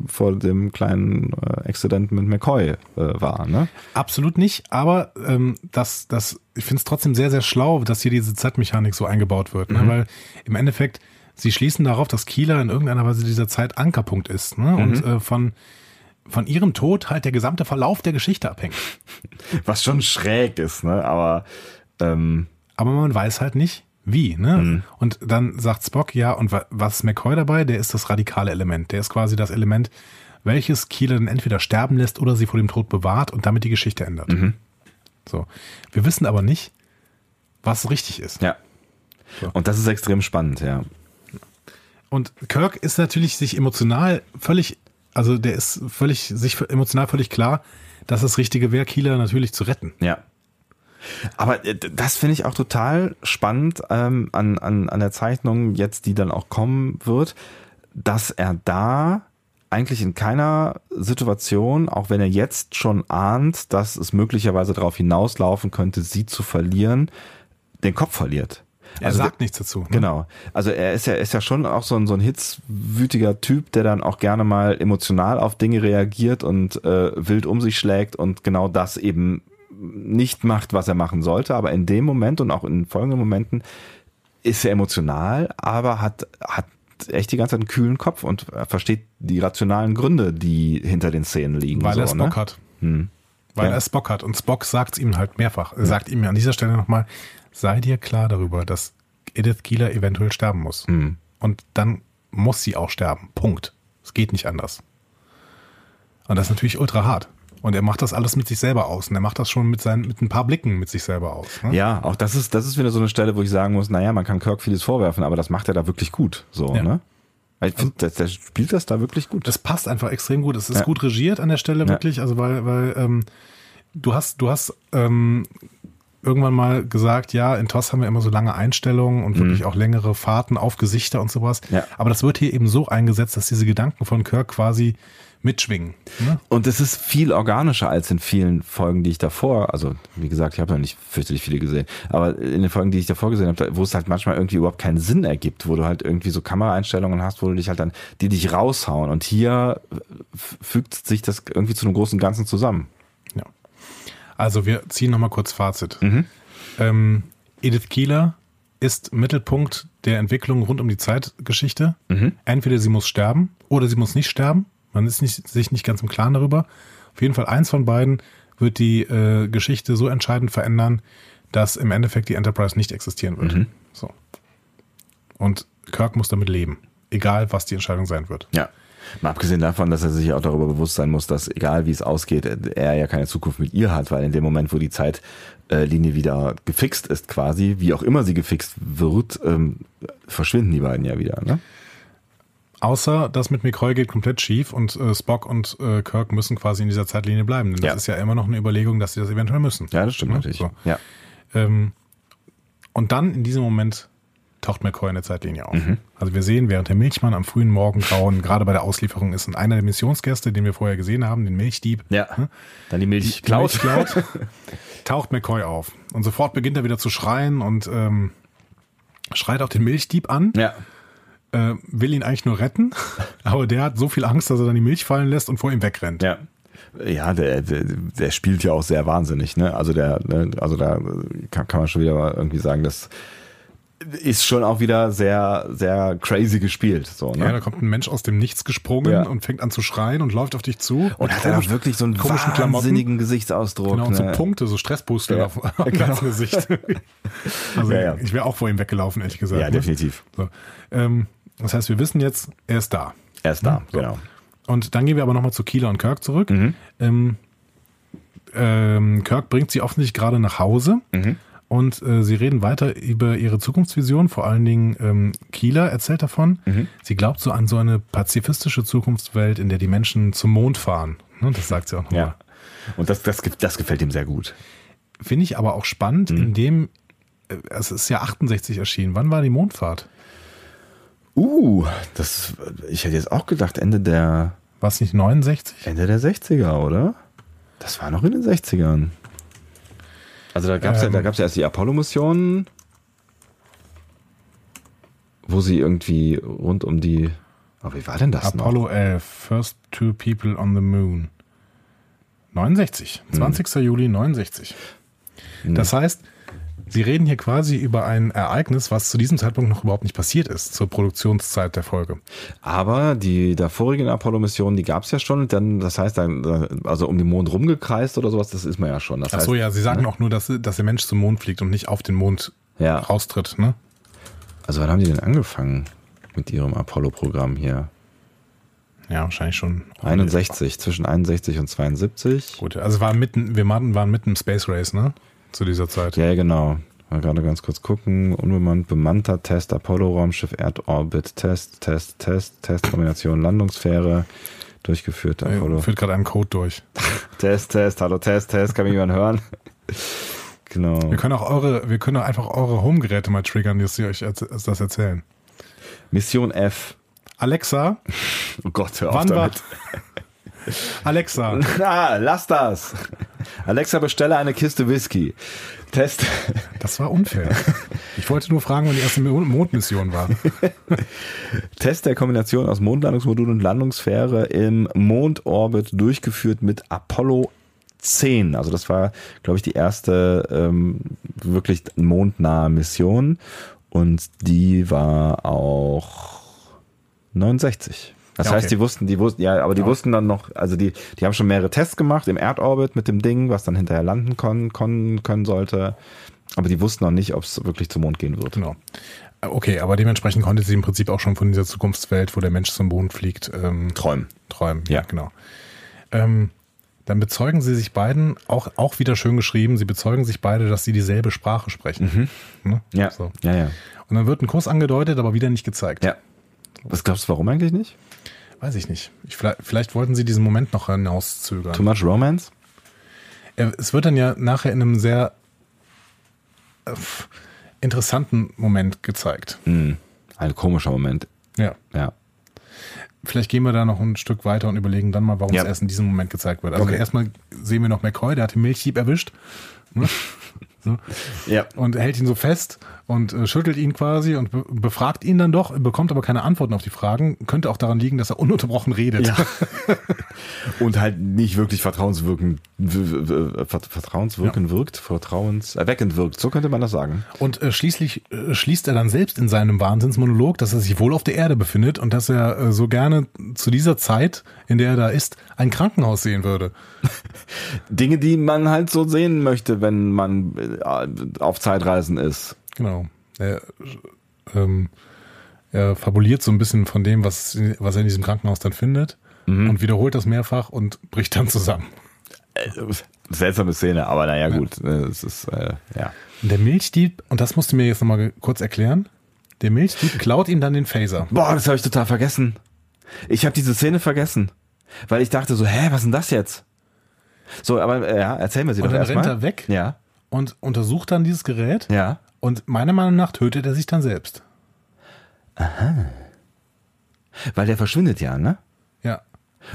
vor dem kleinen äh, Exzident mit McCoy äh, war. Ne? Absolut nicht, aber ähm, das, das, ich finde es trotzdem sehr, sehr schlau, dass hier diese Zeitmechanik so eingebaut wird, ne? weil im Endeffekt, sie schließen darauf, dass Kieler in irgendeiner Weise dieser Zeit Ankerpunkt ist ne? und äh, von, von ihrem Tod halt der gesamte Verlauf der Geschichte abhängt. *laughs* Was schon schräg ist, ne? aber ähm, Aber man weiß halt nicht, wie. Ne? Und dann sagt Spock, ja, und wa was ist McCoy dabei? Der ist das radikale Element. Der ist quasi das Element, welches Kieler dann entweder sterben lässt oder sie vor dem Tod bewahrt und damit die Geschichte ändert. So. Wir wissen aber nicht, was richtig ist. ja. So. Und das ist extrem spannend, ja. Und Kirk ist natürlich sich emotional völlig, also der ist völlig, sich emotional völlig klar, dass das Richtige wäre, Kieler natürlich zu retten. Ja. Aber äh, das finde ich auch total spannend ähm, an, an, an der Zeichnung jetzt, die dann auch kommen wird, dass er da eigentlich in keiner Situation, auch wenn er jetzt schon ahnt, dass es möglicherweise darauf hinauslaufen könnte, sie zu verlieren, den Kopf verliert. Er Also sagt nichts dazu. Ne? Genau. Also er ist ja, ist ja schon auch so ein, so ein hitzwütiger Typ, der dann auch gerne mal emotional auf Dinge reagiert und äh, wild um sich schlägt und genau das eben nicht macht, was er machen sollte. Aber in dem Moment und auch in folgenden Momenten ist er emotional, aber hat, hat echt die ganze Zeit einen kühlen Kopf und er versteht die rationalen Gründe, die hinter den Szenen liegen. Weil so, er Spock ne? hat. Hm. Weil Ja. er Spock hat. Und Spock sagt es ihm halt mehrfach. Er sagt ihm an dieser Stelle nochmal, sei dir klar darüber, dass Edith Keeler eventuell sterben muss. Hm. Und dann muss sie auch sterben. Punkt. Es geht nicht anders. Und das ist natürlich ultra hart. Und er macht das alles mit sich selber aus. Und er macht das schon mit seinen, mit ein paar Blicken mit sich selber aus. Ne? Ja, auch das ist, das ist wieder so eine Stelle, wo ich sagen muss, naja, man kann Kirk vieles vorwerfen, aber das macht er da wirklich gut. So, Ja. ne? Weil ich finde, der, der spielt das da wirklich gut. Das passt einfach extrem gut. Es ist Ja. gut regiert an der Stelle Ja. wirklich. Also weil, weil ähm, du hast, du hast ähm, irgendwann mal gesagt, ja, in TOS haben wir immer so lange Einstellungen und wirklich auch längere Fahrten auf Gesichter und sowas. Mhm. Ja. Aber das wird hier eben so eingesetzt, dass diese Gedanken von Kirk quasi mitschwingen. Ne? Und es ist viel organischer als in vielen Folgen, die ich davor, also wie gesagt, ich habe noch nicht fürchterlich viele gesehen, aber in den Folgen, die ich davor gesehen habe, wo es halt manchmal irgendwie überhaupt keinen Sinn ergibt, wo du halt irgendwie so Kameraeinstellungen hast, wo du dich halt dann, die dich raushauen. Und hier f- fügt sich das irgendwie zu einem großen Ganzen zusammen. Also wir ziehen nochmal kurz Fazit. Mhm. Ähm, Edith Keeler ist Mittelpunkt der Entwicklung rund um die Zeitgeschichte. Mhm. Entweder sie muss sterben oder sie muss nicht sterben. Man ist nicht, sich nicht ganz im Klaren darüber. Auf jeden Fall eins von beiden wird die äh, Geschichte so entscheidend verändern, dass im Endeffekt die Enterprise nicht existieren wird. Mhm. So. Und Kirk muss damit leben. Egal, was die Entscheidung sein wird. Ja. Mal abgesehen davon, dass er sich auch darüber bewusst sein muss, dass egal wie es ausgeht, er ja keine Zukunft mit ihr hat, weil in dem Moment, wo die Zeitlinie wieder gefixt ist, quasi, wie auch immer sie gefixt wird, ähm, verschwinden die beiden ja wieder. Ne? Außer das mit McCoy geht komplett schief und äh, Spock und äh, Kirk müssen quasi in dieser Zeitlinie bleiben. Denn das Ja. ist ja immer noch eine Überlegung, dass sie das eventuell müssen. Ja, das stimmt Ne? natürlich. So. Ja. Ähm, und dann in diesem Moment taucht McCoy in der Zeitlinie auf. Mhm. Also wir sehen, während der Milchmann am frühen Morgengrauen gerade bei der Auslieferung ist und einer der Missionsgäste, den wir vorher gesehen haben, den Milchdieb, Ja. Dann die Milch die klaut. Milch klaut, *laughs* taucht McCoy auf. Und sofort beginnt er wieder zu schreien und ähm, schreit auch den Milchdieb an. Ja. äh, will ihn eigentlich nur retten, *laughs* aber der hat so viel Angst, dass er dann die Milch fallen lässt und vor ihm wegrennt. Ja. Ja, der, der, der spielt ja auch sehr wahnsinnig, ne? Also der, ne, also da kann, kann man schon wieder mal irgendwie sagen, das ist schon auch wieder sehr, sehr crazy gespielt. So, ne? Ja, da kommt ein Mensch aus dem Nichts gesprungen Ja. und fängt an zu schreien und läuft auf dich zu. und hat komisch- auch wirklich so einen komischen wahnsinnigen Gesichtsausdruck. Genau, und so ne? Punkte, so Stresspusteln Ja. auf, *laughs* auf dem Genau. ganzen Gesicht. *laughs* also Ja, ich wäre auch vor ihm weggelaufen, ehrlich gesagt. Ja, ne? definitiv. So. Ähm, das heißt, wir wissen jetzt, er ist da. Er ist da, So. genau. Und dann gehen wir aber nochmal zu Keeler und Kirk zurück. Mhm. Ähm, ähm, Kirk bringt sie offensichtlich gerade nach Hause Mhm. Und äh, sie reden weiter über ihre Zukunftsvision. Vor allen Dingen ähm, Keeler erzählt davon. Mhm. Sie glaubt so an so eine pazifistische Zukunftswelt, in der die Menschen zum Mond fahren. Ne, das sagt sie auch nochmal. Ja. Und das, das, das gefällt ihm sehr gut. Finde ich aber auch spannend, Mhm. indem äh, es ist ja 68 erschienen. Wann war die Mondfahrt? Uh, das, ich hätte jetzt auch gedacht, Ende der, War es nicht 69? Ende der 60er, oder? Das war noch in den 60ern. Also da gab es ja, Ähm. da gab's ja erst die Apollo-Missionen, wo sie irgendwie rund um die. Oh, wie war denn das noch? Apollo 11, First Two People on the Moon. 69, Hm. 20. Juli 69. Das heißt, Sie reden hier quasi über ein Ereignis, was zu diesem Zeitpunkt noch überhaupt nicht passiert ist, zur Produktionszeit der Folge. Aber die davorigen Apollo-Missionen, die gab es ja schon. Dann, das heißt, dann, also um den Mond rumgekreist oder sowas, das ist man ja schon. Das Ach so, heißt, ja, Sie sagen auch nur, dass, dass der Mensch zum Mond fliegt und nicht auf den Mond Ja. raustritt, ne? Also wann haben die denn angefangen mit ihrem Apollo-Programm hier? Ja, wahrscheinlich schon. 61, zwischen 61 und 72. Gut, also war mitten, wir waren, waren mitten im Space Race, ne? Zu dieser Zeit. Ja, genau. Mal gerade ganz kurz gucken. Unbemannt, bemannter Test, Apollo-Raumschiff, Erdorbit, Test, Test, Test, Test, Kombination Landungsfähre, durchgeführt. Apollo. Er führt gerade einen Code durch. *laughs* Test, Test, hallo, Test, Test, kann mich jemand hören? *laughs* genau. Wir können auch eure, wir können auch einfach eure Home-Geräte mal triggern, dass sie euch das erzählen. Mission F. Alexa, *laughs* Oh Gott, hör auf wann war. *laughs* Alexa, Na, *laughs* lass das. Alexa, bestelle eine Kiste Whisky. Test. *laughs* das war unfair. Ich wollte nur fragen, wann die erste Mo- Mondmission war. Test der Kombination aus Mondlandungsmodul und Landungsfähre im Mondorbit durchgeführt mit Apollo 10. Also das war, glaube ich, die erste ähm, wirklich mondnahe Mission. Und die war auch 69. Das Ja, heißt, okay. die wussten, die wussten, ja, aber die Ja. wussten dann noch, also die, die haben schon mehrere Tests gemacht im Erdorbit mit dem Ding, was dann hinterher landen kon, kon, können sollte. Aber die wussten noch nicht, ob es wirklich zum Mond gehen wird. Genau. Okay, aber dementsprechend konnte sie im Prinzip auch schon von dieser Zukunftswelt, wo der Mensch zum Mond fliegt, ähm, Träumen. träumen. Ja. genau. Ähm, dann bezeugen sie sich beiden, auch, auch wieder schön geschrieben, sie bezeugen sich beide, dass sie dieselbe Sprache sprechen. Ne? Mhm. Ja. So. Ja, ja. Und dann wird ein Kurs angedeutet, aber wieder nicht gezeigt. Ja. Was glaubst du, warum eigentlich nicht? Weiß ich nicht. Ich, vielleicht, vielleicht wollten sie diesen Moment noch hinauszögern. Too much romance? Es wird dann ja nachher in einem sehr äh, interessanten Moment gezeigt. Hm. Ein komischer Moment. Ja. Ja. Vielleicht gehen wir da noch ein Stück weiter und überlegen dann mal, warum Ja. es erst in diesem Moment gezeigt wird. Also Okay. erstmal sehen wir noch McCoy, der hat den Milchdieb erwischt. Ne? *laughs* So. Ja. Und hält ihn so fest und äh, schüttelt ihn quasi und be befragt ihn dann doch, bekommt aber keine Antworten auf die Fragen. Könnte auch daran liegen, dass er ununterbrochen redet. Ja. *laughs* Und halt nicht wirklich vertrauenswirkend, vertrauenswirkend wirkt, vertrauenserweckend wirkt. So könnte man das sagen. Und äh, schließlich äh, schließt er dann selbst in seinem Wahnsinnsmonolog, dass er sich wohl auf der Erde befindet und dass er äh, so gerne zu dieser Zeit, in der er da ist, ein Krankenhaus sehen würde. *laughs* Dinge, die man halt so sehen möchte, wenn man äh, auf Zeitreisen ist. Genau. Er, ähm, er fabuliert so ein bisschen von dem, was, was er in diesem Krankenhaus dann findet und wiederholt das mehrfach und bricht dann zusammen. Äh, Seltsame Szene, aber naja, gut. äh, Es ist, äh, ja. Und der Milchdieb, und das musst du mir jetzt nochmal kurz erklären, der Milchdieb klaut ihm dann den Phaser. Boah, das habe ich total vergessen. Ich habe diese Szene vergessen. Weil ich dachte so, hä, was ist denn das jetzt? So, aber äh, ja, erzähl mir sie Und doch dann erstmal. rennt er weg Ja, und untersucht dann dieses Gerät ja. Und meiner Meinung nach tötet er sich dann selbst. Weil der verschwindet ja, ne?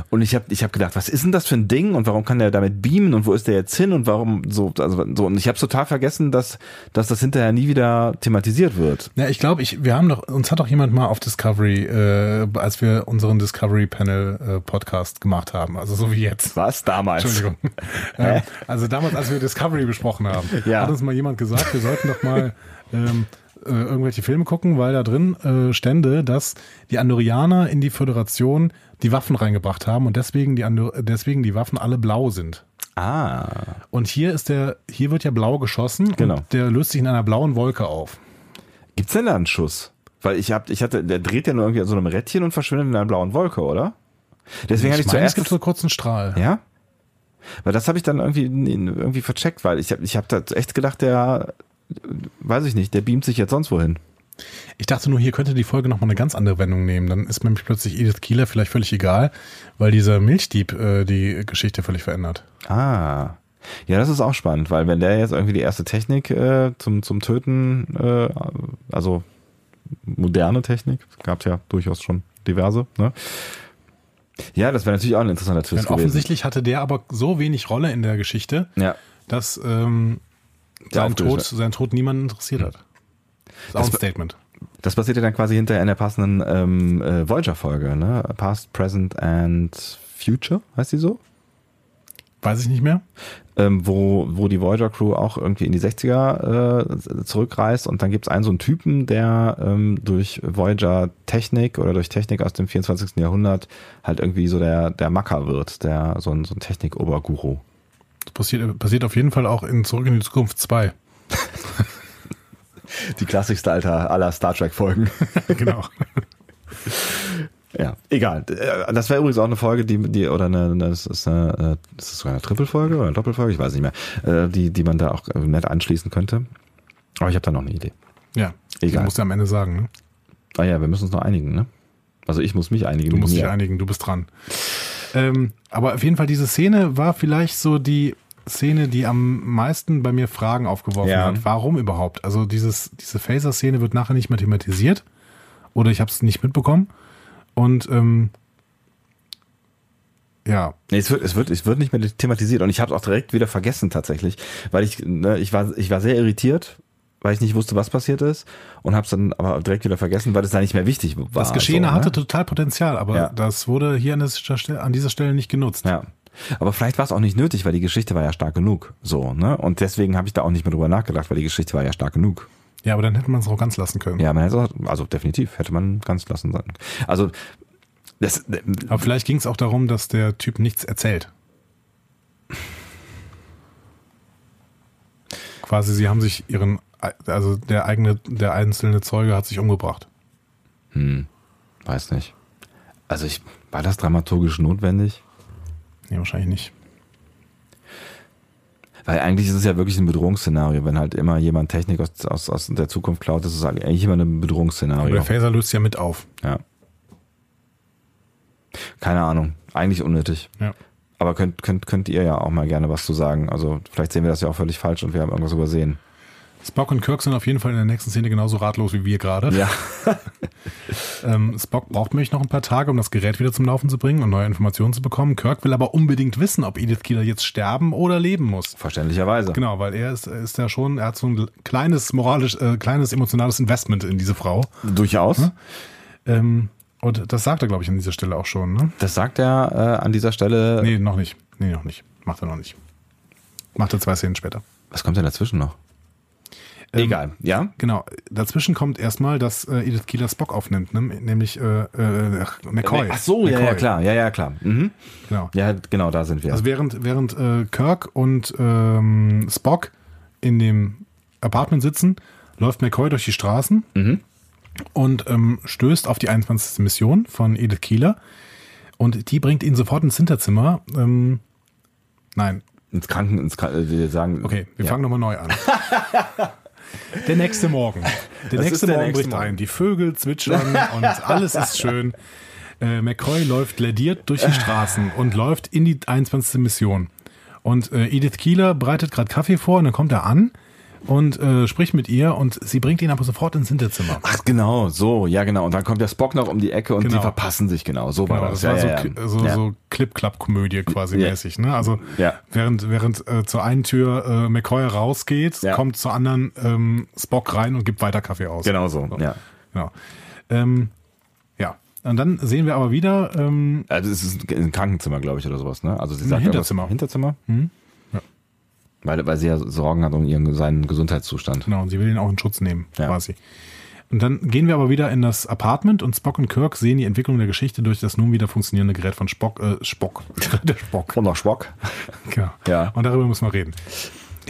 Und ich habe ich hab gedacht, was ist denn das für ein Ding und warum kann der damit beamen und wo ist der jetzt hin und warum so also so und ich habe total vergessen, dass dass das hinterher nie wieder thematisiert wird. Ja, ich glaube, ich, wir haben doch, uns hat doch jemand mal auf Discovery, äh, als wir unseren Discovery Panel äh, Podcast gemacht haben, also so wie jetzt. Was damals? Entschuldigung. *laughs* ähm, also damals, als wir Discovery besprochen haben, Ja. hat uns mal jemand gesagt, wir sollten doch mal ähm, äh, irgendwelche Filme gucken, weil da drin äh, stände, dass die Andorianer in die Föderation die Waffen reingebracht haben und deswegen die, deswegen die Waffen alle blau sind. Ah, Und hier ist der, hier wird ja blau geschossen Genau. und der löst sich in einer blauen Wolke auf. gibt's denn da einen Schuss? Weil ich hab, ich hatte, der dreht ja nur irgendwie an so einem Rädchen und verschwindet in einer blauen Wolke, oder? Deswegen hatte ich meine, es zuerst gibt so einen kurzen Strahl. Ja? Weil das habe ich dann irgendwie irgendwie vercheckt, weil ich habe ich hab da echt gedacht, der weiß ich nicht, der beamt sich jetzt sonst wohin. Ich dachte nur, hier könnte die Folge nochmal eine ganz andere Wendung nehmen. Dann ist nämlich plötzlich Edith Keeler vielleicht völlig egal, weil dieser Milchdieb äh, die Geschichte völlig verändert. Ah. Ja, das ist auch spannend, weil wenn der jetzt irgendwie die erste Technik äh, zum, zum Töten, äh, also moderne Technik, gab ja durchaus schon diverse, ne? Ja, das wäre natürlich auch ein interessanter Twist Denn gewesen. offensichtlich hatte der aber so wenig Rolle in der Geschichte, Ja. dass ähm, sein, Tod, sein Tod niemanden interessiert hat. Ist Das ein war- Statement. Das passiert ja dann quasi hinterher in der passenden ähm, äh, Voyager-Folge, ne? Past, Present and Future, heißt die so? Weiß ich nicht mehr. ähm, wo, wo die Voyager-Crew auch irgendwie in die 60er äh, zurückreist und dann gibt es einen so einen Typen, der ähm, durch Voyager-Technik oder durch Technik aus dem 24. Jahrhundert halt irgendwie so der, der Macker wird, der so ein, so ein Technik-Oberguru. Das passiert, passiert auf jeden Fall auch in Zurück in die Zukunft 2. *laughs* Die klassischste Alter aller Star Trek-Folgen. *laughs* genau. ja, egal. Äh, Das wäre übrigens auch eine Folge, die, die oder eine, das ist eine, äh, ist das sogar eine Trippelfolge oder eine Doppelfolge, ich weiß nicht mehr, äh, die, die man da auch nett anschließen könnte. Aber ich habe da noch eine Idee. Ja. Egal. Du musst ja am Ende sagen. Ne? Ah ja, wir müssen uns noch einigen, ne? Also ich muss mich einigen. Du musst dich einigen, du bist dran. Ähm, aber auf jeden Fall, diese Szene war vielleicht so die Szene, die am meisten bei mir Fragen aufgeworfen Ja. hat. Warum überhaupt? Also dieses, diese Phaser-Szene wird nachher nicht mehr thematisiert. Oder ich habe es nicht mitbekommen. Und ähm, ja, Nee, es wird, es wird, es wird nicht mehr thematisiert und ich habe es auch direkt wieder vergessen tatsächlich, weil ich, ne, ich war, ich war sehr irritiert, weil ich nicht wusste, was passiert ist und habe es dann aber direkt wieder vergessen, weil es da nicht mehr wichtig war. das Geschehene so, ne? hatte total Potenzial, aber Ja. das wurde hier an dieser, Stelle, an dieser Stelle nicht genutzt. Ja. Aber vielleicht war es auch nicht nötig, weil die Geschichte war ja stark genug. So, ne? Und deswegen habe ich da auch nicht mehr drüber nachgedacht, weil die Geschichte war ja stark genug. Ja, aber dann hätte man es auch ganz lassen können. Ja, man hätte auch, also definitiv hätte man ganz lassen sollen. Also das, Aber vielleicht ging es auch darum, dass der Typ nichts erzählt. Quasi, sie haben sich ihren, also der eigene, der einzelne Zeuge hat sich umgebracht. hm, weiß nicht. Also ich, war das dramaturgisch notwendig? Nee, wahrscheinlich nicht. Weil eigentlich ist es ja wirklich ein Bedrohungsszenario. Wenn halt immer jemand Technik aus, aus, aus der Zukunft klaut, ist es eigentlich immer ein Aber Bedrohungsszenario. der Phaser löst ja mit auf. Ja. Keine Ahnung. Eigentlich unnötig. Ja. Aber könnt, könnt, könnt ihr ja auch mal gerne was zu sagen. Also vielleicht sehen wir das ja auch völlig falsch und wir haben irgendwas übersehen. Spock und Kirk sind auf jeden Fall in der nächsten Szene genauso ratlos wie wir gerade. Ja. *laughs* ähm, Spock braucht nämlich noch ein paar Tage, um das Gerät wieder zum Laufen zu bringen und neue Informationen zu bekommen. Kirk will aber unbedingt wissen, ob Edith Keeler jetzt sterben oder leben muss. Verständlicherweise. Genau, weil er ist, ist ja schon, er hat so ein kleines moralisch, äh, kleines emotionales Investment in diese Frau. Durchaus. Hm? Ähm, und das sagt er, glaube ich, an dieser Stelle auch schon. Ne? Das sagt er äh, an dieser Stelle. Nee, noch nicht. Nee, noch nicht. Macht er noch nicht. Macht er zwei Szenen später. Was kommt denn dazwischen noch? Ähm, Egal, ja. Genau. Dazwischen kommt erstmal, dass äh, Edith Keeler Spock aufnimmt, ne? nämlich äh, äh, McCoy. Ach so, McCoy. Ja, ja, klar. Ja, ja, klar. Mhm. Genau. Ja, genau, da sind wir. Also während, während äh, Kirk und ähm, Spock in dem Apartment sitzen, läuft McCoy durch die Straßen mhm. und ähm, stößt auf die 21. Mission von Edith Keeler. Und die bringt ihn sofort ins Hinterzimmer. Ähm, nein. Ins Kranken, ins Kranken, wir sagen. Okay, wir ja. fangen nochmal neu an. *laughs* Der nächste Morgen. Der Was nächste der Morgen nächste bricht Morgen? ein. Die Vögel zwitschern und alles ist schön. Äh, McCoy läuft lädiert durch die Straßen und läuft in die 21. Mission. Und äh, Edith Keeler bereitet gerade Kaffee vor und dann kommt er an und äh, spricht mit ihr und sie bringt ihn aber sofort ins Hinterzimmer. Ach genau, so, ja genau. Und dann kommt der Spock noch um die Ecke und genau. die verpassen sich genau. So genau, war das. Das war ja, so, ja. so, so Clip-Clap-Komödie quasi ja. mäßig. Ne? Also während, während äh, zur einen Tür äh, McCoy rausgeht, kommt zur anderen ähm, Spock rein und gibt weiter Kaffee aus. Genau so, so. ja. Genau. Ähm, ja. Und dann sehen wir aber wieder. Ähm, also es ist ein Krankenzimmer, glaube ich, oder sowas, ne? Also sie sagt Hinterzimmer. Hinterzimmer. Mhm. Weil, weil sie ja Sorgen hat um ihren, seinen Gesundheitszustand. Genau, und sie will ihn auch in Schutz nehmen, ja. quasi. Und dann gehen wir aber wieder in das Apartment und Spock und Kirk sehen die Entwicklung der Geschichte durch das nun wieder funktionierende Gerät von Spock, äh, Spock. *laughs* der Spock. Von der Spock. Genau. Ja. Und darüber müssen wir reden.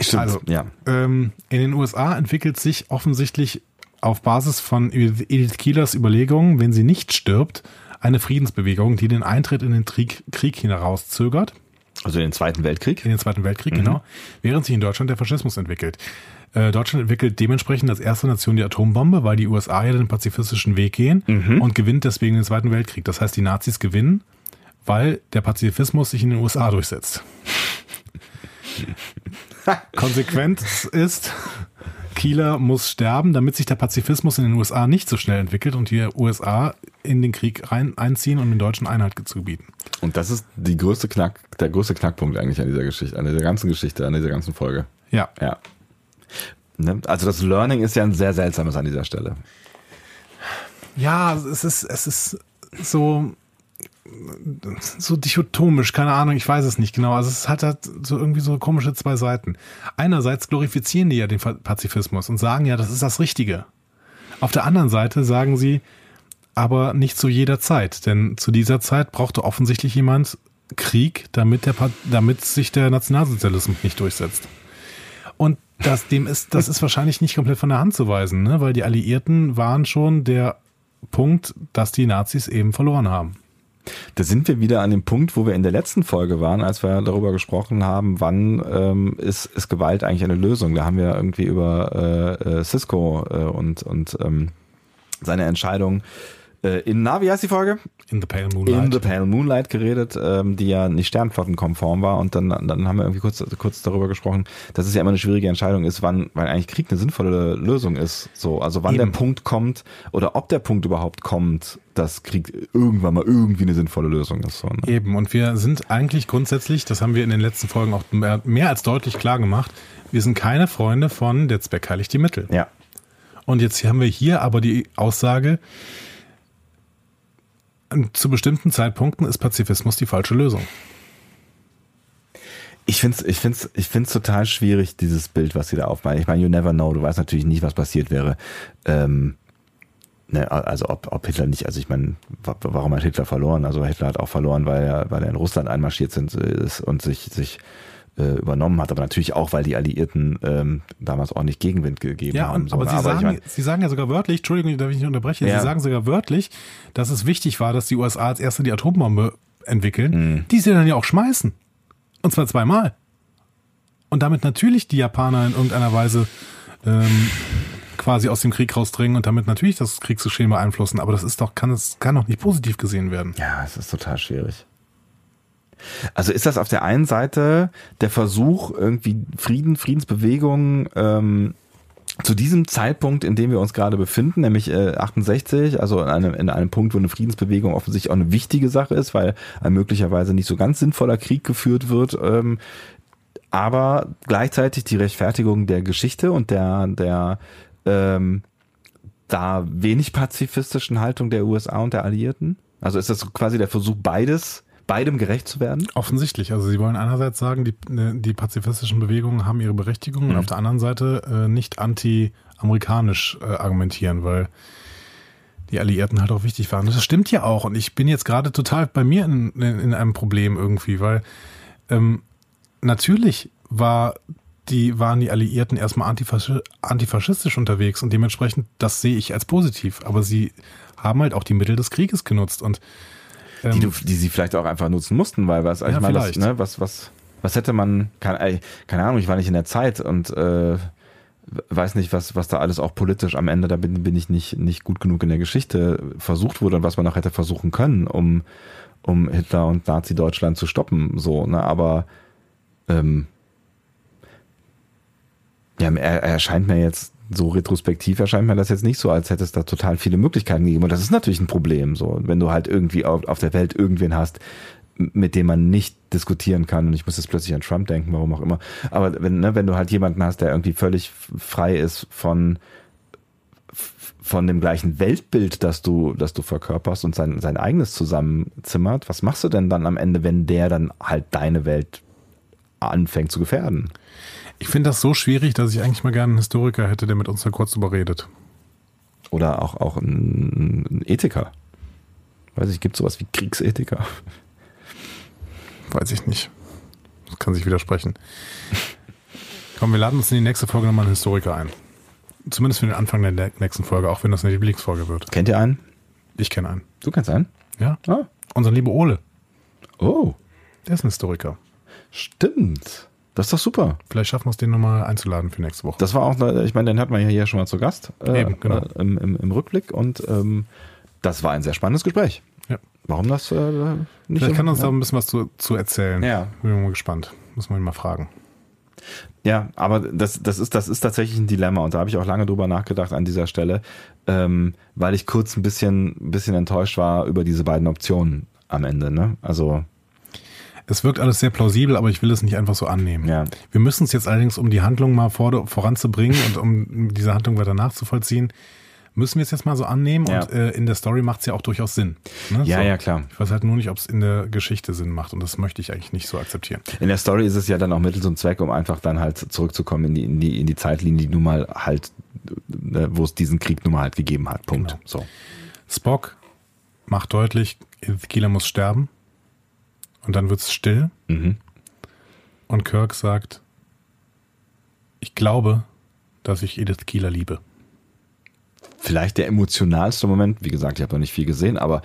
Stimmt, also, ja. Ähm, in den USA entwickelt sich offensichtlich auf Basis von Edith Keelers Überlegungen, wenn sie nicht stirbt, eine Friedensbewegung, die den Eintritt in den Krieg, Krieg hinauszögert. Also in den Zweiten Weltkrieg? In den Zweiten Weltkrieg, mhm. genau. Während sich in Deutschland der Faschismus entwickelt. Äh, Deutschland entwickelt dementsprechend als erste Nation die Atombombe, weil die USA ja den pazifistischen Weg gehen mhm. und gewinnt deswegen den Zweiten Weltkrieg. Das heißt, die Nazis gewinnen, weil der Pazifismus sich in den USA durchsetzt. *laughs* Konsequenz ist, Kieler muss sterben, damit sich der Pazifismus in den USA nicht so schnell entwickelt und die USA in den Krieg rein einziehen und den Deutschen Einheit zu bieten. Und das ist die größte Knack, der größte Knackpunkt eigentlich an dieser Geschichte, an dieser ganzen Geschichte, an dieser ganzen Folge. Ja. Ja. Ne? Also das Learning ist ja ein sehr seltsames an dieser Stelle. Ja, es ist, es ist so, so dichotomisch, keine Ahnung, ich weiß es nicht genau. Also es hat halt so irgendwie so komische zwei Seiten. Einerseits glorifizieren die ja den Pazifismus und sagen ja, das ist das Richtige. Auf der anderen Seite sagen sie, aber nicht zu jeder Zeit, denn zu dieser Zeit brauchte offensichtlich jemand Krieg, damit, der, damit sich der Nationalsozialismus nicht durchsetzt. Und das, dem ist, das ist wahrscheinlich nicht komplett von der Hand zu weisen, ne? weil die Alliierten waren schon der Punkt, dass die Nazis eben verloren haben. Da sind wir wieder an dem Punkt, wo wir in der letzten Folge waren, als wir darüber gesprochen haben, wann ähm, ist, ist Gewalt eigentlich eine Lösung. Da haben wir irgendwie über äh, äh, Cisco äh, und, und ähm, seine Entscheidung äh, in, na, wie heißt die Folge? In the Pale Moonlight. In the Pale Moonlight geredet, ähm, die ja nicht sternflottenkonform war. Und dann, dann haben wir irgendwie kurz, kurz darüber gesprochen, dass es ja immer eine schwierige Entscheidung ist, wann, wann eigentlich Krieg eine sinnvolle Lösung ist. So, also wann Eben. der Punkt kommt oder ob der Punkt überhaupt kommt, dass Krieg irgendwann mal irgendwie eine sinnvolle Lösung ist. So, ne? Eben, und wir sind eigentlich grundsätzlich, das haben wir in den letzten Folgen auch mehr, mehr als deutlich klar gemacht, wir sind keine Freunde von der Zweck heiligt die Mittel. Ja. Und jetzt haben wir hier aber die Aussage, zu bestimmten Zeitpunkten ist Pazifismus die falsche Lösung. Ich finde es ich find's, ich find's total schwierig, dieses Bild, was sie da aufmalen. Ich meine, you never know, du weißt natürlich nicht, was passiert wäre. Ähm, ne, also ob, ob Hitler nicht, also ich meine, warum hat Hitler verloren? Also Hitler hat auch verloren, weil er, weil er in Russland einmarschiert sind ist und sich, sich äh, übernommen hat, aber natürlich auch, weil die Alliierten ähm, damals ordentlich Gegenwind gegeben ja, haben. So, aber, sie, aber sagen, ich mein, sie sagen ja sogar wörtlich, Entschuldigung, darf ich nicht unterbrechen, ja. sie sagen sogar wörtlich, dass es wichtig war, dass die USA als erste die Atombombe entwickeln, mhm. die sie dann ja auch schmeißen. Und zwar zweimal. Und damit natürlich die Japaner in irgendeiner Weise ähm, quasi aus dem Krieg rausdringen und damit natürlich das Kriegsgeschehen beeinflussen. Aber das ist doch, kann es, kann doch nicht positiv gesehen werden. Ja, es ist total schwierig. Also ist das auf der einen Seite der Versuch, irgendwie Frieden, Friedensbewegungen ähm, zu diesem Zeitpunkt, in dem wir uns gerade befinden, nämlich äh, 68, also in einem, in einem Punkt, wo eine Friedensbewegung offensichtlich auch eine wichtige Sache ist, weil ein möglicherweise nicht so ganz sinnvoller Krieg geführt wird, ähm, aber gleichzeitig die Rechtfertigung der Geschichte und der, der ähm, da wenig pazifistischen Haltung der USA und der Alliierten? Also ist das quasi der Versuch, beides, beidem gerecht zu werden? Offensichtlich. Also sie wollen einerseits sagen, die, ne, die pazifistischen Bewegungen haben ihre Berechtigung mhm. und auf der anderen Seite äh, nicht anti-amerikanisch äh, argumentieren, weil die Alliierten halt auch wichtig waren. Das stimmt ja auch. Und ich bin jetzt gerade total bei mir in, in, in einem Problem irgendwie, weil ähm, natürlich war die waren die Alliierten erstmal antifaschi antifaschistisch unterwegs und dementsprechend, das sehe ich als positiv. Aber sie haben halt auch die Mittel des Krieges genutzt und die, du, die sie vielleicht auch einfach nutzen mussten, weil was, ja, ich meine, das, ne, was, was, was hätte man, keine, keine Ahnung, ich war nicht in der Zeit und äh, weiß nicht, was, was da alles auch politisch am Ende, da bin, bin ich nicht, nicht gut genug in der Geschichte versucht wurde und was man noch hätte versuchen können, um, um Hitler und Nazi-Deutschland zu stoppen, so, ne, aber ähm, ja, er, er erscheint mir jetzt so retrospektiv erscheint mir das jetzt nicht so, als hätte es da total viele Möglichkeiten gegeben. Und das ist natürlich ein Problem, so, wenn du halt irgendwie auf, auf der Welt irgendwen hast, mit dem man nicht diskutieren kann. Und ich muss jetzt plötzlich an Trump denken, warum auch immer. Aber wenn, ne, wenn du halt jemanden hast, der irgendwie völlig frei ist von, von dem gleichen Weltbild, das du, das du verkörperst und sein, sein eigenes zusammenzimmert, was machst du denn dann am Ende, wenn der dann halt deine Welt anfängt zu gefährden? Ich finde das so schwierig, dass ich eigentlich mal gerne einen Historiker hätte, der mit uns da kurz drüber redet. Oder auch, auch ein, Ethiker. Weiß ich, gibt sowas wie Kriegsethiker? Weiß ich nicht. Das kann sich widersprechen. Komm, wir laden uns in die nächste Folge nochmal einen Historiker ein. Zumindest für den Anfang der nächsten Folge, auch wenn das eine Lieblingsfolge wird. Kennt ihr einen? Ich kenne einen. Du kennst einen? Ja. Ah. Unser lieber Ole. Oh. Der ist ein Historiker. Stimmt. Das ist doch super. Vielleicht schaffen wir es, den nochmal einzuladen für nächste Woche. Das war auch, ich meine, den hatten wir ja hier schon mal zu Gast äh, Eben, genau. äh, im, im, im, Rückblick und ähm, das war ein sehr spannendes Gespräch. Ja. Warum das äh, nicht? Vielleicht kann uns ja. da ein bisschen was zu, zu erzählen. Ja. Bin mal gespannt. Muss man ihn mal fragen. Ja, aber das, das, ist, das ist tatsächlich ein Dilemma und da habe ich auch lange drüber nachgedacht an dieser Stelle, ähm, weil ich kurz ein bisschen, bisschen enttäuscht war über diese beiden Optionen am Ende. Ne? Also es wirkt alles sehr plausibel, aber ich will es nicht einfach so annehmen. Ja. Wir müssen es jetzt allerdings, um die Handlung mal vor, voranzubringen und um diese Handlung weiter nachzuvollziehen, müssen wir es jetzt mal so annehmen ja. und äh, in der Story macht es ja auch durchaus Sinn. Ne? Ja, so. ja, klar. Ich weiß halt nur nicht, ob es in der Geschichte Sinn macht und das möchte ich eigentlich nicht so akzeptieren. In der Story ist es ja dann auch Mittel zum Zweck, um einfach dann halt zurückzukommen in die, in die, in die Zeitlinie, die nun mal halt, äh, wo es diesen Krieg nun mal halt gegeben hat. Punkt. Genau. So. Spock macht deutlich, Kieler muss sterben. Und dann wird es still. Mhm. Und Kirk sagt, ich glaube, dass ich Edith Keeler liebe. Vielleicht der emotionalste Moment, wie gesagt, ich habe noch nicht viel gesehen, aber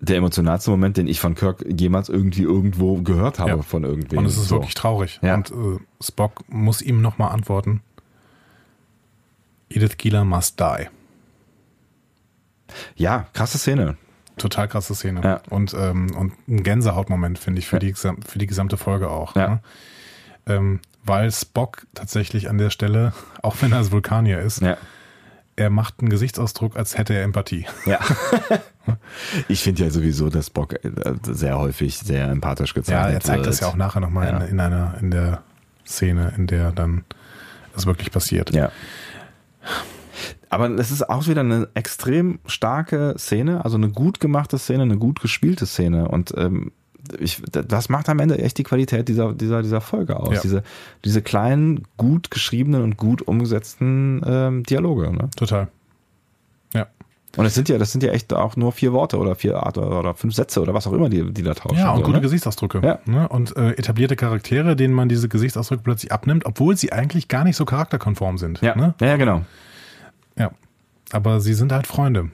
der emotionalste Moment, den ich von Kirk jemals irgendwie irgendwo gehört habe ja. von irgendwem. Und es ist so. wirklich traurig. Ja. Und äh, Spock muss ihm nochmal antworten. Edith Keeler must die. Ja, krasse Szene. Total krasse Szene. Ja. Und, ähm, und ein Gänsehautmoment, finde ich, für, ja. die, für die gesamte Folge auch. Ja. Ne? Ähm, weil Spock tatsächlich an der Stelle, *laughs* auch wenn er als Vulkanier ist, er macht einen Gesichtsausdruck, als hätte er Empathie. Ja. *laughs* ich finde ja sowieso, dass Spock äh, sehr häufig sehr empathisch gezeigt wird. Ja, er zeigt wird. das ja auch nachher nochmal ja. in, in einer, in der Szene, in der dann das wirklich passiert. Ja. Aber es ist auch wieder eine extrem starke Szene, also eine gut gemachte Szene, eine gut gespielte Szene. Und ähm, ich, das macht am Ende echt die Qualität dieser, dieser, dieser Folge aus. Ja. Diese, diese kleinen, gut geschriebenen und gut umgesetzten ähm, Dialoge. Ne? Total. Ja. Und es sind ja, das sind ja echt auch nur vier Worte oder vier Art oder fünf Sätze oder was auch immer, die, die da tauschen. Ja, und so, gute ne? Gesichtsausdrücke. Ja. Ne? Und äh, etablierte Charaktere, denen man diese Gesichtsausdrücke plötzlich abnimmt, obwohl sie eigentlich gar nicht so charakterkonform sind. Ja, ne? ja, ja genau. Ja. Aber sie sind halt Freunde.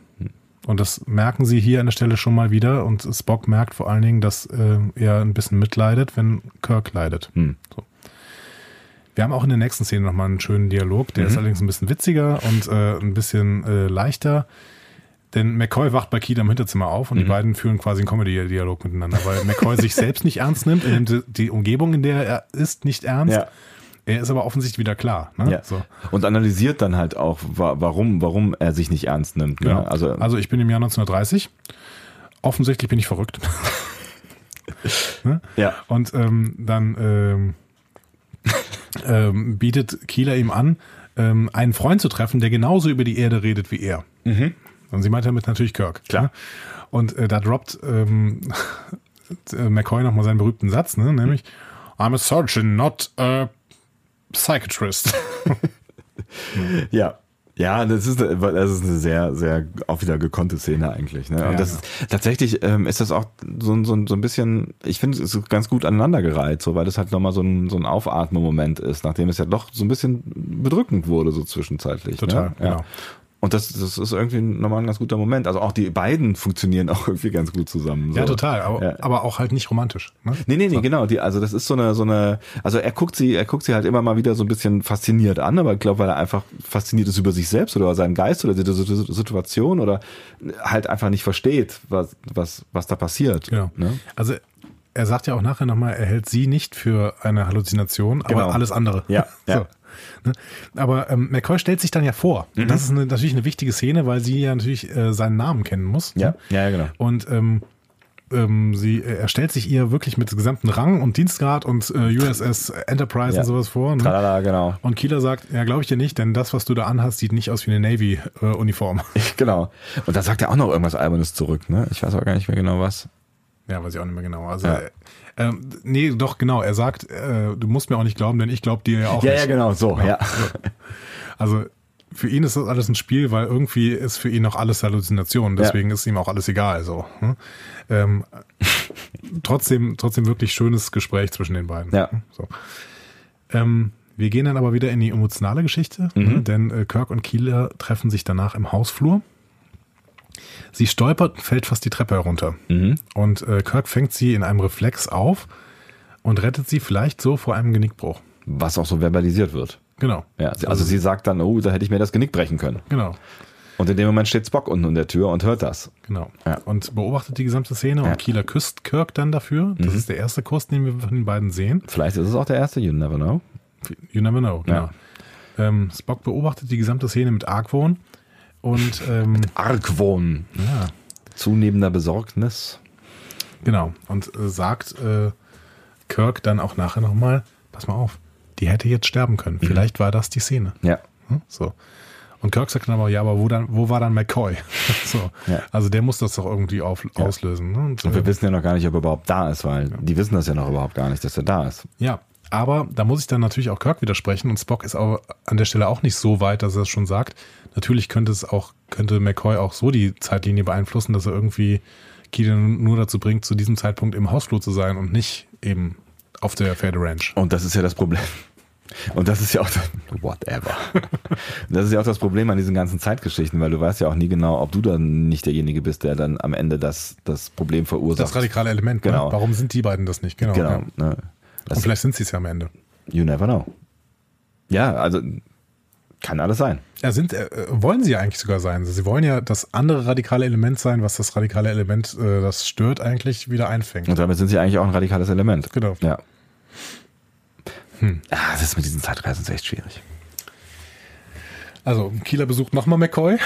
Und das merken sie hier an der Stelle schon mal wieder. Und Spock merkt vor allen Dingen, dass äh, er ein bisschen mitleidet, wenn Kirk leidet. Hm. So. Wir haben auch in der nächsten Szene nochmal einen schönen Dialog. Der Mhm. ist allerdings ein bisschen witziger und äh, ein bisschen äh, leichter. Denn McCoy wacht bei Keith im Hinterzimmer auf und die Mhm. beiden führen quasi einen Comedy-Dialog miteinander, weil McCoy sich selbst nicht ernst nimmt, nimmt die Umgebung, in der er ist, nicht ernst. Ja. Er ist aber offensichtlich wieder klar. Ne? Ja. So. Und analysiert dann halt auch, warum, warum er sich nicht ernst nimmt. Ne? Genau. Also, also ich bin im Jahr 1930. Offensichtlich bin ich verrückt. *laughs* ne? Ja. Und ähm, dann ähm, ähm, bietet Kieler ihm an, ähm, einen Freund zu treffen, der genauso über die Erde redet wie er. Mhm. Und sie meint damit natürlich Kirk. Klar. Ne? Und äh, da droppt ähm, *laughs* McCoy nochmal seinen berühmten Satz, ne? nämlich I'm a surgeon, not a psychiatrist. *laughs* ja. Ja, das ist, das ist eine sehr, sehr auch wieder gekonnte Szene eigentlich. Ne? Und ja, das ist tatsächlich ähm, ist das auch so, so, so ein bisschen, ich finde, es ist ganz gut aneinandergereiht, so weil das halt nochmal so ein, so ein Aufatmen-Moment ist, nachdem es ja doch so ein bisschen bedrückend wurde, so zwischenzeitlich. Total, ne? ja. Genau. Und das, das ist irgendwie nochmal ein ganz guter Moment. Also auch die beiden funktionieren auch irgendwie ganz gut zusammen. So. Ja, total, aber, ja. aber auch halt nicht romantisch. Ne? Nee, nee, nee, so. genau. Die, also das ist so eine, so eine, also er guckt sie, er guckt sie halt immer mal wieder so ein bisschen fasziniert an, aber ich glaube, weil er einfach fasziniert ist über sich selbst oder seinen Geist oder die Situation oder halt einfach nicht versteht, was, was, was da passiert. Genau. Ne? Also er sagt ja auch nachher nochmal, er hält sie nicht für eine Halluzination, aber genau. alles andere. Ja, *laughs* ja. So. Ne? Aber ähm, McCoy stellt sich dann ja vor. Mhm. Das ist eine, natürlich eine wichtige Szene, weil sie ja natürlich äh, seinen Namen kennen muss. Ja, ne? ja, ja genau. Und ähm, ähm, sie äh, er stellt sich ihr wirklich mit gesamten Rang und Dienstgrad und äh, USS Enterprise ja. und sowas vor. Ne? Tralala, genau. Und Kieler sagt, ja, glaube ich dir nicht, denn das, was du da anhast, sieht nicht aus wie eine Navy-Uniform. *laughs* Äh, genau. Und da sagt er auch noch irgendwas Albernes zurück, ne? Ich weiß aber gar nicht mehr genau was. Ja, weiß ich auch nicht mehr genau. Also, ja. Ähm, nee, doch, genau. Er sagt, äh, du musst mir auch nicht glauben, denn ich glaube dir ja auch ja, nicht. Ja, genau, so, ja. Also, für ihn ist das alles ein Spiel, weil irgendwie ist für ihn noch alles Halluzination. Deswegen ja. ist ihm auch alles egal, so. Hm? Ähm, trotzdem, trotzdem wirklich schönes Gespräch zwischen den beiden. Ja. So. Ähm, wir gehen dann aber wieder in die emotionale Geschichte, Mhm. ne? denn äh, Kirk und Keeler treffen sich danach im Hausflur. Sie stolpert und fällt fast die Treppe herunter. Mhm. Und äh, Kirk fängt sie in einem Reflex auf und rettet sie vielleicht so vor einem Genickbruch. Was auch so verbalisiert wird. Genau. Ja, sie- also sie sagt dann, oh, da hätte ich mir das Genick brechen können. Genau, Und in dem Moment steht Spock unten in der Tür und hört das. genau. Ja. Und beobachtet die gesamte Szene Ja. und Keeler küsst Kirk dann dafür. Das ist der erste Kuss, den wir von den beiden sehen. Vielleicht ist es auch der erste, you never know. You never know, genau. Ja. Ähm, Spock beobachtet die gesamte Szene mit Argwohn und ähm, Argwohn. ja, Zunehmender Besorgnis. genau. Und äh, sagt äh, Kirk dann auch nachher nochmal, pass mal auf, die hätte jetzt sterben können. Vielleicht war das die Szene. Ja. Hm? So. Und Kirk sagt dann aber, ja, aber wo, dann, wo war dann McCoy? *laughs* so. Ja. Also der muss das doch irgendwie auf, auslösen. Ne? Und, Und wir äh, wissen ja noch gar nicht, ob er überhaupt da ist, weil die wissen das ja noch überhaupt gar nicht, dass er da ist. ja, aber da muss ich dann natürlich auch Kirk widersprechen und Spock ist auch an der Stelle auch nicht so weit, dass er es schon sagt. Natürlich könnte es auch, könnte McCoy auch so die Zeitlinie beeinflussen, dass er irgendwie Keelan nur dazu bringt, zu diesem Zeitpunkt im Hausflur zu sein und nicht eben auf der Pferde Ranch. Und das ist ja das Problem. Und das ist ja auch das, whatever. *laughs* Das ist ja auch das Problem an diesen ganzen Zeitgeschichten, weil du weißt ja auch nie genau, ob du dann nicht derjenige bist, der dann am Ende das, das Problem verursacht. Das radikale Element. Genau. Ne? Warum sind die beiden das nicht? Genau. Genau. Ja. Ne? Das, Und vielleicht sind sie es ja am Ende. you never know. Ja, also kann alles sein. Ja, sind, äh, wollen sie ja eigentlich sogar sein. Sie wollen ja das andere radikale Element sein, was das radikale Element, äh, das stört, eigentlich wieder einfängt. Und damit sind sie eigentlich auch ein radikales Element. Genau. Ja. Hm. Ah, das ist mit diesen Zeitreisen ist echt schwierig. Also, Kieler besucht nochmal McCoy.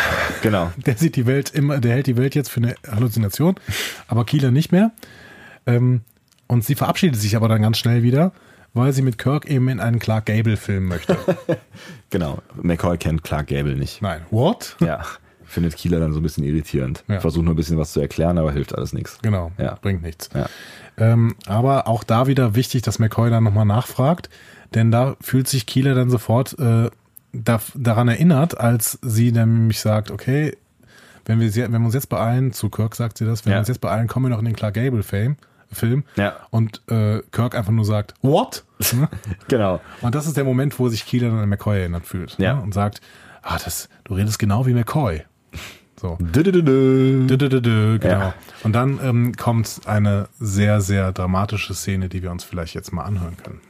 Genau. *laughs* Der sieht die Welt immer, der hält die Welt jetzt für eine Halluzination, aber Kieler nicht mehr. Ähm, und sie verabschiedet sich aber dann ganz schnell wieder, weil sie mit Kirk eben in einen Clark Gable-Film möchte. *laughs* Genau. McCoy kennt Clark Gable nicht. Nein. What? Ja. Findet Kieler dann so ein bisschen irritierend. Ja. Versucht nur ein bisschen was zu erklären, aber hilft alles nichts. Genau. Ja. Bringt nichts. Ja. Ähm, aber auch da wieder wichtig, dass McCoy dann nochmal nachfragt, denn da fühlt sich Kieler dann sofort äh, da, daran erinnert, als sie nämlich sagt, okay, wenn wir, wenn wir uns jetzt beeilen, zu Kirk sagt sie das, wenn Ja. wir uns jetzt beeilen, kommen wir noch in den Clark Gable Film, Film Ja. und äh, Kirk einfach nur sagt, what? Ne? *laughs* Genau. und das ist der Moment, wo sich Kieler dann an McCoy erinnert fühlt Ja. ne? und sagt, ah, das, du redest genau wie McCoy. So. Dü-dü-dü-dü. Dö, dö, dö, dö, Genau. Ja. Und dann ähm, kommt eine sehr, sehr dramatische Szene, die wir uns vielleicht jetzt mal anhören können.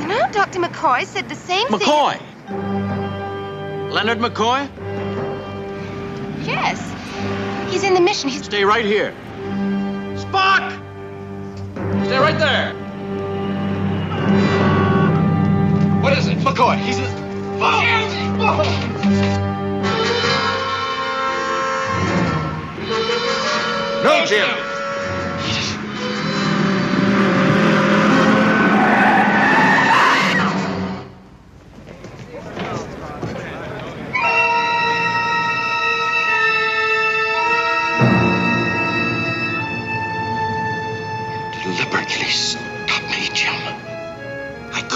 You know, Dr. McCoy said the same McCoy! Leonard McCoy? thing. Yes. He's in the mission. He's Stay right here. Spock! Stay right there. What is it? McCoy, he's a... No, Jim.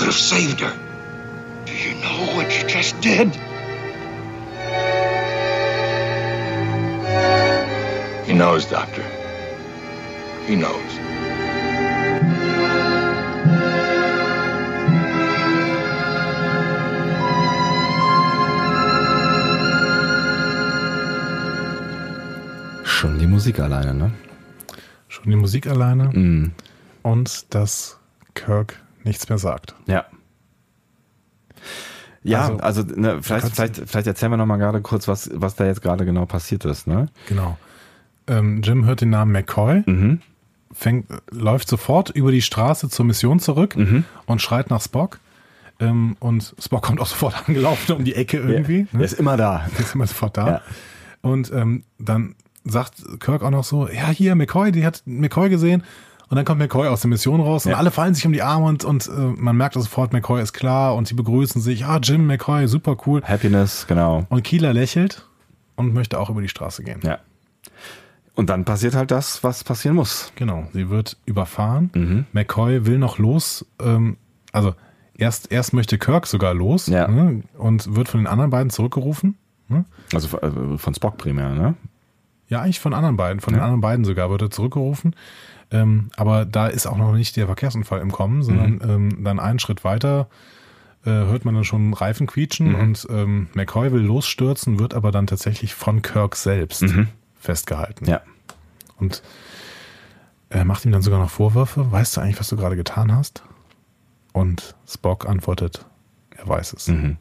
Could have saved her. Do you know what you just did? He knows, Doctor. He knows. Schon die Musik alleine, ne? Schon die Musik alleine Mhm. und dass Kirk nichts mehr sagt. Ja. Ja, Also, also, ne, vielleicht, vielleicht, vielleicht erzählen wir noch mal gerade kurz, was, was da jetzt gerade genau passiert ist, ne? Genau. Ähm, Jim hört den Namen McCoy, Mhm. fängt, läuft sofort über die Straße zur Mission zurück Mhm. und schreit nach Spock. Ähm, und Spock kommt auch sofort *laughs* angelaufen um die Ecke irgendwie. Der Ne? ist immer da. Der ist immer sofort da. Ja. Und ähm, dann sagt Kirk auch noch so, ja, hier, McCoy, die hat McCoy gesehen. Und dann kommt McCoy aus der Mission raus und Ja. alle fallen sich um die Arme und, und äh, man merkt auch sofort, McCoy ist klar und sie begrüßen sich. Ah, Jim, McCoy, super cool. Happiness, genau. Und Keeler lächelt und möchte auch über die Straße gehen. Ja. Und dann passiert halt das, was passieren muss. Genau, sie wird überfahren. Mhm. McCoy will noch los. Ähm, also erst, erst möchte Kirk sogar los Ja. ne, und wird von den anderen beiden zurückgerufen. Ne? Also äh, von Spock primär, ne? Ja, eigentlich von anderen beiden. Von den Ja. anderen beiden sogar wird er zurückgerufen. Ähm, aber da ist auch noch nicht der Verkehrsunfall im Kommen, sondern Mhm. ähm, dann einen Schritt weiter äh, hört man dann schon Reifen quietschen Mhm. und ähm, McCoy will losstürzen, wird aber dann tatsächlich von Kirk selbst festgehalten. Mhm. Ja. Und er macht ihm dann sogar noch Vorwürfe. Weißt du eigentlich, was du gerade getan hast? Und Spock antwortet, er weiß es. Mhm.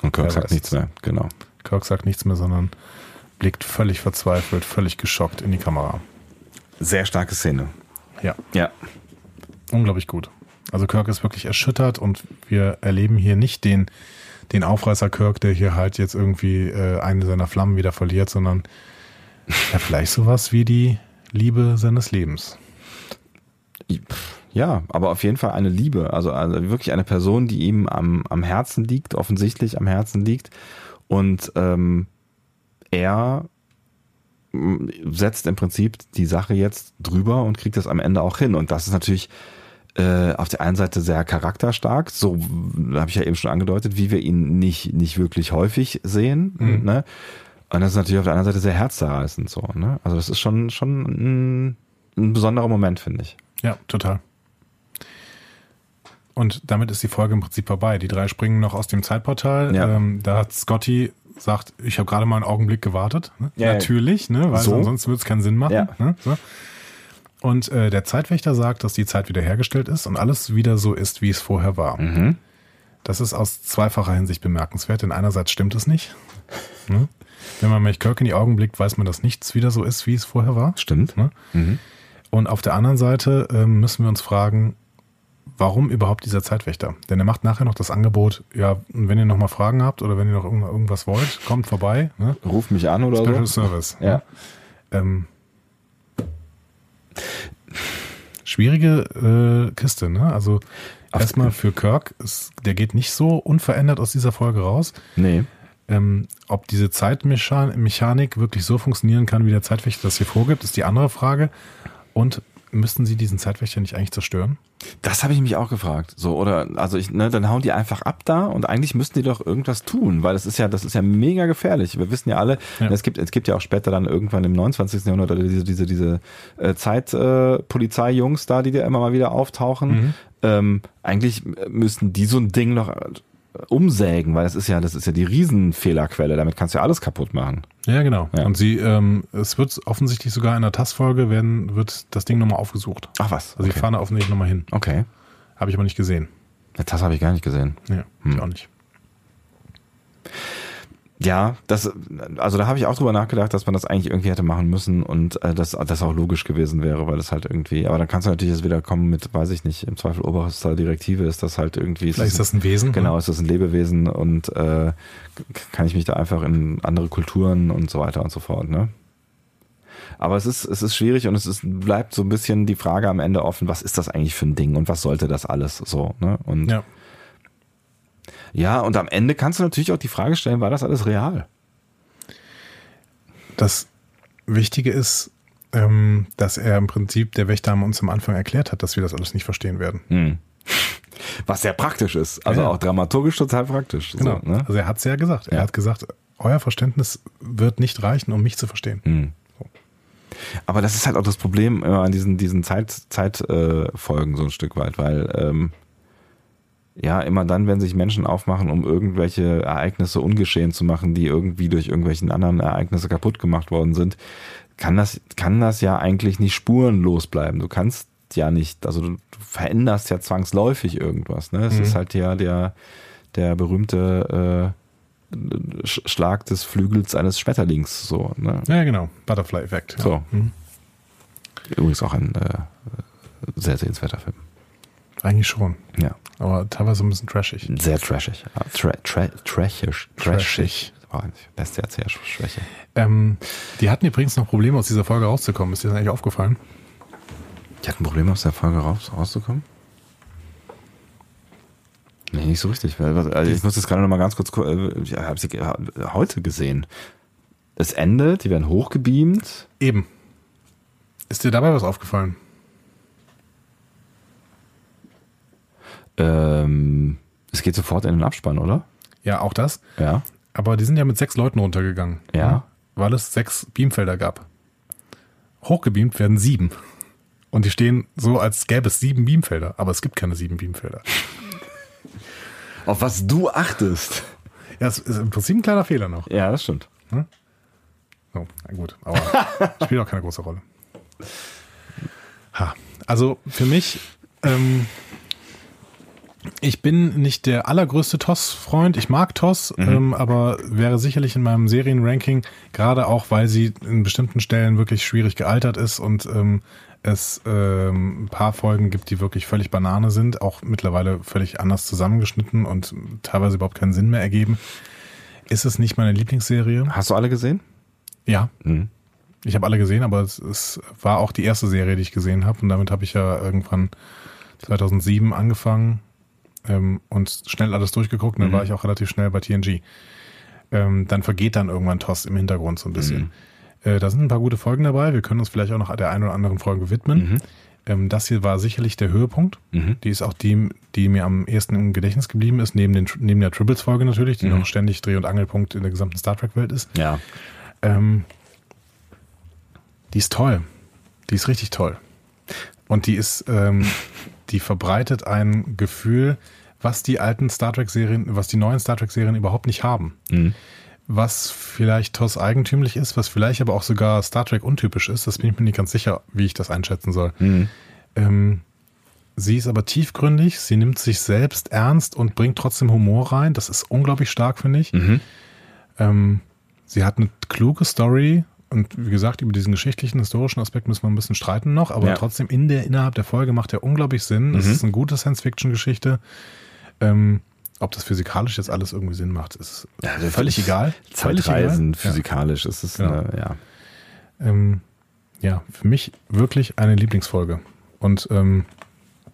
Und Kirk sagt nichts mehr, genau. Kirk sagt nichts mehr, sondern blickt völlig verzweifelt, völlig geschockt in die Kamera. Sehr starke Szene. Ja, Ja. unglaublich gut. Also Kirk ist wirklich erschüttert und wir erleben hier nicht den, den Aufreißer Kirk, der hier halt jetzt irgendwie äh, eine seiner Flammen wieder verliert, sondern ja, vielleicht sowas wie die Liebe seines Lebens. Ja, aber auf jeden Fall eine Liebe. Also, also wirklich eine Person, die ihm am, am Herzen liegt, offensichtlich am Herzen liegt. Und ähm, er setzt im Prinzip die Sache jetzt drüber und kriegt das am Ende auch hin. Und das ist natürlich äh, auf der einen Seite sehr charakterstark, so habe ich ja eben schon angedeutet, wie wir ihn nicht, nicht wirklich häufig sehen. Ne? Und das ist natürlich auf der anderen Seite sehr herzzerreißend so. Ne? Also das ist schon, schon ein, ein besonderer Moment, finde ich. Ja, total. Und damit ist die Folge im Prinzip vorbei. Die drei springen noch aus dem Zeitportal. Ja. Ähm, da hat Scotty sagt, ich habe gerade mal einen Augenblick gewartet. Ne? Ja. Natürlich, ne? weil So. ansonsten würde es keinen Sinn machen. Ja. Ne? So. Und äh, der Zeitwächter sagt, dass die Zeit wiederhergestellt ist und alles wieder so ist, wie es vorher war. Mhm. Das ist aus zweifacher Hinsicht bemerkenswert, denn einerseits stimmt es nicht. Ne? Wenn man Mech Kirk in die Augen blickt, weiß man, dass nichts wieder so ist, wie es vorher war. Stimmt. Ne? Und auf der anderen Seite ähm, müssen wir uns fragen, warum überhaupt dieser Zeitwächter? Denn er macht nachher noch das Angebot, ja, wenn ihr noch mal Fragen habt oder wenn ihr noch irgend- irgendwas wollt, kommt vorbei. Ne? Ruf mich an oder Special so. Service. Ja. Ne? Ähm, schwierige äh, Kiste, ne? Also erstmal für Kirk, ist, der geht nicht so unverändert aus dieser Folge raus. Nee. Ähm, ob diese Zeitmechanik wirklich so funktionieren kann, wie der Zeitwächter das hier vorgibt, ist die andere Frage. Und müssten sie diesen Zeitwächter nicht eigentlich zerstören? Das habe ich mich auch gefragt. So, oder, also ich, ne, dann hauen die einfach ab da und eigentlich müssten die doch irgendwas tun, weil das ist ja, das ist ja mega gefährlich. Wir wissen ja alle, Ja. es gibt, es gibt ja auch später dann irgendwann im 29. Jahrhundert oder diese, diese, diese äh, Zeitpolizei-Jungs äh, da, die da immer mal wieder auftauchen. Ähm, eigentlich müssten die so ein Ding noch umsägen, weil das ist ja, das ist ja die Riesenfehlerquelle. Damit kannst du ja alles kaputt machen. Ja, genau. Ja. Und sie, ähm, es wird offensichtlich sogar in der TAS-Folge werden, wird das Ding nochmal aufgesucht. Ach was. Also okay. fahren da offensichtlich nochmal hin. okay. Habe ich aber nicht gesehen. Das habe ich gar nicht gesehen. Ja, ich auch nicht. Ja, das, also da habe ich auch drüber nachgedacht, dass man das eigentlich irgendwie hätte machen müssen und äh, dass das auch logisch gewesen wäre, weil es halt irgendwie, aber dann kannst du natürlich jetzt wieder kommen mit, weiß ich nicht, im Zweifel oberster Direktive ist das halt irgendwie. Vielleicht ist das ein Wesen. Genau, ist das ein Lebewesen und äh, kann ich mich da einfach in andere Kulturen und so weiter und so fort, ne? Aber es ist, es ist schwierig und es ist, bleibt so ein bisschen die Frage am Ende offen, was ist das eigentlich für ein Ding und was sollte das alles so, ne? Und Ja. Ja, und am Ende kannst du natürlich auch die Frage stellen, war das alles real? Das Wichtige ist, ähm, dass er im Prinzip der Wächter uns am Anfang erklärt hat, dass wir das alles nicht verstehen werden. Hm. *laughs* Was sehr praktisch ist. Also Ja, auch dramaturgisch total praktisch. Genau. So, ne? Also er hat es ja gesagt. Er Ja. hat gesagt, euer Verständnis wird nicht reichen, um mich zu verstehen. Hm. Aber das ist halt auch das Problem immer an diesen, diesen Zeit, Zeitfolgen äh, so ein Stück weit, weil ähm, ja, immer dann, wenn sich Menschen aufmachen, um irgendwelche Ereignisse ungeschehen zu machen, die irgendwie durch irgendwelchen anderen Ereignisse kaputt gemacht worden sind, kann das, kann das ja eigentlich nicht spurenlos bleiben. Du kannst ja nicht, also du, du veränderst ja zwangsläufig irgendwas. Ne? Es Mhm. ist halt ja der, der berühmte äh, Sch- Schlag des Flügels eines Schmetterlings. So, ne? Ja, genau. Butterfly-Effekt. Ja. So. Mhm. Übrigens auch ein äh, sehr sehenswerter Film. Eigentlich schon. Ja. Aber teilweise ein bisschen trashig. Sehr trashig. Tra tra. Trashig. Trashig. Oh, lässt ja sehr Schwäche. Ähm, die hatten übrigens noch Probleme, aus dieser Folge rauszukommen. Ist dir das eigentlich aufgefallen? Die hatten Probleme, aus der Folge raus, rauszukommen? Nee, nicht so richtig. Also ich muss das gerade noch mal ganz kurz, äh, ich habe sie heute gesehen. Es endet, die werden hochgebeamt. Eben. Ist dir dabei was aufgefallen? Ähm, es geht sofort in den Abspann, oder? Ja, auch das. Ja. Aber die sind ja mit sechs Leuten runtergegangen. Ja. Weil es sechs Beamfelder gab. Hochgebeamt werden sieben. Und die stehen so, als gäbe es sieben Beamfelder. Aber es gibt keine sieben Beamfelder. *laughs* Auf was du achtest. Ja, es ist im Prinzip ein kleiner Fehler noch. Ja, das stimmt. So, na gut, aber *laughs* spielt auch keine große Rolle. Ha. Also für mich, ähm, ich bin nicht der allergrößte TOS-Freund. Ich mag TOS, ähm, aber wäre sicherlich in meinem Serienranking, gerade auch, weil sie in bestimmten Stellen wirklich schwierig gealtert ist und ähm, es ähm, ein paar Folgen gibt, die wirklich völlig Banane sind, auch mittlerweile völlig anders zusammengeschnitten und teilweise überhaupt keinen Sinn mehr ergeben. Ist es nicht meine Lieblingsserie? Hast du alle gesehen? Ja, Mhm. ich habe alle gesehen, aber es, es war auch die erste Serie, die ich gesehen habe. Und damit habe ich ja irgendwann 2007 angefangen ähm, und schnell alles durchgeguckt. Und dann Mhm. war ich auch relativ schnell bei TNG. Ähm, dann vergeht dann irgendwann TOS im Hintergrund so ein bisschen. Äh, da sind ein paar gute Folgen dabei. Wir können uns vielleicht auch noch der einen oder anderen Folge widmen. Ähm, das hier war sicherlich der Höhepunkt. Mhm. Die ist auch die, die mir am ehesten im Gedächtnis geblieben ist, neben, den, neben der Tribbles-Folge natürlich, die noch ständig Dreh- und Angelpunkt in der gesamten Star Trek-Welt ist. Ja. Ähm, die ist toll. Die ist richtig toll. Und die ist, ähm, *laughs* die verbreitet ein Gefühl, was die alten Star Trek-Serien, was die neuen Star Trek-Serien überhaupt nicht haben. Mhm. Was vielleicht TOS eigentümlich ist, was vielleicht aber auch sogar Star Trek untypisch ist, das bin ich mir nicht ganz sicher, wie ich das einschätzen soll. Mhm. Ähm, sie ist aber tiefgründig, sie nimmt sich selbst ernst und bringt trotzdem Humor rein. Das ist unglaublich stark, finde ich. Mhm. Ähm, sie hat eine kluge Story und wie gesagt, über diesen geschichtlichen, historischen Aspekt müssen wir ein bisschen streiten noch, aber Ja. trotzdem in der, innerhalb der Folge macht er unglaublich Sinn. Es Mhm. ist eine gute Science-Fiction-Geschichte. Ähm, ob das physikalisch jetzt alles irgendwie Sinn macht, ist also völlig egal. *laughs* Völlig Zeitreisen, egal. physikalisch ist es, Genau. eine, ja. Ja. Ähm, ja, für mich wirklich eine Lieblingsfolge. Und ähm,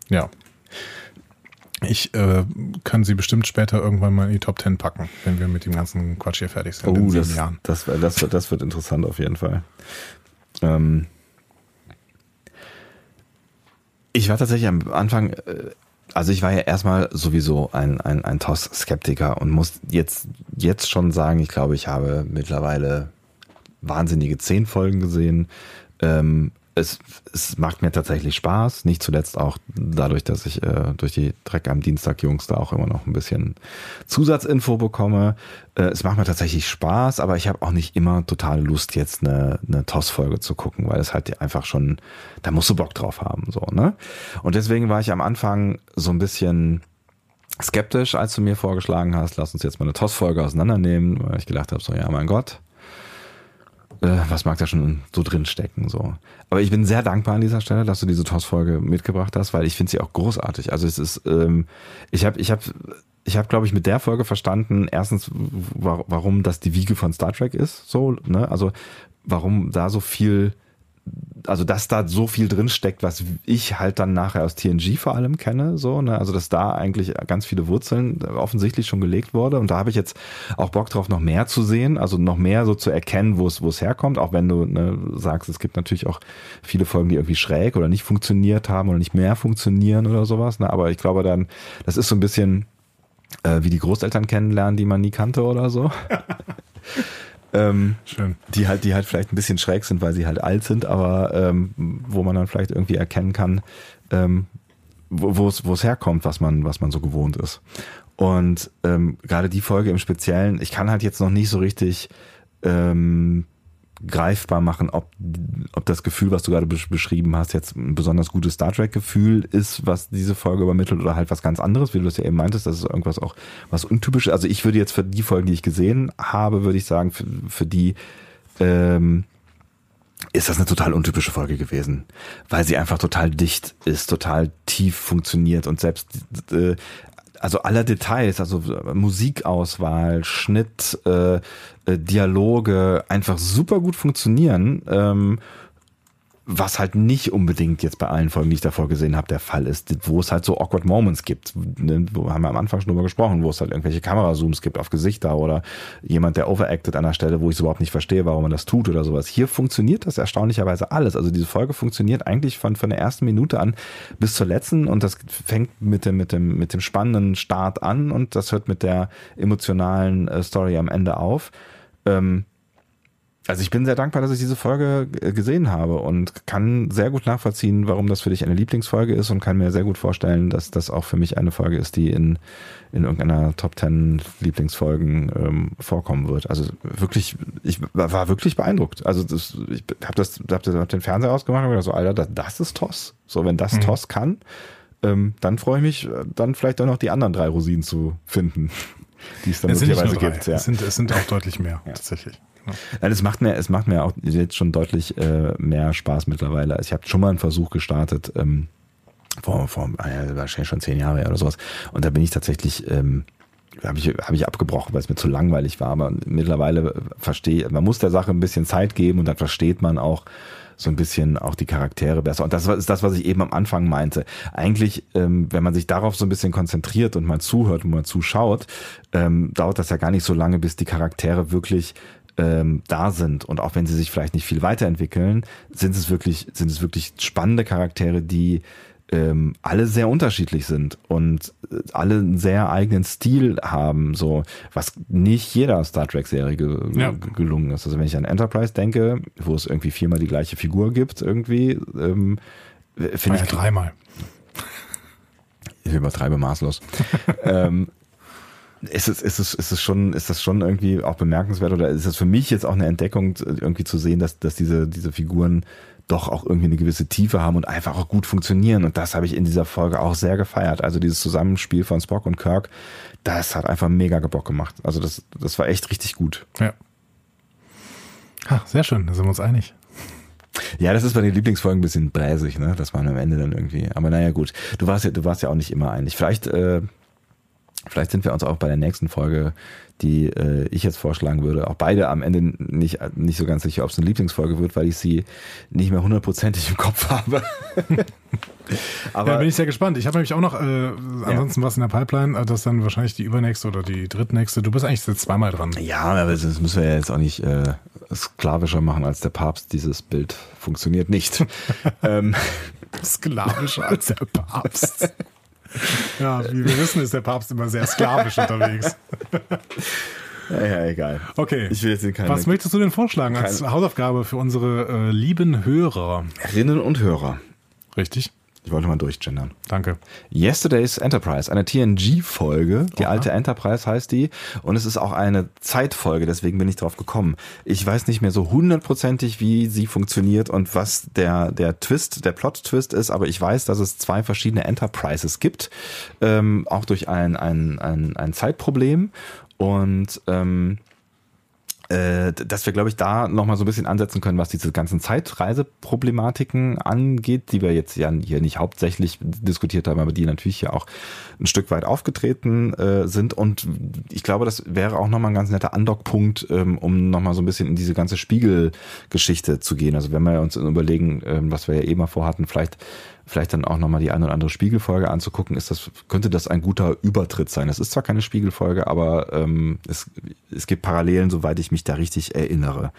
ja, ich äh, kann sie bestimmt später irgendwann mal in die Top 10 packen, wenn wir mit dem ganzen Quatsch hier fertig sind in Oh, das, Jahren. das, das, wird, das wird interessant auf jeden Fall. Ähm, ich war tatsächlich am Anfang, äh, also ich war ja erstmal sowieso ein, ein, ein TOS-Skeptiker und muss jetzt, jetzt schon sagen, ich glaube, ich habe mittlerweile wahnsinnige zehn Folgen gesehen. Ähm, es, es macht mir tatsächlich Spaß, nicht zuletzt auch dadurch, dass ich äh, durch die Dreck am Dienstag Jungs da auch immer noch ein bisschen Zusatzinfo bekomme. Äh, es macht mir tatsächlich Spaß, aber ich habe auch nicht immer totale Lust, jetzt eine, eine TOS-Folge zu gucken, weil es halt einfach schon, da musst du Bock drauf haben, so, ne? Und deswegen war ich am Anfang so ein bisschen skeptisch, als du mir vorgeschlagen hast, lass uns jetzt mal eine TOS-Folge auseinandernehmen, weil ich gedacht habe, so, ja, mein Gott, was mag da schon so drin stecken, so. Aber ich bin sehr dankbar an dieser Stelle, dass du diese TOS-Folge mitgebracht hast, weil ich finde sie auch großartig. Also es ist, ähm, ich habe, ich habe, ich habe, glaube ich, mit der Folge verstanden, erstens, wa- warum das die Wiege von Star Trek ist, so, ne, also warum da so viel also dass da so viel drin steckt, was ich halt dann nachher aus TNG vor allem kenne, so, ne? Also dass da eigentlich ganz viele Wurzeln offensichtlich schon gelegt wurde. Und da habe ich jetzt auch Bock drauf, noch mehr zu sehen, also noch mehr so zu erkennen, wo es, wo es herkommt, auch wenn du ne, sagst, es gibt natürlich auch viele Folgen, die irgendwie schräg oder nicht funktioniert haben oder nicht mehr funktionieren oder sowas. Ne? Aber ich glaube dann, das ist so ein bisschen äh, wie die Großeltern kennenlernen, die man nie kannte oder so. *laughs* ähm, Schön. die halt, die halt vielleicht ein bisschen schräg sind, weil sie halt alt sind, aber ähm, wo man dann vielleicht irgendwie erkennen kann, ähm, wo wo es wo es herkommt, was man was man so gewohnt ist. Und ähm, gerade die Folge im Speziellen, ich kann halt jetzt noch nicht so richtig ähm, greifbar machen, ob, ob das Gefühl, was du gerade besch- beschrieben hast, jetzt ein besonders gutes Star Trek-Gefühl ist, was diese Folge übermittelt oder halt was ganz anderes, wie du das ja eben meintest, das ist irgendwas auch was untypisches. Also ich würde jetzt für die Folgen, die ich gesehen habe, würde ich sagen, für, für die ähm, ist das eine total untypische Folge gewesen, weil sie einfach total dicht ist, total tief funktioniert und selbst äh, also aller Details, also Musikauswahl, Schnitt, äh, äh, Dialoge einfach super gut funktionieren. Ähm, was halt nicht unbedingt jetzt bei allen Folgen, die ich davor gesehen habe, der Fall ist, wo es halt so awkward Moments gibt. Ne, Wo haben wir am Anfang schon drüber gesprochen, wo es halt irgendwelche Kamerazooms gibt auf Gesichter oder jemand, der overacted an der Stelle, wo ich es überhaupt nicht verstehe, warum man das tut oder sowas. Hier funktioniert das erstaunlicherweise alles. Also diese Folge funktioniert eigentlich von, von der ersten Minute an bis zur letzten und das fängt mit dem, mit dem, mit dem spannenden Start an und das hört mit der emotionalen äh, Story am Ende auf. Ähm, also ich bin sehr dankbar, dass ich diese Folge äh, gesehen habe und kann sehr gut nachvollziehen, warum das für dich eine Lieblingsfolge ist und kann mir sehr gut vorstellen, dass das auch für mich eine Folge ist, die in, in irgendeiner Top 10 Lieblingsfolgen ähm, vorkommen wird. Also wirklich, ich war wirklich beeindruckt. Also das, ich habe das, hab, das- hab den Fernseher ausgemacht und gedacht so, Alter, das, das ist TOS. So, wenn das TOS kann, ähm, dann freue ich mich, dann vielleicht auch noch die anderen drei Rosinen zu finden, *laughs* die es dann möglicherweise gibt. Ja. Es, sind, es sind auch *laughs* deutlich mehr, tatsächlich. Genau. Nein, es macht mir, es macht mir auch jetzt schon deutlich äh, mehr Spaß mittlerweile. Also Ich habe schon mal einen Versuch gestartet, ähm, vor, vor ja, wahrscheinlich schon zehn Jahre oder sowas. Und da bin ich tatsächlich, ähm, habe ich, hab ich abgebrochen, weil es mir zu langweilig war. Aber mittlerweile verstehe, man muss der Sache ein bisschen Zeit geben und dann versteht man auch so ein bisschen auch die Charaktere besser. Und das ist das, was ich eben am Anfang meinte. Eigentlich, ähm, wenn man sich darauf so ein bisschen konzentriert und mal zuhört und mal zuschaut, ähm, dauert das ja gar nicht so lange, bis die Charaktere wirklich ähm, da sind und auch wenn sie sich vielleicht nicht viel weiterentwickeln, sind es wirklich sind es wirklich spannende Charaktere, die ähm, alle sehr unterschiedlich sind und äh, alle einen sehr eigenen Stil haben, so was nicht jeder Star Trek Serie ge Ja. ge- gelungen ist. Also wenn ich an Enterprise denke, wo es irgendwie viermal die gleiche Figur gibt, irgendwie ähm, finde Ja, ich dreimal. ich übertreibe maßlos. *laughs* ähm, ist es, ist es, ist es schon, ist das schon irgendwie auch bemerkenswert oder ist es für mich jetzt auch eine Entdeckung, irgendwie zu sehen, dass, dass diese, diese Figuren doch auch irgendwie eine gewisse Tiefe haben und einfach auch gut funktionieren. Und das habe ich in dieser Folge auch sehr gefeiert. Also dieses Zusammenspiel von Spock und Kirk, das hat einfach mega Bock gemacht. Also das, das war echt richtig gut. Ja. Ha, sehr schön, da sind wir uns einig. Ja, das ist bei den Lieblingsfolgen ein bisschen bräsig, ne? Das war am Ende dann irgendwie. Aber naja, gut. Du warst ja, du warst ja auch nicht immer einig. Vielleicht, äh, vielleicht sind wir uns auch bei der nächsten Folge, die äh, ich jetzt vorschlagen würde, auch beide am Ende nicht, nicht so ganz sicher, ob es eine Lieblingsfolge wird, weil ich sie nicht mehr hundertprozentig im Kopf habe. *laughs* Aber ja, bin ich sehr gespannt. Ich habe nämlich auch noch äh, ansonsten was in der Pipeline, äh, das dann wahrscheinlich die übernächste oder die drittnächste. Du bist eigentlich jetzt zweimal dran. Ja, aber das müssen wir ja jetzt auch nicht äh, sklavischer machen als der Papst. Dieses Bild funktioniert nicht. *laughs* ähm, Sklavischer als der Papst. *laughs* ja, wie wir wissen, ist der Papst immer sehr sklavisch unterwegs. naja, egal. Okay. Ich will jetzt in keine Was möchtest du denn vorschlagen als Hausaufgabe für unsere äh, lieben Hörer? Hörerinnen und Hörer. Richtig? Ich wollte mal durchgendern. Danke. Yesterday's Enterprise, eine TNG-Folge. Die Oha. alte Enterprise heißt die. Und es ist auch eine Zeitfolge, deswegen bin ich drauf gekommen. Ich weiß nicht mehr so hundertprozentig, wie sie funktioniert und was der, der Twist, der Plot-Twist ist, aber ich weiß, dass es zwei verschiedene Enterprises gibt. Ähm, auch durch ein, ein, ein, ein Zeitproblem. Und ähm, äh, dass wir, glaube ich, da nochmal so ein bisschen ansetzen können, was diese ganzen Zeitreiseproblematiken angeht, die wir jetzt ja hier nicht hauptsächlich diskutiert haben, aber die natürlich hier auch ein Stück weit aufgetreten äh, sind. Und ich glaube, das wäre auch nochmal ein ganz netter Andockpunkt, ähm, um nochmal so ein bisschen in diese ganze Spiegelgeschichte zu gehen. Also wenn wir uns überlegen, ähm, was wir ja eh mal vorhatten, vielleicht vielleicht dann auch nochmal die eine oder andere Spiegelfolge anzugucken, ist das, könnte das ein guter Übertritt sein. Es ist zwar keine Spiegelfolge, aber ähm, es, es gibt Parallelen, soweit ich mich da richtig erinnere.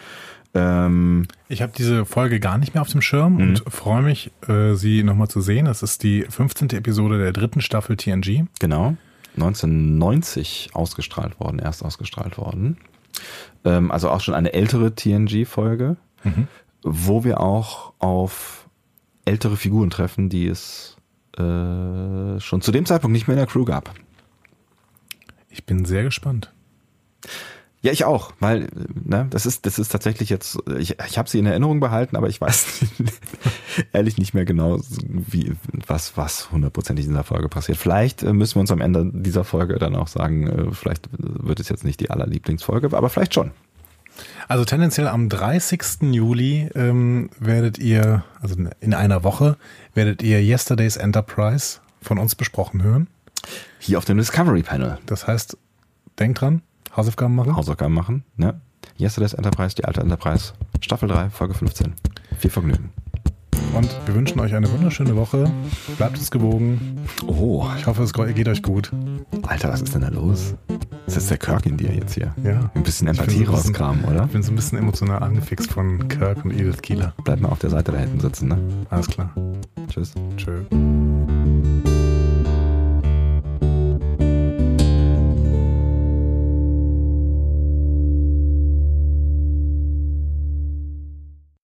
Ähm, Ich habe diese Folge gar nicht mehr auf dem Schirm Mhm. und freue mich, äh, sie nochmal zu sehen. Das ist die 15. Episode der dritten Staffel TNG. genau. 1990 ausgestrahlt worden, erst ausgestrahlt worden. Ähm, also auch schon eine ältere TNG-Folge, wo wir auch auf ältere Figuren treffen, die es äh, schon zu dem Zeitpunkt nicht mehr in der Crew gab. Ich bin sehr gespannt. Ja, ich auch, weil ne, das ist das ist tatsächlich jetzt ich, ich habe sie in Erinnerung behalten, aber ich weiß *laughs* ehrlich nicht mehr genau, wie was was hundertprozentig in dieser Folge passiert. Vielleicht äh, müssen wir uns am Ende dieser Folge dann auch sagen, äh, vielleicht wird es jetzt nicht die allerlieblingsfolge, aber vielleicht schon. Also tendenziell am 30. Juli ähm, werdet ihr, also in einer Woche, werdet ihr Yesterday's Enterprise von uns besprochen hören. Hier auf dem Discovery Panel Das heißt, denkt dran, Hausaufgaben machen. Hausaufgaben machen, ne? Yesterday's Enterprise, die alte Enterprise, Staffel 3, Folge 15. Viel Vergnügen. Und wir wünschen euch eine wunderschöne Woche. Bleibt uns gewogen. Oh, Ich hoffe, es geht euch gut. Alter, was ist denn da los? Ist das der Kirk in dir jetzt hier? Ja. Ein bisschen Empathie so rauskramen, oder? Ich bin so ein bisschen emotional angefixt von Kirk und Edith Kieler. Bleib mal auf der Seite da hinten sitzen, ne? Alles klar. Tschüss. Tschö.